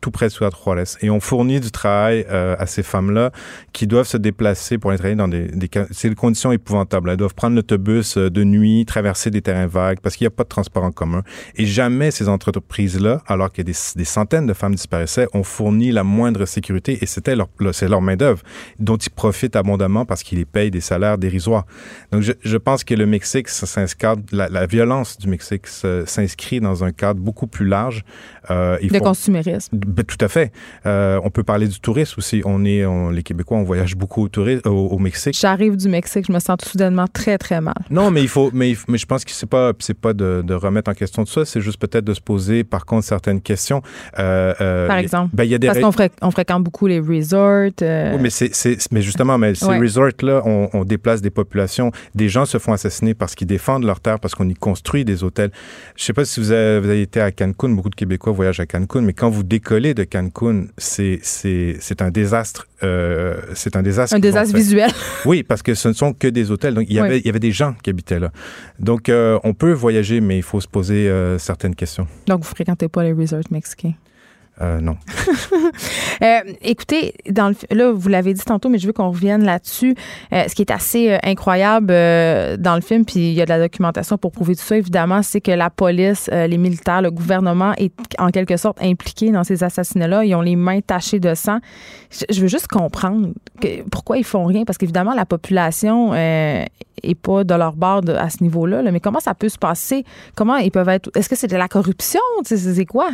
tout près de Ciudad Juarez. Et on fournit du travail euh, à ces femmes-là qui doivent se déplacer pour aller travailler dans des, des, c'est des conditions épouvantables. Elles doivent prendre l'autobus euh, de nuit, traverser des terrains vagues parce qu'il n'y a pas de transport en commun. Et jamais ces entreprises-là, alors que des, des, centaines de femmes disparaissaient, ont fourni la moindre sécurité et c'était leur, c'est leur main-d'œuvre dont ils profitent abondamment parce qu'ils les payent des salaires dérisoires. Donc, je, je pense que le Mexique, s'inscrit, la, la, violence du Mexique s'inscrit dans un cadre beaucoup plus large. Euh, de consumérisme. Ben, tout à fait. Euh, on peut parler du tourisme aussi. On est, on, les Québécois, on voyage beaucoup au, tourisme, au, au Mexique. J'arrive du Mexique, je me sens tout soudainement très, très mal. Non, mais il faut, mais, mais je pense que c'est pas, c'est pas de, de, remettre en question tout ça, c'est juste peut-être de se poser, par contre, certaines questions. Euh, euh par exemple. Ben, y a des Parce qu'on fré on fréquente beaucoup les resorts. Euh. Oui, mais c'est, mais justement, mais ces resorts-là, on, on, déplace des populations. Des gens se font assassiner parce qu'ils défendent leur terre, parce qu'on y construit des hôtels. Je sais pas si vous avez, vous avez été à Cancun, beaucoup de Québécois voyagent à Cancun, mais quand vous décollez de Cancun, c'est, un désastre. Euh, c'est un désastre. Un désastre visuel. Oui, parce que ce ne sont que des hôtels. Donc, il y avait, il y avait des gens qui habitaient là. Donc, euh, on peut voyager, mais il faut se poser euh, certaines questions. Donc, vous fréquentez pas les resorts mexicains? Euh, non. euh, écoutez, là, vous l'avez dit tantôt, mais je veux qu'on revienne là-dessus. Euh, ce qui est assez incroyable dans le film, puis il y a de la documentation pour prouver tout ça, évidemment, c'est que la police, les militaires, le gouvernement est en quelque sorte impliqué dans ces assassinats-là. Ils ont les mains tachées de sang. Je, veux juste comprendre pourquoi ils font rien, parce qu'évidemment, la population est pas de leur bord à ce niveau-là. Là. Mais comment ça peut se passer? Comment ils peuvent être... Est-ce que c'est de la corruption? C'est quoi?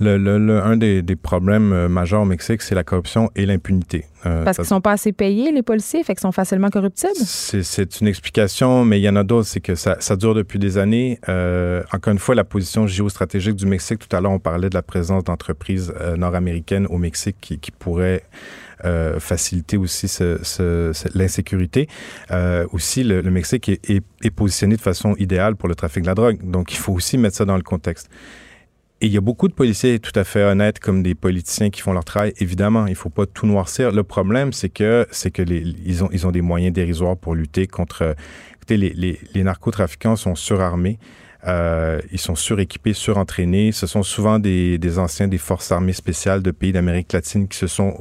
Le, le, un des, des, problèmes euh, majeurs au Mexique, c'est la corruption et l'impunité. Euh, Parce qu'ils sont pas assez payés, les policiers, fait qu'ils sont facilement corruptibles? C'est une explication, mais il y en a d'autres. C'est que ça, ça, dure depuis des années. Euh, encore une fois, la position géostratégique du Mexique, tout à l'heure, on parlait de la présence d'entreprises euh, nord-américaines au Mexique qui, qui pourraient faciliter aussi ce, ce, l'insécurité. Aussi, le, le Mexique est, est, est, positionné de façon idéale pour le trafic de la drogue. Donc, il faut aussi mettre ça dans le contexte. Et il y a beaucoup de policiers tout à fait honnêtes comme des politiciens qui font leur travail. Évidemment, il faut pas tout noircir. Le problème, c'est que c'est que les, ils ont ils ont des moyens dérisoires pour lutter contre. Écoutez, les, les, les narcotrafiquants sont surarmés. Euh, ils sont suréquipés, surentraînés. Ce sont souvent des, des anciens des forces armées spéciales de pays d'Amérique latine qui se sont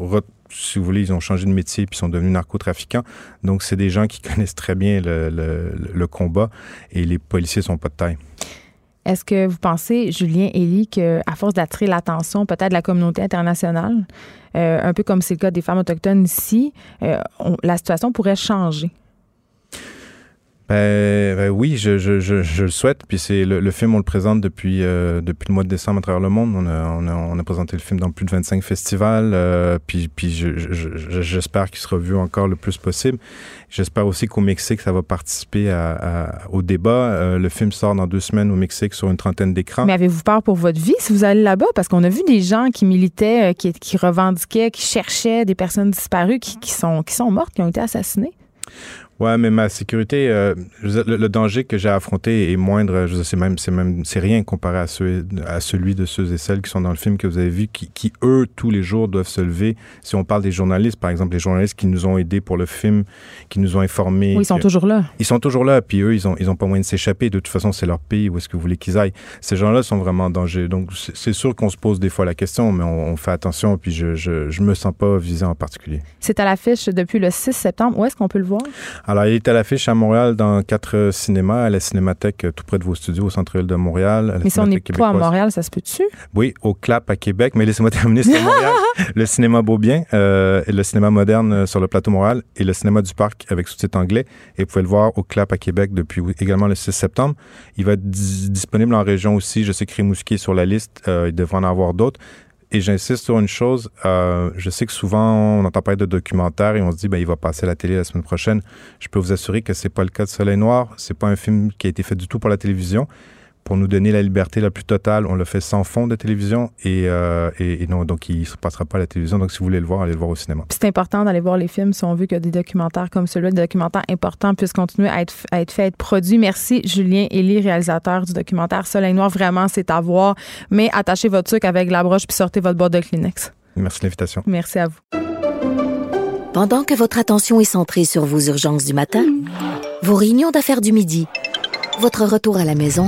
si vous voulez, ils ont changé de métier puis sont devenus narcotrafiquants. Donc, c'est des gens qui connaissent très bien le, le, le combat et les policiers sont pas de taille. Est-ce que vous pensez, Julien Elie, qu'à force d'attirer l'attention peut-être de la communauté internationale, euh, un peu comme c'est le cas des femmes autochtones ici, euh, la situation pourrait changer? Ben, ben oui, je, le souhaite. Puis c'est le, film, on le présente depuis euh, depuis le mois de décembre à travers le monde. On a, présenté le film dans plus de 25 festivals. Euh, puis j'espère qu'il sera vu encore le plus possible. J'espère aussi qu'au Mexique, ça va participer au débat. Euh, le film sort dans deux semaines au Mexique sur une trentaine d'écrans. Mais avez-vous peur pour votre vie si vous allez là-bas? Parce qu'on a vu des gens qui militaient, qui, revendiquaient, qui cherchaient des personnes disparues, qui, sont, qui sont mortes, qui ont été assassinées. Ouais, mais ma sécurité, euh, le, le, danger que j'ai affronté est moindre. Je sais même, c'est même, c'est rien comparé à, ceux, à celui de ceux et celles qui sont dans le film que vous avez vu, qui, qui, eux tous les jours doivent se lever. Si on parle des journalistes, par exemple, les journalistes qui nous ont aidés pour le film, qui nous ont informés. Oui, ils sont que, toujours là. Ils sont toujours là. Puis eux, ils ont, ils ont pas moyen de s'échapper. De toute façon, c'est leur pays. Où est-ce que vous voulez qu'ils aillent Ces gens-là sont vraiment en danger. Donc, c'est sûr qu'on se pose des fois la question, mais on, on fait attention. Puis je, je, je me sens pas visé en particulier. C'est à l'affiche depuis le 6 septembre. Où est-ce qu'on peut le voir? Alors, il est à l'affiche à Montréal dans quatre cinémas, à la Cinémathèque tout près de vos studios au centre-ville de Montréal. Mais si on n'est pas à Montréal, ça se peut-tu? Oui, au CLAP à Québec. Mais laissez-moi terminer sur Montréal. le cinéma Beaubien, euh, et le cinéma moderne sur le plateau Montréal et le cinéma du Parc avec sous-titres anglais. Et vous pouvez le voir au CLAP à Québec depuis également le 6 septembre. Il va être disponible en région aussi. Je sais que Rimouski est sur la liste. Euh, il devrait en avoir d'autres. Et j'insiste sur une chose, euh, je sais que souvent on entend parler de documentaires et on se dit ben il va passer à la télé la semaine prochaine. Je peux vous assurer que c'est pas le cas de Soleil Noir. C'est pas un film qui a été fait du tout pour la télévision pour nous donner la liberté la plus totale. On le fait sans fond de télévision et, euh, et, et, non, donc il ne se passera pas à la télévision. Donc si vous voulez le voir, allez le voir au cinéma. C'est important d'aller voir les films si on veut que des documentaires comme celui-là, des documentaires importants, puissent continuer à être, à être faits, à être produits. Merci Julien Elie, réalisateur du documentaire Soleil Noir. Vraiment, c'est à voir. Mais attachez votre truc avec la broche puis sortez votre boîte de Kleenex. Merci de l'invitation. Merci à vous. Pendant que votre attention est centrée sur vos urgences du matin, vos réunions d'affaires du midi, votre retour à la maison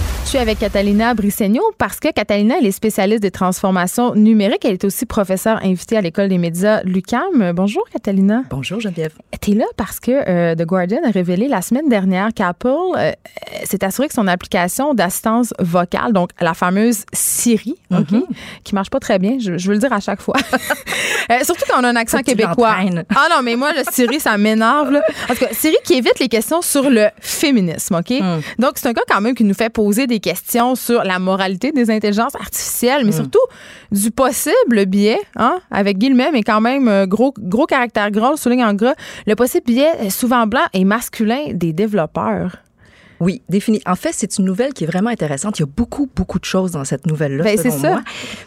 Suis avec Catalina Brissegno parce que Catalina, elle est spécialiste des transformations numériques. Elle est aussi professeure invitée à l'École des médias Lucam. Bonjour, Catalina. Bonjour, Geneviève. Tu es là parce que euh, The Guardian a révélé la semaine dernière qu'Apple euh, s'est assuré que son application d'assistance vocale, donc la fameuse Siri, OK, Mhm. qui marche pas très bien, je, je veux le dire à chaque fois. Euh, surtout quand on a un accent québécois. Ah non, mais moi, le Siri, ça m'énerve. En tout cas, Siri qui évite les questions sur le féminisme, OK? Hmm. Donc, c'est un gars quand même qui nous fait poser des questions sur la moralité des intelligences artificielles, Hmm. mais surtout du possible biais, hein, avec guillemets, mais quand même euh, gros, gros caractère gras, souligne en gras, le possible biais souvent blanc et masculin des développeurs. Oui, défini. En fait, c'est une nouvelle qui est vraiment intéressante. Il y a beaucoup, beaucoup de choses dans cette nouvelle-là, Ben, selon ça. moi.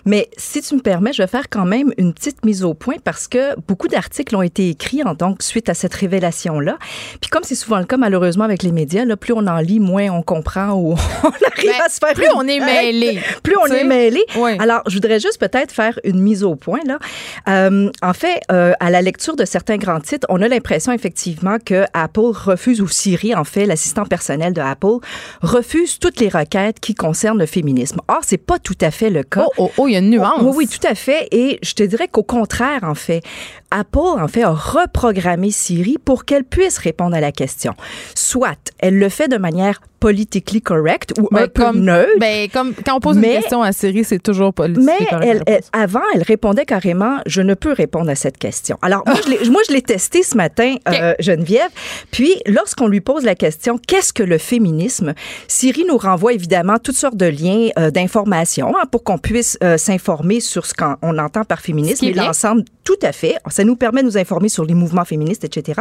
Mais si tu me permets, je vais faire quand même une petite mise au point parce que beaucoup d'articles ont été écrits en, donc suite à cette révélation-là. Puis comme c'est souvent le cas, malheureusement, avec les médias, là, plus on en lit, moins on comprend ou on arrive Ben, à se faire plus une on est mêlé. Plus on est mêlé. Oui. Alors, je voudrais juste peut-être faire une mise au point. Là. Euh, en fait, euh, à la lecture de certains grands titres, on a l'impression effectivement que Apple refuse, ou Siri, en fait, l'assistant personnel de Apple, refuse toutes les requêtes qui concernent le féminisme. Or, c'est pas tout à fait le cas. Oh, oh, oh, il y a une nuance. Oui, oui, tout à fait. Et je te dirais qu'au contraire, en fait, Apple, en fait, a reprogrammé Siri pour qu'elle puisse répondre à la question. Soit elle le fait de manière politically correct ou Ben, un peu neutre. ben, comme quand on pose Mais- une question à Siri, c'est toujours politique. Mais elle, elle- avant, elle répondait carrément Je ne peux répondre à cette question. Alors, moi, je l'ai- moi, je l'ai testé ce matin, euh, Geneviève. Puis, lorsqu'on lui pose la question Qu'est-ce que le féminisme Siri nous renvoie évidemment toutes sortes de liens euh, d'information hein, pour qu'on puisse euh, s'informer sur ce qu'on on entend par féminisme et l'ensemble. Tout à fait. Ça nous permet de nous informer sur les mouvements féministes, etc.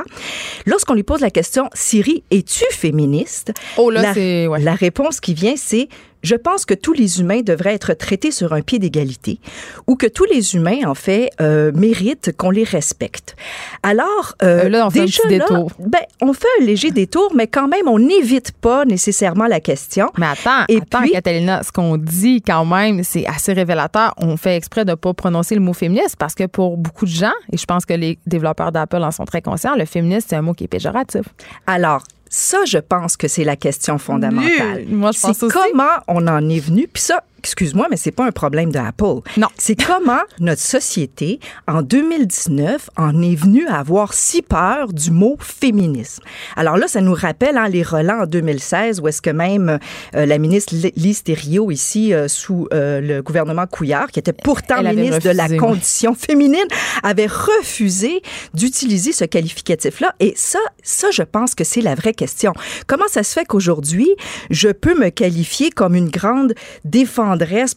Lorsqu'on lui pose la question Siri, es-tu féministe? Oh là, la, ouais. la réponse qui vient, c'est je pense que tous les humains devraient être traités sur un pied d'égalité ou que tous les humains, en fait, euh, méritent qu'on les respecte. Alors, euh, Euh, là, on fait un déjà petit là, détour. ben, on fait un léger détour, mais quand même, on n'évite pas nécessairement la question. Mais attends, Et attends, puis- Catalina, ce qu'on dit quand même, c'est assez révélateur. On fait exprès de ne pas prononcer le mot féministe parce que pour beaucoup de gens, et je pense que les développeurs d'Apple en sont très conscients, le féministe, c'est un mot qui est péjoratif. Alors, ça, je pense que c'est la question fondamentale. Moi, je pense C'est aussi. comment on en est venu. Puis ça, excuse-moi, mais c'est pas un problème de Apple. Non. C'est comment notre société, en 2019, en est venue à avoir si peur du mot féminisme? Alors là, ça nous rappelle hein, les relents en 2016, où est-ce que même euh, la ministre Lise Thériault, ici, euh, sous euh, le gouvernement Couillard, qui était pourtant Elle ministre de la oui. condition féminine, avait refusé d'utiliser ce qualificatif-là. Et ça, ça, je pense que c'est la vraie question. Comment ça se fait qu'aujourd'hui, je peux me qualifier comme une grande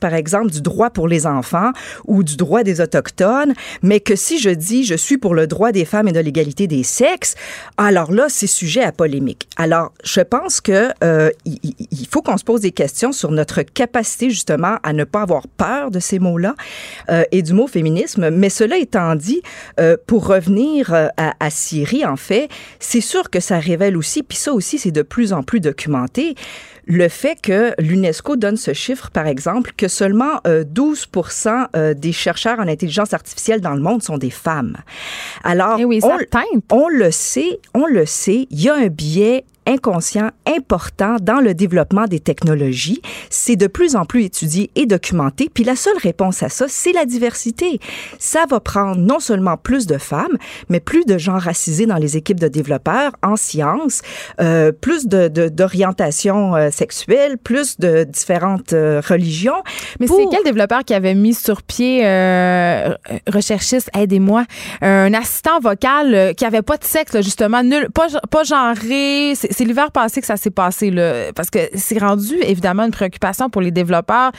par exemple, du droit pour les enfants ou du droit des Autochtones, mais que si je dis je suis pour le droit des femmes et de l'égalité des sexes, alors là, c'est sujet à polémique. Alors, je pense que euh, il, faut qu'on se pose des questions sur notre capacité, justement, à ne pas avoir peur de ces mots-là euh, et du mot féminisme. Mais cela étant dit, euh, pour revenir à, à Syrie, en fait, c'est sûr que ça révèle aussi, puis ça aussi, c'est de plus en plus documenté, le fait que l'UNESCO donne ce chiffre, par exemple, que seulement euh, 12 euh, des chercheurs en intelligence artificielle dans le monde sont des femmes. Alors, Eh oui, on, on le sait, on le sait, il y a un biais inconscient important dans le développement des technologies. C'est de plus en plus étudié et documenté. Puis la seule réponse à ça, c'est la diversité. Ça va prendre non seulement plus de femmes, mais plus de gens racisés dans les équipes de développeurs en sciences, euh, plus de, de- d'orientation euh, sexuelle, plus de différentes euh, religions. Mais pour- c'est quel développeur qui avait mis sur pied, euh, recherchiste, aidez-moi, un assistant vocal qui avait pas de sexe, là, justement, nul, pas, pas genré. C'est c'est l'hiver passé que ça s'est passé, là, parce que c'est rendu évidemment une préoccupation pour les développeurs.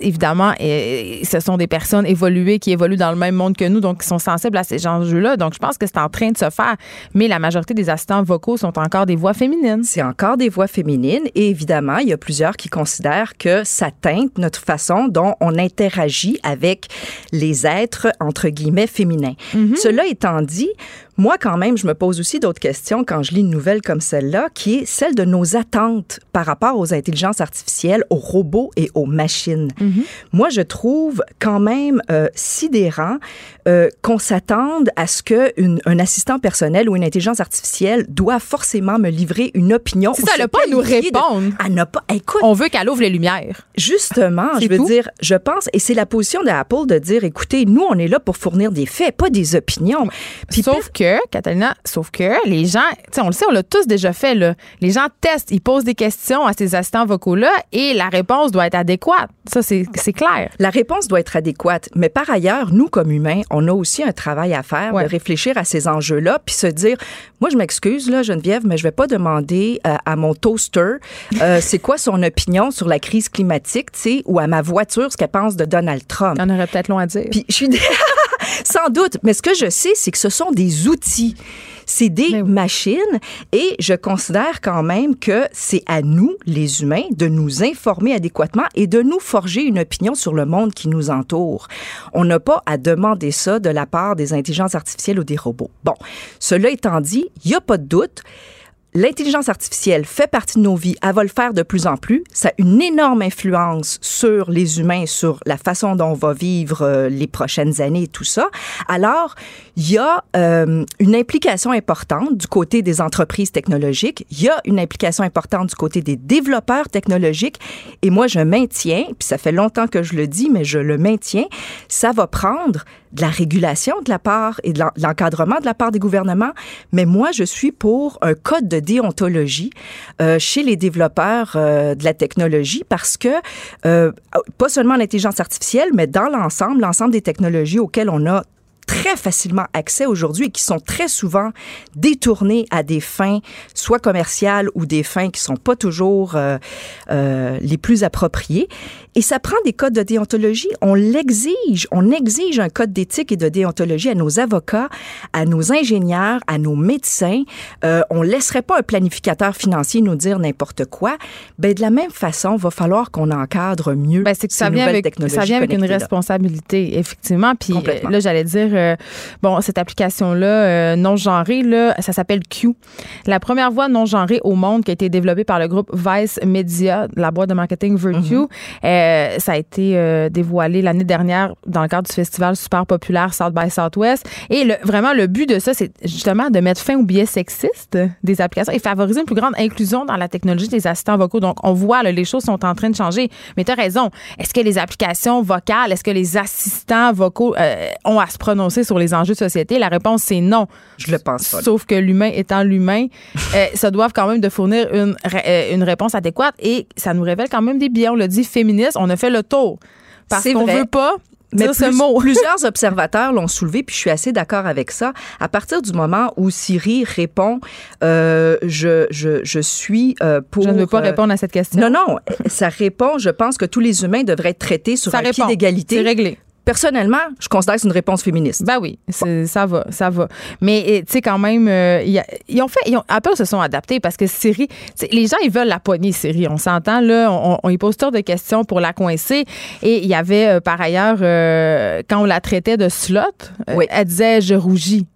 Évidemment, et, ce sont des personnes évoluées qui évoluent dans le même monde que nous, donc qui sont sensibles à ces enjeux-là. Donc, je pense que c'est en train de se faire. Mais la majorité des assistants vocaux sont encore des voix féminines. C'est encore des voix féminines. Et évidemment, il y a plusieurs qui considèrent que ça teinte notre façon dont on interagit avec les êtres, entre guillemets, féminins. Mm-hmm. Cela étant dit, moi, quand même, je me pose aussi d'autres questions quand je lis une nouvelle comme celle-là, qui est celle de nos attentes par rapport aux intelligences artificielles, aux robots et aux machines. Mhm. Moi, je trouve quand même euh, sidérant euh, qu'on s'attende à ce qu'un assistant personnel ou une intelligence artificielle doit forcément me livrer une opinion. Si ça n'a pas nous répondre. À ne pas. Écoute. On veut qu'elle ouvre les lumières. Justement, je veux dire, je pense, et c'est la position d'Apple de dire, écoutez, nous, on est là pour fournir des faits, pas des opinions. Puis Sauf que Catalina, sauf que les gens, on le sait, on l'a tous déjà fait, là. Les gens testent, ils posent des questions à ces assistants vocaux-là et la réponse doit être adéquate. Ça, c'est clair. La réponse doit être adéquate. Mais par ailleurs, nous, comme humains, on a aussi un travail à faire de réfléchir à ces enjeux-là puis se dire, moi, je m'excuse, là, Geneviève, mais je vais pas demander euh, à mon toaster euh, c'est quoi son opinion sur la crise climatique, tu sais, ou à ma voiture ce qu'elle pense de Donald Trump. On aurait peut-être long à dire. Puis je suis sans doute, mais ce que je sais, c'est que ce sont des outils. C'est des machines et je considère quand même que c'est à nous, les humains, de nous informer adéquatement et de nous forger une opinion sur le monde qui nous entoure. On n'a pas à demander ça de la part des intelligences artificielles ou des robots. Bon, cela étant dit, il n'y a pas de doute l'intelligence artificielle fait partie de nos vies, elle va le faire de plus en plus. Ça a une énorme influence sur les humains, sur la façon dont on va vivre euh, les prochaines années et tout ça. Alors, il y a euh, une implication importante du côté des entreprises technologiques, il y a une implication importante du côté des développeurs technologiques, et moi, je maintiens, puis ça fait longtemps que je le dis, mais je le maintiens, ça va prendre de la régulation de la part et de l'encadrement de la part des gouvernements, mais moi, je suis pour un code de déontologie euh, chez les développeurs euh, de la technologie parce que, euh, pas seulement l'intelligence artificielle, mais dans l'ensemble, l'ensemble des technologies auxquelles on a très facilement accès aujourd'hui et qui sont très souvent détournés à des fins soit commerciales ou des fins qui sont pas toujours euh, euh, les plus appropriées. Et ça prend des codes de déontologie. On l'exige. On exige un code d'éthique et de déontologie à nos avocats, à nos ingénieurs, à nos médecins. Euh, on laisserait pas un planificateur financier nous dire n'importe quoi. Ben, de la même façon, il va falloir qu'on encadre mieux ben, c'est que ça vient avec, Ça vient avec une responsabilité, effectivement. Puis là, j'allais dire, euh, bon, cette application-là, euh, non-genrée, là, ça s'appelle Q. La première voix non-genrée au monde qui a été développée par le groupe Vice Media, la boîte de marketing Virtue. Mhm. Euh, ça a été dévoilé l'année dernière dans le cadre du festival super populaire South by Southwest. Et le, vraiment, le but de ça, c'est justement de mettre fin au biais sexiste des applications et favoriser une plus grande inclusion dans la technologie des assistants vocaux. Donc, on voit, là, les choses sont en train de changer. Mais tu as raison. Est-ce que les applications vocales, est-ce que les assistants vocaux ont à se prononcer sur les enjeux de société? La réponse, c'est non. Je le pense pas. Sauf que l'humain étant l'humain, euh, ça doit quand même de fournir une, euh, une réponse adéquate et ça nous révèle quand même des biais. On l'a dit, féministe, on a fait le tour. Parce qu'on veut pas mais ce mot. plusieurs observateurs l'ont soulevé, puis je suis assez d'accord avec ça. À partir du moment où Siri répond, euh, je, je, je suis euh, pour. Je ne veux pas répondre à cette question. Non, non, ça répond. Je pense que tous les humains devraient être traités sur un pied d'égalité. C'est réglé personnellement, je considère que c'est une réponse féministe. Ben oui, ça va, ça va. Mais tu sais quand même, euh, ils ont fait, ils ont, Apple se sont adaptés parce que Siri, les gens ils veulent la poignée Siri. On s'entend là, on, on, y pose toutes de questions pour la coincer. Et il y avait euh, par ailleurs euh, quand on la traitait de slot, elle disait je rougis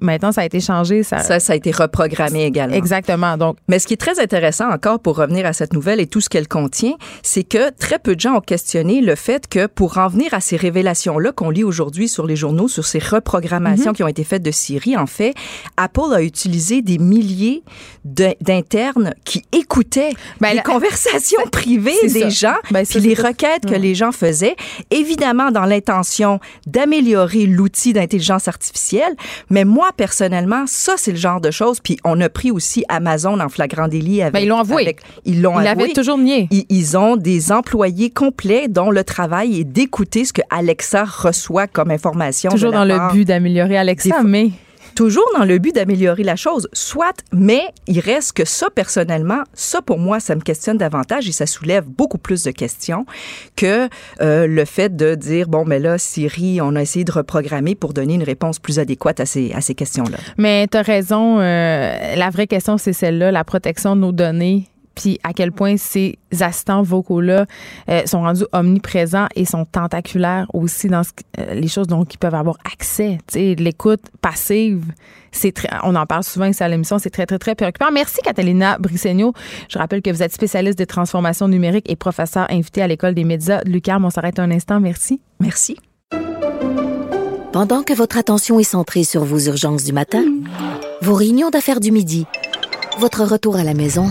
maintenant, ça a été changé. Ça... ça, a été reprogrammé également. Exactement. Donc, Mais ce qui est très intéressant encore pour revenir à cette nouvelle et tout ce qu'elle contient, c'est que très peu de gens ont questionné le fait que pour en venir à ces révélations-là qu'on lit aujourd'hui sur les journaux, sur ces reprogrammations mhm. qui ont été faites de Siri, en fait, Apple a utilisé des milliers d'internes qui écoutaient ben, les conversations privées des gens, ben, puis les requêtes que les gens faisaient, évidemment dans l'intention d'améliorer l'outil d'intelligence artificielle, mais mais moi, personnellement, ça, c'est le genre de choses. Puis on a pris aussi Amazon en flagrant délit avec. Ben, ils l'ont avoué. ils l'ont avoué. toujours nié. Ils, ils, ont des employés complets dont le travail est d'écouter ce que Alexa reçoit comme information. Toujours dans le but d'améliorer Alexa, mais toujours dans le but d'améliorer la chose. Soit, mais il reste que ça, personnellement, ça, pour moi, ça me questionne davantage et ça soulève beaucoup plus de questions que euh, le fait de dire, bon, mais là, Siri, on a essayé de reprogrammer pour donner une réponse plus adéquate à ces, à ces questions-là. Mais tu as raison. Euh, la vraie question, c'est celle-là, la protection de nos données puis à quel point ces assistants vocaux-là euh, sont rendus omniprésents et sont tentaculaires aussi dans euh, les choses dont ils peuvent avoir accès. L'écoute passive, c'est on en parle souvent ici à l'émission, c'est très, très, très préoccupant. Merci, Catalina Brissegno. Je rappelle que vous êtes spécialiste des transformations numériques et professeur invité à l'École des médias de l'UQAM. On s'arrête un instant. Merci. Merci. Pendant que votre attention est centrée sur vos urgences du matin, vos réunions d'affaires du midi, votre retour à la maison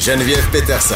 Geneviève Peterson.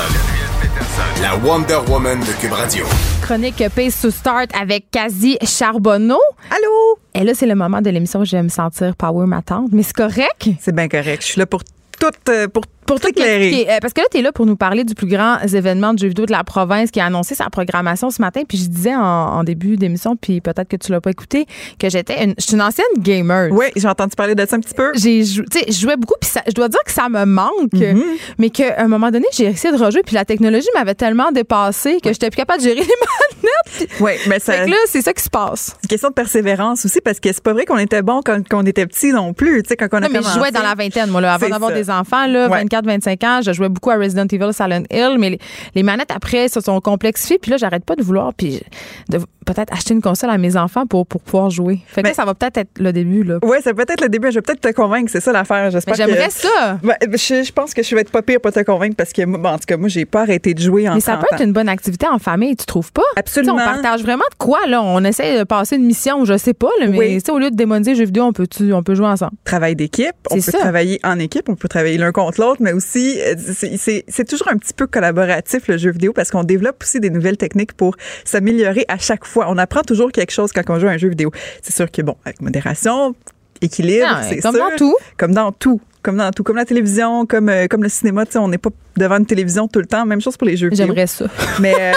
La Wonder Woman de Cube Radio. Chronique Pace to Start avec Kazi Charbonneau. Allô? Et là, c'est le moment de l'émission où je vais me sentir power ma tante. Mais c'est correct? C'est bien correct. Je suis là pour tout, euh, pour pour expliquer, euh, parce que là, tu es là pour nous parler du plus grand événement de jeux vidéo de la province qui a annoncé sa programmation ce matin. Puis je disais en, début d'émission, puis peut-être que tu l'as pas écouté, que j'étais une, je suis une ancienne gamer. Oui, j'ai entendu parler de ça un petit peu. J'ai joué, je jouais beaucoup, puis je dois dire que ça me manque, mm-hmm. mais qu'à un moment donné, j'ai essayé de rejouer, puis la technologie m'avait tellement dépassé que j'étais plus capable de gérer les manettes. Oui, mais ça. Fait que là, c'est ça qui se passe. Une question de persévérance aussi, parce que c'est pas vrai qu'on était bon quand, on était petit non plus. Tu sais, quand on a non, mais je jouais dans la vingtaine, moi, là, avant d'avoir des enfants, là, 24-25 ans, jouais beaucoup à Resident Evil Silent Hill, mais les, manettes après se sont complexifiées. Puis là, j'arrête pas de vouloir puis de peut-être acheter une console à mes enfants pour, pour pouvoir jouer. Fait que ça va peut-être être le début. Là. Oui, ça peut être le début. Je vais peut-être te convaincre. C'est ça l'affaire. J'espère J'aimerais ça. Ben, je, pense que je vais être pas pire pour te convaincre parce que, en tout cas, moi, j'ai pas arrêté de jouer en Mais ça peut être une bonne activité en famille, tu trouves pas? Absolument. on partage vraiment de quoi, là? On essaie de passer une mission, je sais pas, mais au lieu de démoniser jeux vidéo, on peut, on peut jouer ensemble? Travail d'équipe. On peut travailler en équipe, on peut travailler l'un contre l'autre, mais aussi, euh, c'est toujours un petit peu collaboratif, le jeu vidéo, parce qu'on développe aussi des nouvelles techniques pour s'améliorer à chaque fois. On apprend toujours quelque chose quand on joue à un jeu vidéo. C'est sûr que, bon, avec modération, équilibre, ah, c'est Comme dans tout. Comme dans tout. Comme dans tout. Comme la télévision, comme, euh, comme le cinéma, tu sais, on n'est pas devant une télévision tout le temps. Même chose pour les jeux vidéo. J'aimerais ça. Mais euh,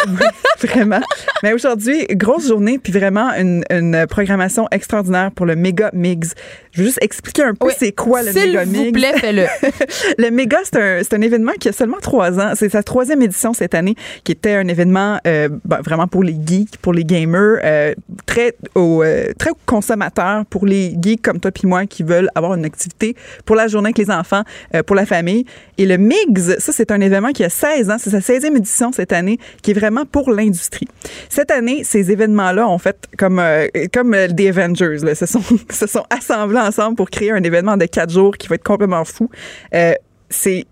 vraiment. Mais aujourd'hui, grosse journée, puis vraiment une, une, programmation extraordinaire pour le Mega Mix. Je vais juste expliquer un peu c'est quoi le Mega Mix. S'il vous plaît, fais-le. le Mega, c'est un, un, événement qui a seulement trois ans. C'est sa troisième édition cette année, qui était un événement euh, ben, vraiment pour les geeks, pour les gamers, euh, très, au, euh, très consommateur pour les geeks comme toi puis moi qui veulent avoir une activité pour la journée les enfants, euh, pour la famille. Et le MIGS, ça, c'est c'est un événement qui a 16 ans. C'est sa 16e édition cette année, qui est vraiment pour l'industrie. Cette année, ces événements-là ont fait comme, euh, comme des Avengers. Là. Se, sont, se sont assemblés ensemble pour créer un événement de quatre jours qui va être complètement fou. Euh, c'est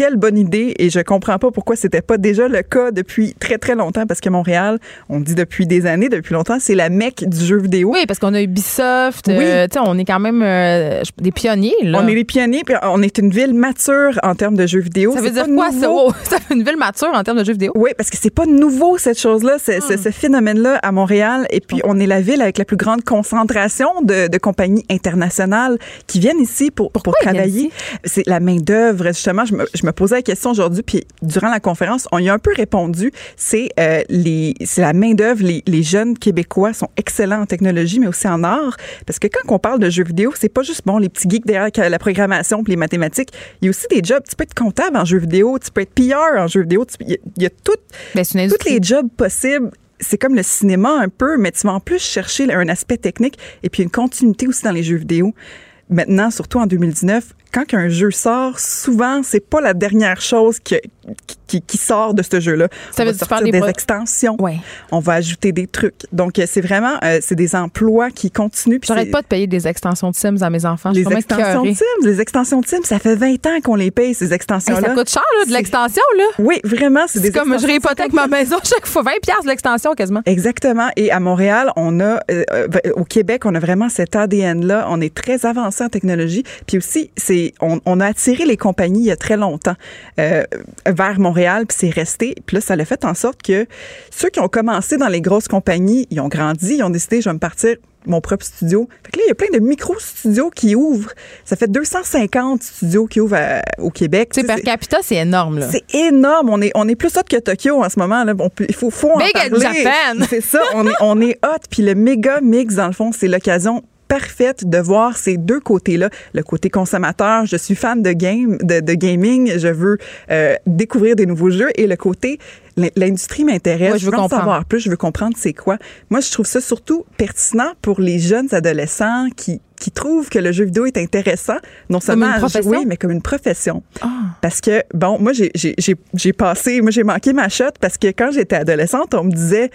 quelle bonne idée et je comprends pas pourquoi c'était pas déjà le cas depuis très très longtemps parce que Montréal, on dit depuis des années, depuis longtemps, c'est la mecque du jeu vidéo. Oui, parce qu'on a Ubisoft, oui. Euh, on est quand même euh, des pionniers là. On est des pionniers puis on est une ville mature en termes de jeux vidéo. Ça veut dire quoi ça, une ville mature en termes de jeux vidéo? Oui, parce que c'est pas nouveau cette chose-là, ce phénomène-là à Montréal et puis on est la ville avec la plus grande concentration de, de compagnies internationales qui viennent ici pour pour travailler. C'est la main d'œuvre justement, je me, je me posais la question aujourd'hui, puis durant la conférence, on y a un peu répondu. C'est euh, les, c'est la main d'œuvre. Les, les, jeunes Québécois sont excellents en technologie, mais aussi en art, parce que quand on parle de jeux vidéo, c'est pas juste bon les petits geeks derrière la programmation, puis les mathématiques. Il y a aussi des jobs. Tu peux être comptable en jeux vidéo, tu peux être PR en jeux vidéo. Il y, a, tout, ben, tous les jobs possibles c'est comme le cinéma un peu, mais tu vas en plus chercher un aspect technique et puis une continuité aussi dans les jeux vidéo maintenant, surtout en 2019, quand un jeu sort, souvent, c'est pas la dernière chose qui, qui sort de ce jeu-là. Ça on veut va sortir des des, extensions. Ouais. On va ajouter des trucs. Donc, euh, c'est vraiment, euh, c'est des emplois qui continuent. J'arrête c'est- pas de payer des extensions de Sims à mes enfants. Les extensions de. Sims, les extensions de Sims, ça fait 20 ans qu'on les paye, ces Hey, extensions-là. ça coûte cher, là, de C'est- l'extension, là. Oui, vraiment, c'est des C'est comme je réhypothèque 50 ma maison chaque fois. 20 piastres de l'extension, quasiment. Exactement. Et à Montréal, on a, euh, au Québec, on a vraiment cet ADN-là. On est très avancé en technologie. Puis aussi, c'est, on, on a attiré les compagnies il y a très longtemps euh, vers Montréal, puis c'est resté. Puis là, ça l'a fait en sorte que ceux qui ont commencé dans les grosses compagnies, ils ont grandi, ils ont décidé, je vais me partir mon propre studio. Fait que là, il y a plein de micro-studios qui ouvrent. Ça fait 250 studios qui ouvrent à- au Québec. Tu sais, per capita, c'est énorme, là. c'est énorme. On est, on est plus hot que Tokyo en ce moment. Là. On il faut, faut en Big in parler. Japan. C'est ça. On est, on est hot. Puis le méga mix, dans le fond, c'est l'occasion parfaite de voir ces deux côtés-là. Le côté consommateur, je suis fan de game, de, de gaming, je veux euh, découvrir des nouveaux jeux. Et le côté, l'in- l'industrie m'intéresse, je veux en savoir plus, je veux comprendre c'est quoi. Moi, je trouve ça surtout pertinent pour les jeunes adolescents qui qui trouvent que le jeu vidéo est intéressant, non seulement une à profession? jouer, mais comme une profession. Ah. Parce que, bon, moi, j'ai passé, moi, j'ai manqué ma shot parce que quand j'étais adolescente, on me disait,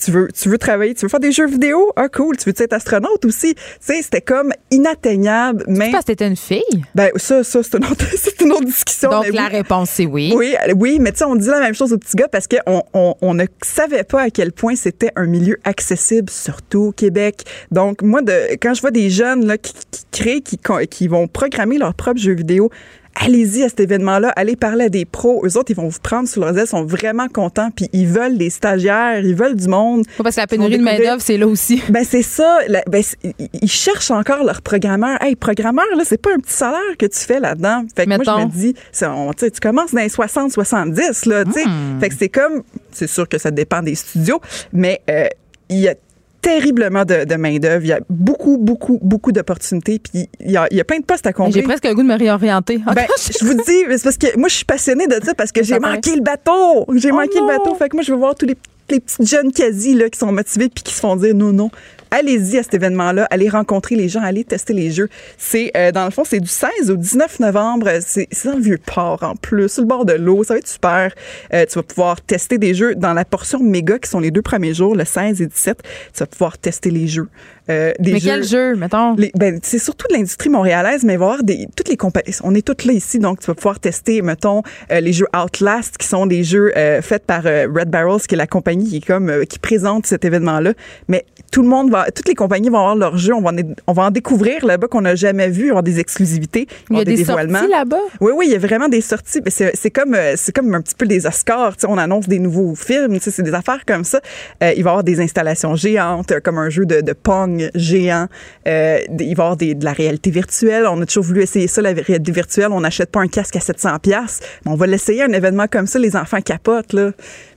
tu veux, tu veux travailler, tu veux faire des jeux vidéo? Ah, cool. Tu veux être astronaute aussi? Tu sais, c'était comme inatteignable. Mais, Parce que t'étais une fille? ben, ça, ça, c'est une autre, c'est une autre discussion. Donc, la oui. réponse, c'est oui. Oui, euh, oui, mais tu sais, on dit la même chose aux petits gars parce qu'on on, on ne savait pas à quel point c'était un milieu accessible, surtout au Québec. Donc, moi, de, quand je vois des jeunes là, qui, qui créent, qui, qui vont programmer leurs propres jeux vidéo, allez-y à cet événement-là, allez parler à des pros. Eux autres, ils vont vous prendre sous leurs ailes, sont vraiment contents, puis ils veulent des stagiaires, ils veulent du monde. Pas parce que la Ils pénurie de main-d'œuvre, c'est là aussi. Ben c'est ça. la- ben, ils- ils cherchent encore leur programmeur. Hey, programmeur, là, c'est pas un petit salaire que tu fais là-dedans. Fait que moi, je me dis, on- tu commences dans les 60, 70, là, tu sais. Hmm. Fait que c'est comme, c'est sûr que ça dépend des studios, mais euh, il y a terriblement de, de main-d'œuvre. Il y a beaucoup, beaucoup, beaucoup d'opportunités. Puis il y a, il y a plein de postes à J'ai combler. presque le goût de me réorienter. Ben, je vous dis, c'est parce que moi, je suis passionnée de ça parce que j'ai manqué le bateau. J'ai Oh manqué non. le bateau. Fait que moi, je veux voir tous les, les petits jeunes quasi là, qui sont motivés puis qui se font dire non, non. Allez-y à cet événement-là, allez rencontrer les gens, allez tester les jeux. C'est euh, dans le fond, c'est du 16 au 19 novembre. C'est dans le vieux port en plus, sur le bord de l'eau. Ça va être super. Euh, tu vas pouvoir tester des jeux dans la portion méga qui sont les deux premiers jours, le 16 et 17. Tu vas pouvoir tester les jeux. Euh, des Mais jeux- quel jeu, mettons? les- ben, c'est surtout de l'industrie montréalaise, mais il va y avoir des, toutes les compagnies. On est toutes là ici, donc tu vas pouvoir tester, mettons, euh, les jeux Outlast, qui sont des jeux euh, faits par euh, Red Barrels, qui est la compagnie qui est comme euh, qui présente cet événement-là. Mais tout le monde va, toutes les compagnies vont avoir leurs jeux. On va en, on va en découvrir là-bas qu'on n'a jamais vu, avoir des exclusivités, Il y a des, dévoilements. sorties là-bas? Oui, oui, il y a vraiment des sorties. Mais C'est c'est comme, euh, c'est comme un petit peu des Oscars. tu sais, On annonce des nouveaux films. tu sais, C'est des affaires comme ça. Euh, il va y avoir des installations géantes, euh, comme un jeu de, de Pong géant. Euh, des- il va y avoir des- de la réalité virtuelle. On a toujours voulu essayer ça, la réalité virtuelle. On n'achète pas un casque à 700 pièces. On va l'essayer, un événement comme ça. Les enfants capotent. Là.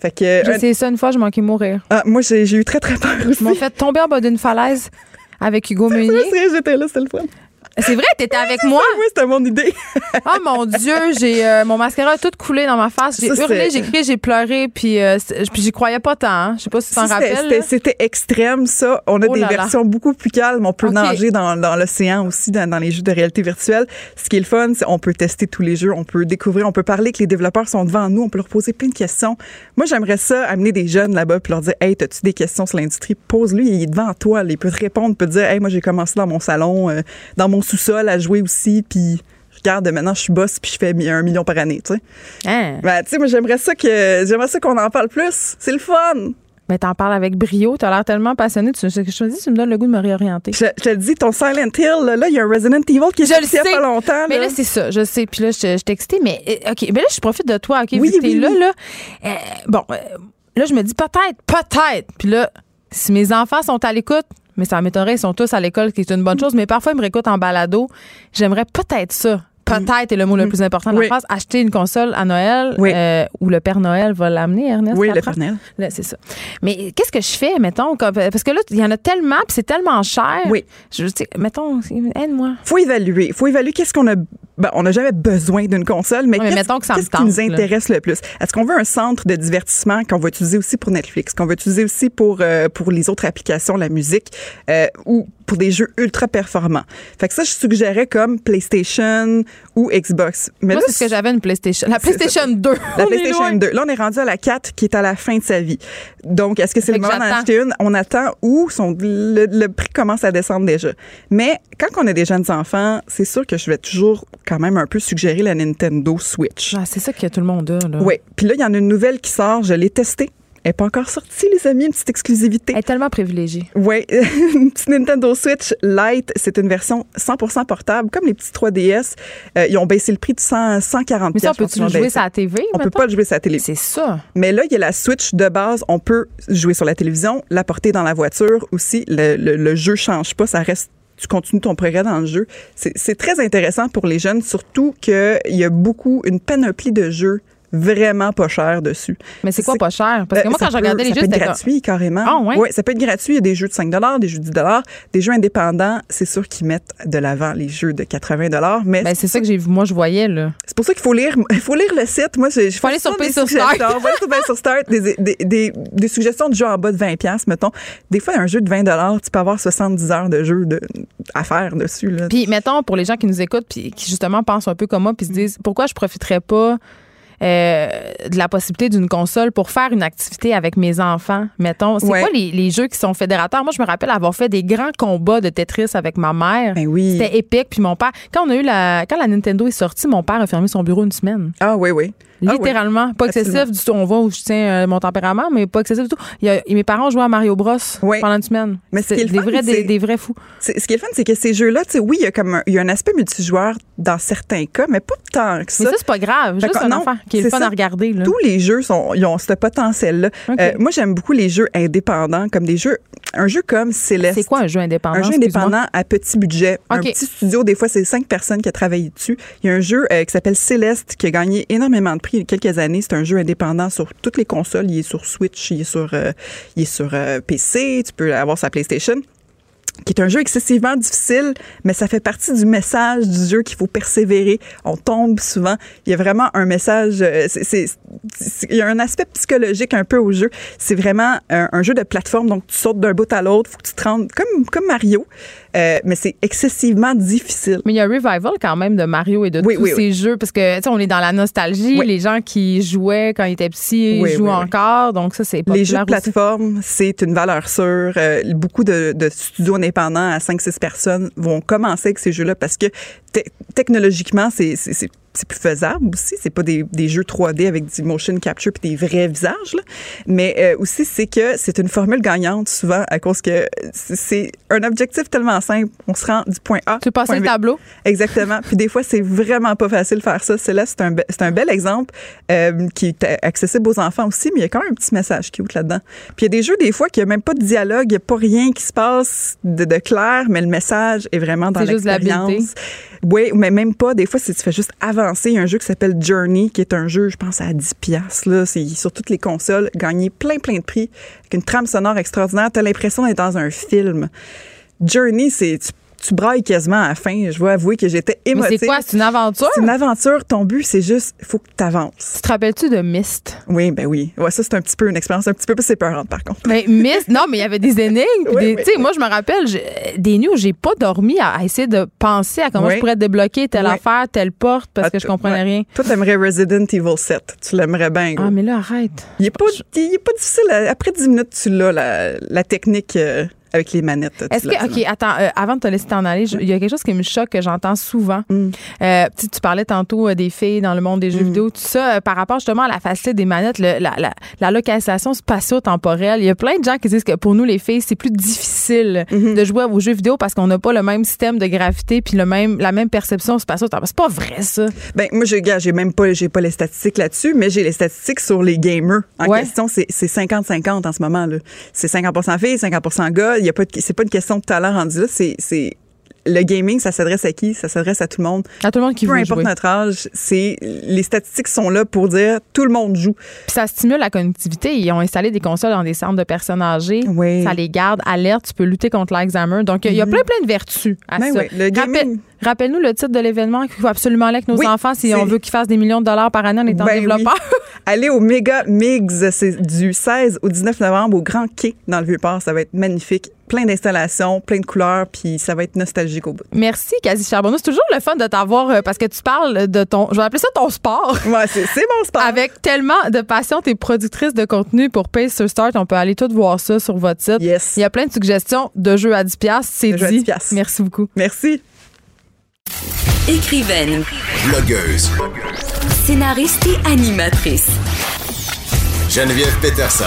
Fait que, J'ai euh, essayé ça une fois, je manquais mourir. ah, moi, j'ai eu très, très peur aussi. Ils m'ont fait tomber en bas d'une falaise avec Hugo Meunier. J'étais là, c'était le fun. C'est vrai, t'étais avec moi. Oui, c'était mon idée. Oh mon Dieu, j'ai euh, mon mascara a tout coulé dans ma face. J'ai hurlé, j'ai crié, j'ai pleuré, puis, euh, puis j'y croyais pas tant. hein. Je sais pas si tu t'en rappelles. c'était- extrême, ça. On a Oh des là là. versions beaucoup plus calmes. On peut nager dans, dans l'océan aussi, dans, dans les jeux de réalité virtuelle. Ce qui est le fun, c'est on peut tester tous les jeux, on peut découvrir, on peut parler que les développeurs sont devant nous, on peut leur poser plein de questions. Moi, j'aimerais ça, amener des jeunes là-bas puis leur dire, hey, t'as-tu des questions sur l'industrie? Pose-lui, il est devant toi. Il peut te répondre, il peut te dire, hey, moi, j'ai commencé dans mon salon, euh, dans mon sous-sol à jouer aussi, puis regarde, maintenant, je suis boss puis je fais un million par année, tu sais. Hein? Ben, tu sais, moi, j'aimerais ça que, j'aimerais ça qu'on en parle plus. C'est le fun. Mais t'en parles avec brio, t'as l'air tellement passionné. Tu, je, je me dis, tu me donnes le goût de me réorienter. Je, je te le dis, ton Silent Hill, là, il y a un Resident Evil qui est sorti il y a sais. pas longtemps. Mais là. c'est ça, je sais. Puis là, je, je t'ai excitée, mais euh, OK. Mais là, je profite de toi, OK? Oui, vu que t'es oui, là, là. Euh, bon, euh, là, je me dis peut-être, peut-être. Puis là, si mes enfants sont à l'écoute, mais ça m'étonnerait, ils sont tous à l'école, ce qui est une bonne chose, mais parfois, ils me réécoutent en balado. J'aimerais peut-être ça. Peut-être est le mot le plus important de Mm. Oui. la phrase. Acheter une console à Noël Oui. euh, où le Père Noël va l'amener, Ernest. Oui, le? Père Noël. C'est ça. Mais qu'est-ce que je fais, mettons? comme- parce que là, il y en a tellement, puis c'est tellement cher. Oui. Je mettons, aide-moi. faut évaluer. faut évaluer qu'est-ce qu'on a. Ben, on n'a jamais besoin d'une console, mais Ouais, mais qu'est-ce que ça qui nous là. intéresse le plus? Est-ce qu'on veut un centre de divertissement qu'on va utiliser aussi pour Netflix, qu'on va utiliser aussi pour, euh, pour les autres applications, la musique, euh, ou pour des jeux ultra performants. Fait que ça, je suggérais comme PlayStation ou Xbox. Mais Moi, c'est ce que j'avais une PlayStation. La PlayStation 2. La PlayStation 2. Là, on est rendu à la 4 qui est à la fin de sa vie. Donc, est-ce que c'est le moment d'en acheter une? On attend où son, le, prix commence à descendre déjà. Mais quand on a des jeunes enfants, c'est sûr que je vais toujours quand même un peu suggérer la Nintendo Switch. Ah, c'est ça que tout le monde a. Là. Oui. Puis là, il y en a une nouvelle qui sort. Je l'ai testée. Elle n'est pas encore sortie, les amis, une petite exclusivité. Elle est tellement privilégiée. Oui, une petite Nintendo Switch Lite, c'est une version 100% portable, comme les petits 3DS. Euh, ils ont baissé le prix de 100, 140 Mais ça, on peut-tu le jouer sur la TV? On ne peut pas le jouer sur la télé. C'est ça. Mais là, il y a la Switch de base. On peut jouer sur la télévision, la porter dans la voiture aussi. Le, le, le jeu change pas, ça reste tu continues ton progrès dans le jeu. C'est très intéressant pour les jeunes, surtout qu'il y a beaucoup, une panoplie de jeux vraiment pas cher dessus. Mais c'est quoi pas cher? Parce que moi, quand je regardais les jeux, c'était gratuit carrément. Ah, ouais? ça peut être gratuit. Il y a des jeux de 5 des jeux de 10 des jeux indépendants. C'est sûr qu'ils mettent de l'avant les jeux de 80 mais ben, c'est ça que j'ai vu. Moi, je voyais là. C'est pour ça qu'il faut lire. Faut lire le site. Moi, je faut aller sur Pay sur Start. sur Start. Des, des, des, des, suggestions de jeux en bas de 20 mettons. Des fois, un jeu de 20 tu peux avoir 70 heures de jeu de, à faire dessus. Là. Puis, mettons, pour les gens qui nous écoutent, puis qui justement pensent un peu comme moi, puis se disent pourquoi je profiterais pas euh, de la possibilité d'une console pour faire une activité avec mes enfants, mettons. C'est quoi les, jeux qui sont fédérateurs? Moi, je me rappelle avoir fait des grands combats de Tetris avec ma mère. Ben oui. C'était épique. Puis mon père, quand on a eu la, quand la Nintendo est sortie, mon père a fermé son bureau une semaine. Ah oui, oui. Ah Littéralement. Pas excessif du tout. On voit où je tiens euh, mon tempérament, mais pas excessif du tout. Il y a, mes parents jouaient à Mario Bros pendant une semaine. Mais c'est des, vrais, des, vrais fous. Ce qui est le fun, c'est que ces jeux-là, oui, il y a comme un, il y a un aspect multijoueur dans certains cas, mais pas tant que ça. Mais ça, c'est pas grave. Juste un enfant qui est, le fun à regarder. Tous les jeux sont, ils ont ce potentiel-là. Euh, moi, j'aime beaucoup les jeux indépendants, comme des jeux. Un jeu comme Céleste. C'est quoi un jeu indépendant? Un jeu indépendant à petit budget. Un petit studio, des fois, c'est cinq personnes qui ont travaillé dessus. Il y a un jeu euh, qui s'appelle Céleste qui a gagné énormément de prix a quelques années. C'est un jeu indépendant sur toutes les consoles. Il est sur Switch, il est sur, euh, il est sur PC, tu peux l'avoir sur PlayStation qui est un jeu excessivement difficile, mais ça fait partie du message du jeu qu'il faut persévérer. On tombe souvent. Il y a vraiment un message, euh, il y a un aspect psychologique un peu au jeu. C'est vraiment un, jeu de plateforme, donc tu sautes d'un bout à l'autre, faut que tu te rendes comme, comme Mario. Euh, mais c'est excessivement difficile. Mais il y a un revival quand même de Mario et de tous ces jeux parce que tu sais on est dans la nostalgie. Les gens qui jouaient quand ils étaient petits jouent encore, donc ça c'est Les jeux de plateforme, c'est une valeur sûre. Euh, beaucoup de, de studios indépendants à 5-6 personnes vont commencer avec ces jeux-là parce que technologiquement, c'est c'est plus faisable aussi. C'est pas des, des, jeux 3D avec du motion capture puis des vrais visages, là. mais euh, aussi c'est que c'est une formule gagnante souvent à cause que c'est un objectif tellement simple. On se rend du point A. Tu passes le tableau? Exactement. puis des fois c'est vraiment pas facile de faire ça. C'est là c'est un c'est un bel exemple euh, qui est accessible aux enfants aussi, mais il y a quand même un petit message qui est là-dedans. Puis il y a des jeux des fois qui a même pas de dialogue, il y a pas rien qui se passe de, de clair, mais le message est vraiment dans l'expérience. Oui, mais même pas. Des fois, si tu fais juste avancer, il y a un jeu qui s'appelle Journey, qui est un jeu, je pense, à 10 piastres. Là. C'est sur toutes les consoles, gagné plein, plein de prix, avec une trame sonore extraordinaire. Tu as l'impression d'être dans un film. Journey, c'est brailles quasiment à la fin. Je dois avouer que j'étais émotive. C'est quoi? C'est une aventure? C'est une aventure. Ton but, c'est juste, il faut que tu avances. Tu te rappelles-tu de Myst? Oui, ben oui. Ouais, ça, c'est un petit peu une expérience un petit peu plus séparante, par contre. Mais Myst, non, mais il y avait des énigmes. Tu sais, moi, je me rappelle, des nuits où j'ai pas dormi à, essayer de penser à comment je pourrais débloquer telle affaire, telle porte, parce que je comprenais rien. Toi, t'aimerais Resident Evil 7. Tu l'aimerais bien, Ah, mais là, arrête. Il est pas, il est pas difficile. Après 10 minutes, tu l'as, la, la technique. Euh, avec les manettes. Est-ce que, OK, attends, euh, avant de te laisser t'en aller, il y a quelque chose qui me choque que j'entends souvent. Mm. Euh, tu, parlais tantôt euh, des filles dans le monde des jeux mm. vidéo, tout ça, par rapport justement à la facilité des manettes, la, la, la, localisation spatio-temporelle. Il y a plein de gens qui disent que pour nous, les filles, c'est plus difficile mm-hmm. de jouer aux jeux vidéo parce qu'on n'a pas le même système de gravité puis le même, la même perception spatio-temporelle. C'est pas vrai, ça. Ben, moi, je, j'ai même pas, j'ai pas les statistiques là-dessus, mais j'ai les statistiques sur les gamers. En question, c'est 50-50 en ce moment, là. C'est 50 filles, 50% gars y a pas c'est pas une question de talent rendu là, c'est, c'est le gaming, ça s'adresse à qui? Ça s'adresse à tout le monde. À tout le monde qui Peu importe notre âge, c'est les statistiques sont là pour dire tout le monde joue. Puis ça stimule la connectivité. Ils ont installé des consoles dans des centres de personnes âgées. Oui. Ça les garde alertes. Tu peux lutter contre l'Alzheimer. Donc, il y a mhm. plein, plein de vertus à ben ça. Oui. Le gaming Rappelle-nous le titre de l'événement qu'il faut absolument aller avec nos Oui, enfants si on veut qu'ils fassent des millions de dollars par année en étant Ben développeurs. oui. Allez au Méga Migs, c'est du 16 au 19 novembre au Grand Quai dans le Vieux-Port. Ça va être magnifique. Plein d'installations, plein de couleurs, puis ça va être nostalgique au bout. Merci, Quasi Charbonneau. C'est toujours le fun de t'avoir euh, parce que tu parles de ton, je vais appeler ça ton sport. Ouais, c'est mon sport. Avec tellement de passion, t'es productrice de contenu pour Pace sur Start. On peut aller tout voir ça sur votre site. Yes. Il y a plein de suggestions de jeux à 10 piastres, c'est De jeux à dit. 10 piastres. Merci beaucoup. Merci. Écrivaine, Blogueuse. scénariste et animatrice. Geneviève Peterson.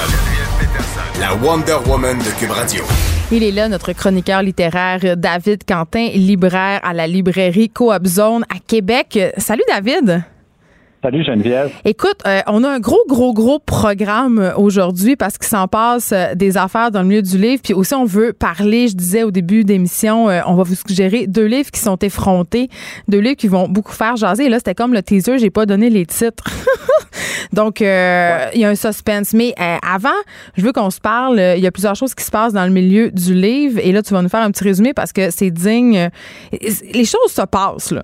La Wonder Woman de Cube Radio. Il est là, notre chroniqueur littéraire David Quentin, libraire à la librairie Coop Zone à Québec. Salut David. Salut Geneviève. Écoute, euh, on a un gros, gros, gros programme euh, aujourd'hui parce qu'il s'en passe euh, des affaires dans le milieu du livre. Puis aussi, on veut parler, je disais au début d'émission, euh, on va vous suggérer deux livres qui sont effrontés, deux livres qui vont beaucoup faire jaser. Et là, c'était comme le teaser, j'ai pas donné les titres. Donc, il y a un suspense. Mais avant, je veux qu'on se parle. Il y a plusieurs choses qui se passent dans le milieu du livre. Et là, tu vas nous faire un petit résumé parce que c'est digne. Les choses se passent, là.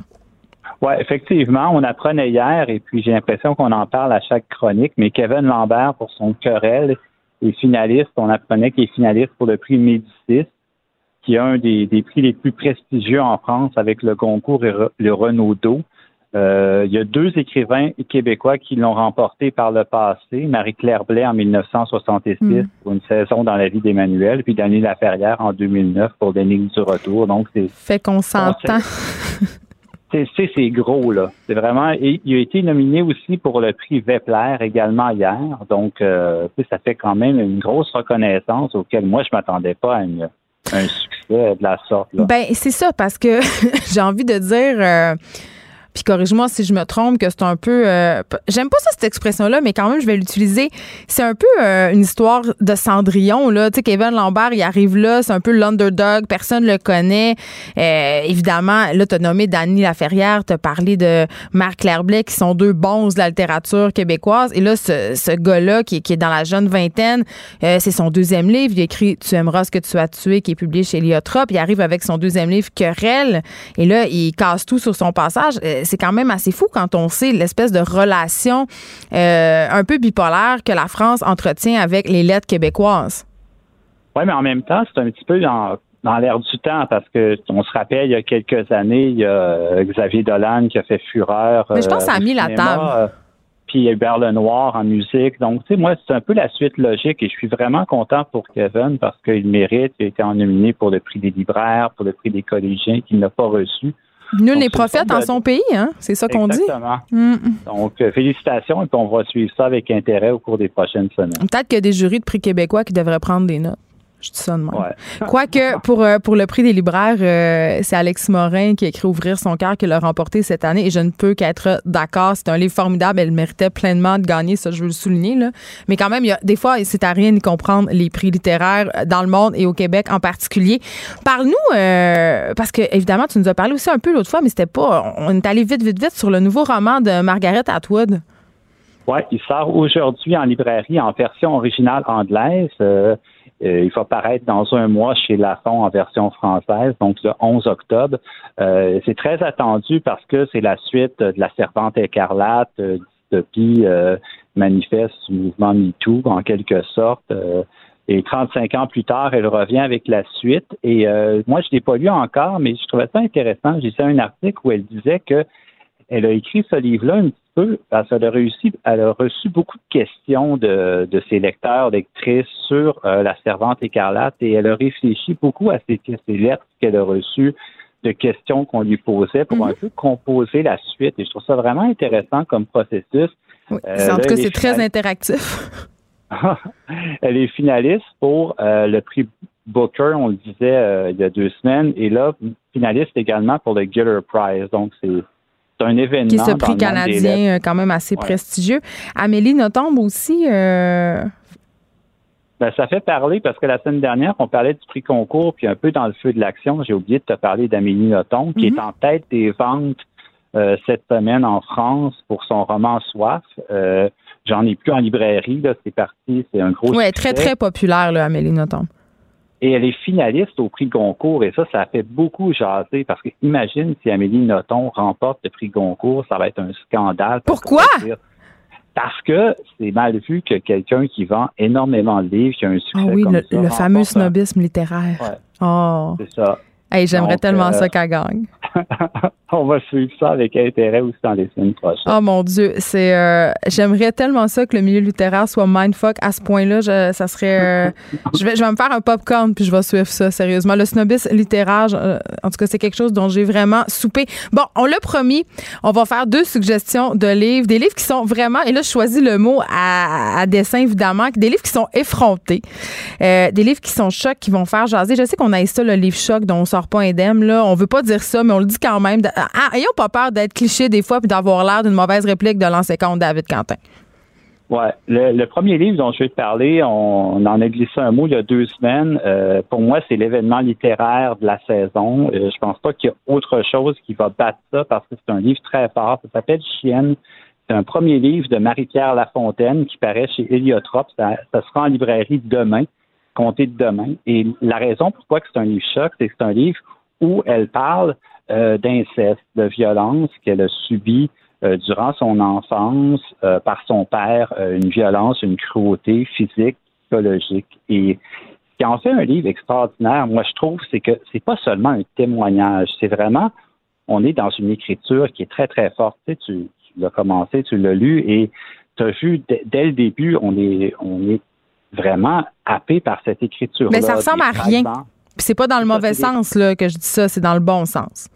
Oui, effectivement, on apprenait hier, et puis j'ai l'impression qu'on en parle à chaque chronique, mais Kevin Lambert, pour son querelle, est finaliste. On apprenait qu'il est finaliste pour le prix Médicis, qui est un des, des prix les plus prestigieux en France avec le concours et le Renaudot. Euh, il y a deux écrivains québécois qui l'ont remporté par le passé. Marie-Claire Blais en 1966 Mm. pour une saison dans la vie d'Emmanuel, puis Daniel Laferrière en 2009 pour L'énigme du retour. Donc, c'est Fait qu'on s'entend. c'est, gros, là. C'est vraiment. Il a été nominé aussi pour le prix Vepler également hier. Donc, euh, ça fait quand même une grosse reconnaissance auquel moi, je m'attendais pas à un succès de la sorte. Là. Ben, c'est ça, parce que j'ai envie de dire. euh, puis corrige-moi si je me trompe, que c'est un peu. euh, J'aime pas ça, cette expression-là, mais quand même, je vais l'utiliser. C'est un peu euh, une histoire de Cendrillon, là. Tu sais, Kevin Lambert, il arrive là, c'est un peu l'underdog, personne le connaît. Euh, évidemment, là, t'as nommé Dany Laferrière, t'as parlé de Marc-Claire qui sont deux bons de la littérature québécoise. Et là, ce, ce gars-là, qui, qui est dans la jeune vingtaine, euh, c'est son deuxième livre. Il écrit Tu aimeras ce que tu as tué, qui est publié chez Liotrop. Il arrive avec son deuxième livre, Querelle. Et là, il casse tout sur son passage. Euh, c'est quand même assez fou quand on sait l'espèce de relation euh, un peu bipolaire que la France entretient avec les lettres québécoises. Oui, mais en même temps, c'est un petit peu dans, dans l'air du temps parce que on se rappelle, il y a quelques années, il y a euh, Xavier Dolan qui a fait fureur. Mais je pense que ça a au mis la table. euh, puis il y a Hubert Lenoir en musique. Donc, tu sais, moi, c'est un peu la suite logique et je suis vraiment content pour Kevin parce qu'il mérite. Il a été nominé pour le prix des libraires, pour le prix des collégiens qu'il n'a pas reçu. Nul n'est prophète en de- son pays, hein? C'est ça qu'on dit. Exactement. Mm. Donc, euh, félicitations et on va suivre ça avec intérêt au cours des prochaines semaines. Peut-être qu'il y a des jurys de prix québécois qui devraient prendre des notes. Je dis ça de même. Ouais. Quoique, pour, euh, pour le prix des libraires, euh, c'est Alex Morin qui a écrit Ouvrir son cœur qui l'a remporté cette année et je ne peux qu'être d'accord. C'est un livre formidable. Elle méritait pleinement de gagner, ça, je veux le souligner. Là. Mais quand même, il y a, des fois, c'est à rien d'y comprendre les prix littéraires dans le monde et au Québec en particulier. Parle-nous, euh, parce que évidemment, tu nous as parlé aussi un peu l'autre fois, mais c'était pas. On est allé vite, vite, vite sur le nouveau roman de Margaret Atwood. Oui, il sort aujourd'hui en librairie en version originale anglaise. Euh, euh, il va paraître dans un mois chez Lafon en version française, donc le 11 octobre. Euh, c'est très attendu parce que c'est la suite de La Servante écarlate, euh, dystopie euh, manifeste du mouvement MeToo en quelque sorte. Euh, et 35 ans plus tard, elle revient avec la suite. Et euh, moi, je ne l'ai pas lu encore, mais je trouvais ça intéressant. J'ai lu un article où elle disait que elle a écrit ce livre-là un petit peu parce qu'elle a réussi, elle a reçu beaucoup de questions de, de ses lecteurs, lectrices sur euh, la servante écarlate et elle a réfléchi beaucoup à ces, ces lettres qu'elle a reçues de questions qu'on lui posait pour un peu composer la suite. Et je trouve ça vraiment intéressant comme processus. Oui. Euh, en là, tout cas, c'est est très interactif. elle est finaliste pour euh, le prix Booker, on le disait euh, il y a deux semaines, et là, finaliste également pour le Giller Prize. Donc, c'est c'est un événement. qui est ce prix canadien euh, quand même assez Ouais. prestigieux. Amélie Nothomb aussi. euh, Ben, ça fait parler parce que la semaine dernière, on parlait du prix concours, puis un peu dans le feu de l'action, j'ai oublié de te parler d'Amélie Nothomb, qui Mhm. est en tête des ventes euh, cette semaine en France pour son roman Soif. Euh, J'en ai plus en librairie, là, c'est parti, c'est un gros succès. très, très populaire, là, Amélie Nothomb. Et elle est finaliste au prix Goncourt. Et ça, ça a fait beaucoup jaser parce que imagine si Amélie Nothomb remporte le prix Goncourt, ça va être un scandale. Pourquoi? Parce que c'est mal vu que quelqu'un qui vend énormément de livres, qui a un succès Ah oui, comme le, ça, le fameux snobisme littéraire. Ouais. Oh. C'est ça. Hey, j'aimerais tellement euh, ça qu'elle gagne. On va suivre ça avec intérêt aussi dans les semaines prochaines. Oh mon Dieu, c'est euh, j'aimerais tellement ça que le milieu littéraire soit mindfuck à ce point-là. Je- Ça serait, euh, je vais, je vais me faire un popcorn puis je vais suivre ça sérieusement. Le snobisme littéraire, euh, en tout cas, c'est quelque chose dont j'ai vraiment soupé. Bon, on l'a promis, on va faire deux suggestions de livres, des livres qui sont vraiment, et là je choisis le mot à, à dessin évidemment, des livres qui sont effrontés, des livres qui sont chocs, qui vont faire jaser. Je sais qu'on a ça le livre choc dont on sort pas indemne là. On veut pas dire ça, mais on le dit quand même. Ah, ayons pas peur d'être cliché des fois puis d'avoir l'air d'une mauvaise réplique de l'ancien compte David Quentin. Ouais. Le, premier livre dont je vais te parler, on, en a glissé un mot il y a deux semaines. Euh, pour moi, c'est l'événement littéraire de la saison. Euh, je pense pas qu'il y a autre chose qui va battre ça parce que c'est un livre très fort. Ça s'appelle Chienne. C'est un premier livre de Marie-Pierre Lafontaine qui paraît chez Héliotrope. Ça, ça sera en librairie demain, compté de demain. Et la raison pourquoi c'est un livre choc, c'est que c'est un livre où elle parle euh, d'inceste, de violence qu'elle a subi euh, durant son enfance euh, par son père, euh, une violence, une cruauté physique, psychologique. Et ce qui en fait un livre extraordinaire, moi je trouve, c'est que c'est pas seulement un témoignage, c'est vraiment, on est dans une écriture qui est très très forte. Tu, sais, tu, tu l'as commencé, tu l'as lu et tu as vu dès, le début, on est, on est vraiment happé par cette écriture. Mais ça ressemble à rien. C'est pas dans le mauvais sens là, que je dis ça, c'est dans le bon sens.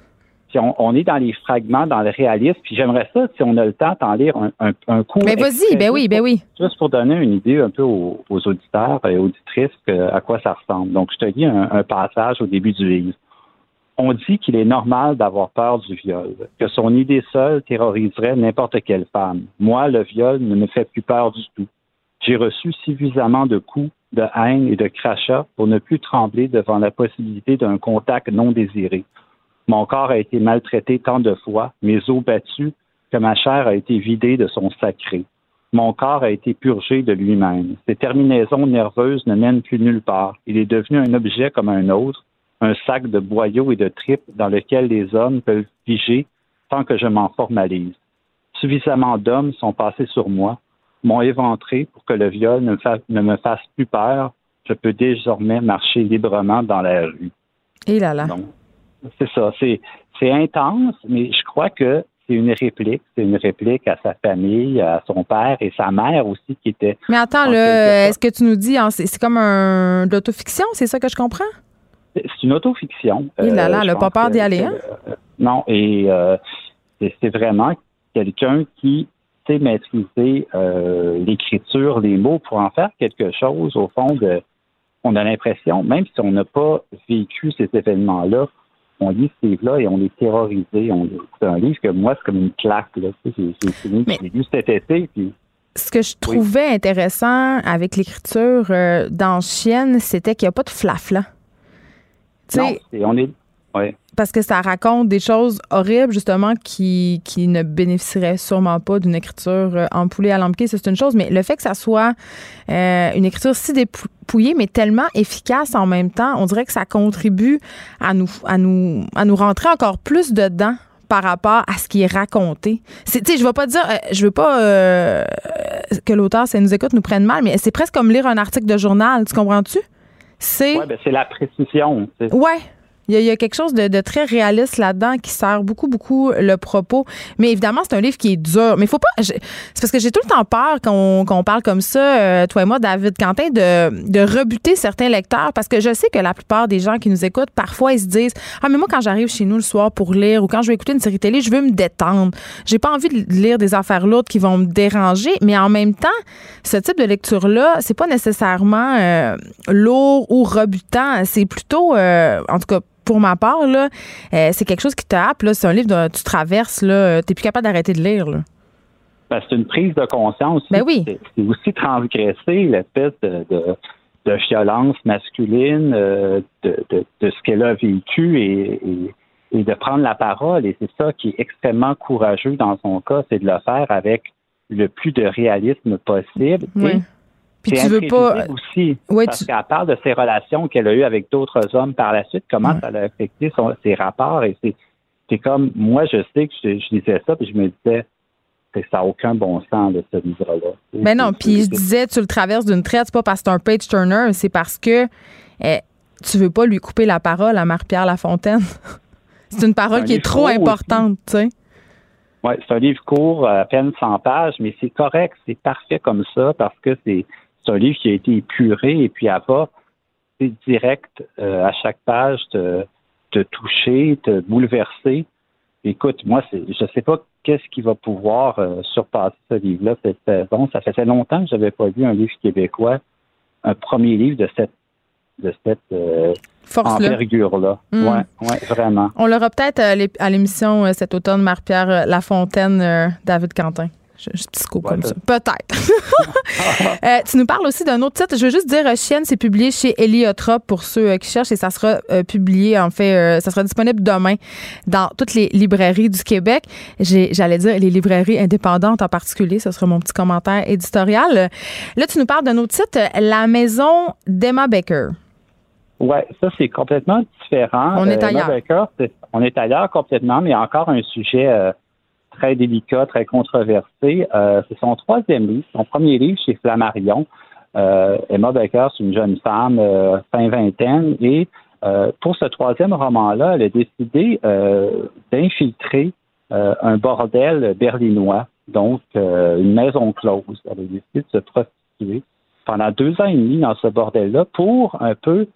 Puis on, on est dans les fragments, dans le réalisme. Puis j'aimerais ça, si on a le temps, t'en lire un, un, un court. Mais vas-y, extrait, ben oui, ben oui. Juste pour donner une idée un peu aux, aux auditeurs et auditrices que- à quoi ça ressemble. Donc, je te lis un, un passage au début du livre. On dit qu'il est normal d'avoir peur du viol, que son idée seule terroriserait n'importe quelle femme. Moi, le viol ne me fait plus peur du tout. J'ai reçu suffisamment de coups, de haine et de crachats pour ne plus trembler devant la possibilité d'un contact non désiré. Mon corps a été maltraité tant de fois, mes os battus, que ma chair a été vidée de son sacré. Mon corps a été purgé de lui-même. Ses terminaisons nerveuses ne mènent plus nulle part. Il est devenu un objet comme un autre, un sac de boyaux et de tripes dans lequel les hommes peuvent figer tant que je m'en formalise. Suffisamment d'hommes sont passés sur moi, m'ont éventré pour que le viol ne me, fa- ne me fasse plus peur. Je peux désormais marcher librement dans la rue. Et là là. Donc, c'est ça. C'est, c'est intense, mais je crois que c'est une réplique. C'est une réplique à sa famille, à son père et sa mère aussi qui était. Mais attends, quelque est-ce que tu nous dis, hein, c'est c'est comme un de l'autofiction, c'est ça que je comprends? C'est une autofiction. Et là là, Euh, elle a je pas peur d'y aller, hein? euh, non, et euh, c'est, c'est vraiment quelqu'un qui sait maîtriser euh, l'écriture, les mots pour en faire quelque chose. Au fond, de, on a l'impression, même si on n'a pas vécu ces événements-là, on lit ce livre-là et on est terrorisé. On, c'est un livre que moi, c'est comme une claque. J'ai, lu cet été, puis Ce que je trouvais intéressant avec l'écriture euh, dans Chienne, c'était qu'il n'y a pas de flafla. Non, on est... Ouais. Parce que ça raconte des choses horribles, justement, qui, qui ne bénéficieraient sûrement pas d'une écriture euh, empoulée à l'empiqué, ça, c'est une chose. Mais le fait que ça soit euh, une écriture si dépouillée, mais tellement efficace en même temps, on dirait que ça contribue à nous, à nous, à nous rentrer encore plus dedans par rapport à ce qui est raconté. Tu sais, je vais pas dire, euh, je veux pas euh, que l'auteur, ça nous écoute, nous prenne mal, mais c'est presque comme lire un article de journal, tu comprends-tu? C'est... Ouais, ben, c'est la précision. Ouais. Il y, a, quelque chose de, très réaliste là-dedans qui sert beaucoup, beaucoup le propos. Mais évidemment, c'est un livre qui est dur. Mais faut pas. C'est parce que j'ai tout le temps peur qu'on qu'on parle comme ça, euh, toi et moi, David Quentin, de, de rebuter certains lecteurs. Parce que je sais que la plupart des gens qui nous écoutent, parfois, ils se disent Ah, mais moi, quand j'arrive chez nous le soir pour lire ou quand je vais écouter une série télé, je veux me détendre. J'ai pas envie de lire des affaires lourdes qui vont me déranger. Mais en même temps, ce type de lecture-là, c'est pas nécessairement euh, lourd ou rebutant. C'est plutôt, euh, en tout cas, pour ma part, là, euh, c'est quelque chose qui te happe. C'est un livre que tu traverses. là. T'es plus capable d'arrêter de lire. Là. Ben, c'est une prise de conscience. Ben oui. C'est c'est aussi transgresser l'espèce de, de, de violence masculine, euh, de, de, de ce qu'elle a vécu et, et, et de prendre la parole. Et c'est ça qui est extrêmement courageux dans son cas, c'est de le faire avec le plus de réalisme possible. Oui. Et Puis tu veux pas. aussi. parce qu'elle parle de ses relations qu'elle a eues avec d'autres hommes par la suite, comment ça a affecté ses rapports? Et c'est comme, moi, je sais que je, je disais ça, puis je me disais, ça n'a aucun bon sens de ce livre-là. Mais ben non, puis je disais, tu le traverses d'une traite, c'est pas parce que c'est un page turner, c'est parce que eh, tu veux pas lui couper la parole à Marie-Pierre Lafontaine. c'est une parole qui est trop importante, tu sais. Oui, c'est un livre court, à peine 100 pages, mais c'est correct, c'est parfait comme ça parce que c'est un livre qui a été épuré et puis à pas direct euh, à chaque page te, te toucher, te bouleverser. Écoute, moi, je ne sais pas qu'est-ce qui va pouvoir euh, surpasser ce livre-là cette saison. Ça faisait longtemps que je n'avais pas lu un livre québécois, un premier livre de cette de cette euh, envergure-là. Mm. Ouais, vraiment. On l'aura peut-être à l'émission cet automne, Marie-Pierre Lafontaine, David Quentin. Je, psycho comme ça. Peut-être. Euh, tu nous parles aussi d'un autre titre. Je veux juste dire, euh, Chienne, c'est publié chez Eliotrop pour ceux euh, qui cherchent et ça sera publié, en fait, ça sera disponible demain dans toutes les librairies du Québec. J'allais dire les librairies indépendantes en particulier. Ce sera mon petit commentaire éditorial. Là, tu nous parles d'un autre titre, La maison d'Emma Baker. Oui, ça, c'est complètement différent. On est ailleurs. on est ailleurs complètement, mais encore un sujet très délicat, très controversé. Euh, c'est son troisième livre, son premier livre chez Flammarion. Euh, Emma Becker, c'est une jeune femme euh, fin vingtaine et pour ce troisième roman-là, elle a décidé d'infiltrer un bordel berlinois, donc une maison close. Elle a décidé de se prostituer pendant deux ans et demi dans ce bordel-là pour un peu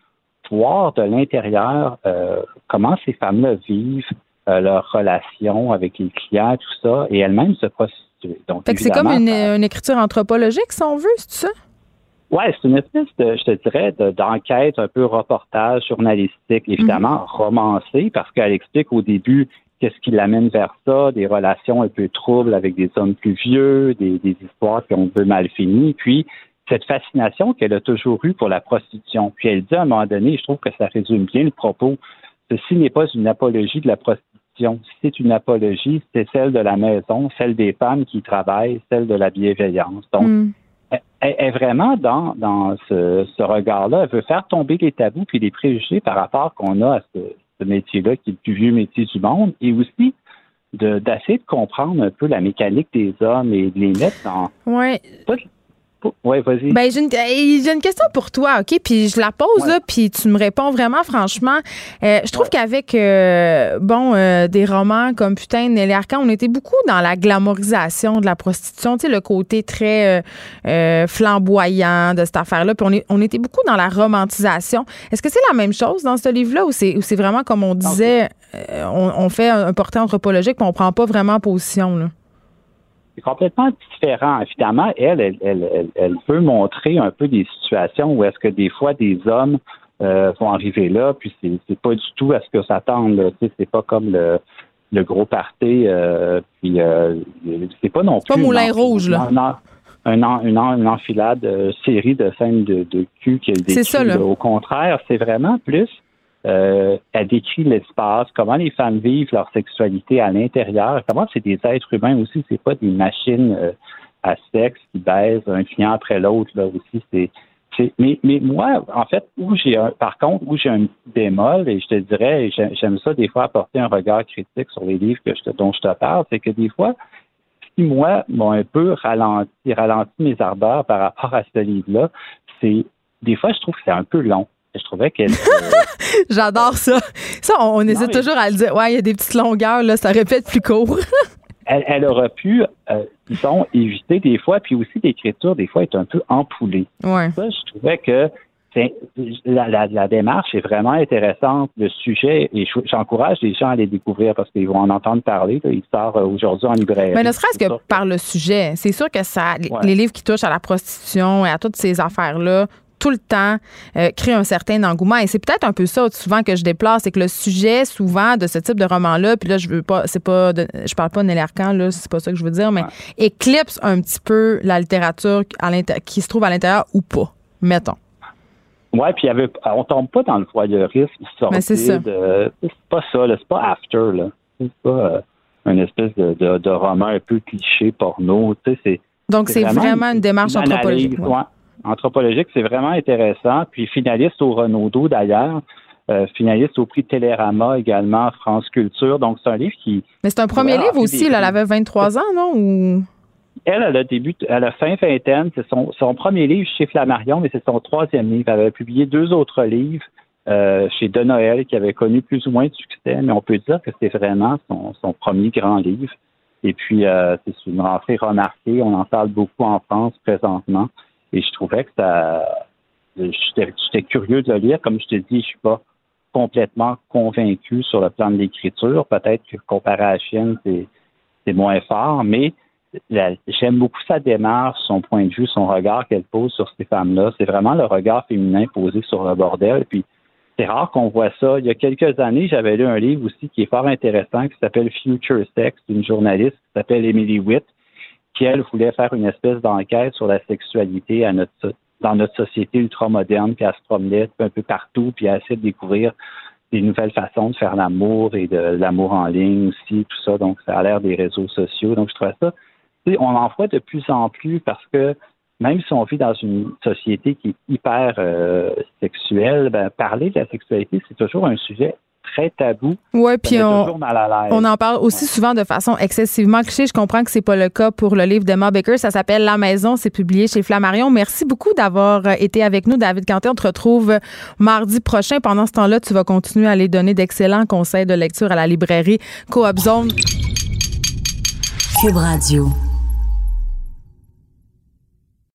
voir de l'intérieur comment ces femmes-là vivent, euh, leur relation avec les clients, tout ça, et elle-même se prostituer. Donc, c'est comme une, écriture anthropologique, si on veut, c'est ça? Oui, c'est une espèce de, je te dirais, d'enquête un peu reportage journalistique, évidemment mhm. romancée, parce qu'elle explique au début qu'est-ce qui l'amène vers ça, des relations un peu troubles avec des hommes plus vieux, des, histoires qui ont peu mal fini, puis cette fascination qu'elle a toujours eue pour la prostitution. Puis elle dit à un moment donné, je trouve que ça résume bien le propos, ceci n'est pas une apologie de la prostitution c'est une apologie, c'est celle de la maison, celle des femmes qui travaillent, celle de la bienveillance. Donc, mm. elle, est vraiment dans, dans ce, regard-là. Elle veut faire tomber les tabous puis les préjugés par rapport qu'on a à ce, métier-là, qui est le plus vieux métier du monde, et aussi d'essayer de, comprendre un peu la mécanique des hommes et de les mettre dans ouais. Oui, vas-y. Ben, j'ai une, question pour toi, OK? Puis je la pose, là, puis tu me réponds vraiment franchement. Euh, je trouve qu'avec, euh, bon, euh, des romans comme Putain, Nelly Arcan, on était beaucoup dans la glamorisation de la prostitution, tu sais, le côté très flamboyant de cette affaire-là. Puis on, on était beaucoup dans la romantisation. Est-ce que c'est la même chose dans ce livre-là ou c'est vraiment, comme on disait, on, on, fait un portrait anthropologique, puis on prend pas vraiment position, là? C'est complètement différent. Évidemment, elle, elle, elle, elle, veut montrer un peu des situations où est-ce que des fois des hommes euh, vont arriver là, puis c'est, pas du tout à ce que s'attendent. Tu sais, c'est pas comme le, le gros party, euh, puis euh, c'est pas non plus. Pas Moulin Rouge, là. une, une enfilade, euh, série de scènes de, de cul qui est C'est ça, là. Au contraire, c'est vraiment plus euh, elle décrit l'espace, comment les femmes vivent leur sexualité à l'intérieur, comment c'est des êtres humains aussi, c'est pas des machines euh, à sexe qui baisent un client après l'autre là aussi. C'est, mais, mais moi, en fait, où j'ai un, par contre, où j'ai un bémol, et je te dirais, j'aime ça des fois apporter un regard critique sur les livres que je dont je te parle, c'est que des fois, qui moi m'ont un peu ralenti, ralenti mes ardeurs par rapport à ce livre-là, c'est des fois je trouve que c'est un peu long. Je trouvais qu'elle. J'adore ça. Ça, on, hésite toujours à le dire. Ouais, il y a des petites longueurs, là, ça répète plus court. elle, elle, aurait pu, euh, disons, éviter des fois, puis aussi l'écriture, des fois, est un peu empoulée. Ouais. Ça, je trouvais que la, la, la, démarche est vraiment intéressante. Le sujet, et j'encourage les gens à les découvrir parce qu'ils vont en entendre parler. Il sort euh, aujourd'hui en librairie. Mais ne serait-ce que par le sujet. C'est sûr que ça, les livres qui touchent à la prostitution et à toutes ces affaires-là tout le temps euh, crée un certain engouement. Et c'est peut-être un peu ça souvent que je déplace, c'est que le sujet souvent de ce type de roman-là, puis là je veux pas, c'est pas, je parle pas de Arcan, là, c'est pas ça que je veux dire, mais éclipse un petit peu la littérature à qui se trouve à l'intérieur ou pas, mettons. Oui, puis avait, on tombe pas dans le voyeurisme Mais c'est ça. c'est pas ça, c'est pas after, là. C'est pas euh, une espèce de, de, roman un peu cliché porno, tu sais, c'est. Donc c'est vraiment, une démarche anthropologique. Anthropologique, c'est vraiment intéressant. Puis finaliste au Renaudot d'ailleurs. Euh, finaliste au prix Télérama également, France Culture. Donc, c'est un livre qui. Mais c'est un premier livre aussi, elle avait 23 ans, non? Ou... Elle, elle a début, elle a fin vingtaine. C'est son, son premier livre chez Flammarion, mais c'est son troisième livre. Elle avait publié deux autres livres euh, chez De Noël qui avaient connu plus ou moins de succès, mais on peut dire que c'était vraiment son, son, premier grand livre. Et puis, euh, c'est une rentrée remarquée. On en parle beaucoup en France présentement. Et je trouvais que ça. J'étais curieux de le lire. Comme je te dis, je suis pas complètement convaincu sur le plan de l'écriture. Peut-être que comparé à la chienne, c'est moins fort, mais j'aime beaucoup sa démarche, son point de vue, son regard qu'elle pose sur ces femmes-là. C'est vraiment le regard féminin posé sur le bordel. Puis c'est rare qu'on voit ça. Il y a quelques années, j'avais lu un livre aussi qui est fort intéressant qui s'appelle Future Sex d'une journaliste qui s'appelle Emily Witt, qui elle voulait faire une espèce d'enquête sur la sexualité à notre dans notre société ultra-moderne, puis elle se promenait un peu partout, puis elle essaie de découvrir des nouvelles façons de faire l'amour et de l'amour en ligne aussi, tout ça. Donc, ça a l'air des réseaux sociaux. Donc, je trouve ça, on en voit de plus en plus parce que même si on vit dans une société qui est hyper euh, sexuelle, ben, parler de la sexualité, c'est toujours un sujet très tabou. Oui, puis on, on en parle aussi souvent de façon excessivement cliché. Je comprends que c'est pas le cas pour le livre d'Emma Baker. Ça s'appelle La Maison. C'est publié chez Flammarion. Merci beaucoup d'avoir euh, été avec nous, David Canté. On te retrouve mardi prochain. Pendant ce temps-là, tu vas continuer à aller donner d'excellents conseils de lecture à la librairie Coop Zone. Cube Radio.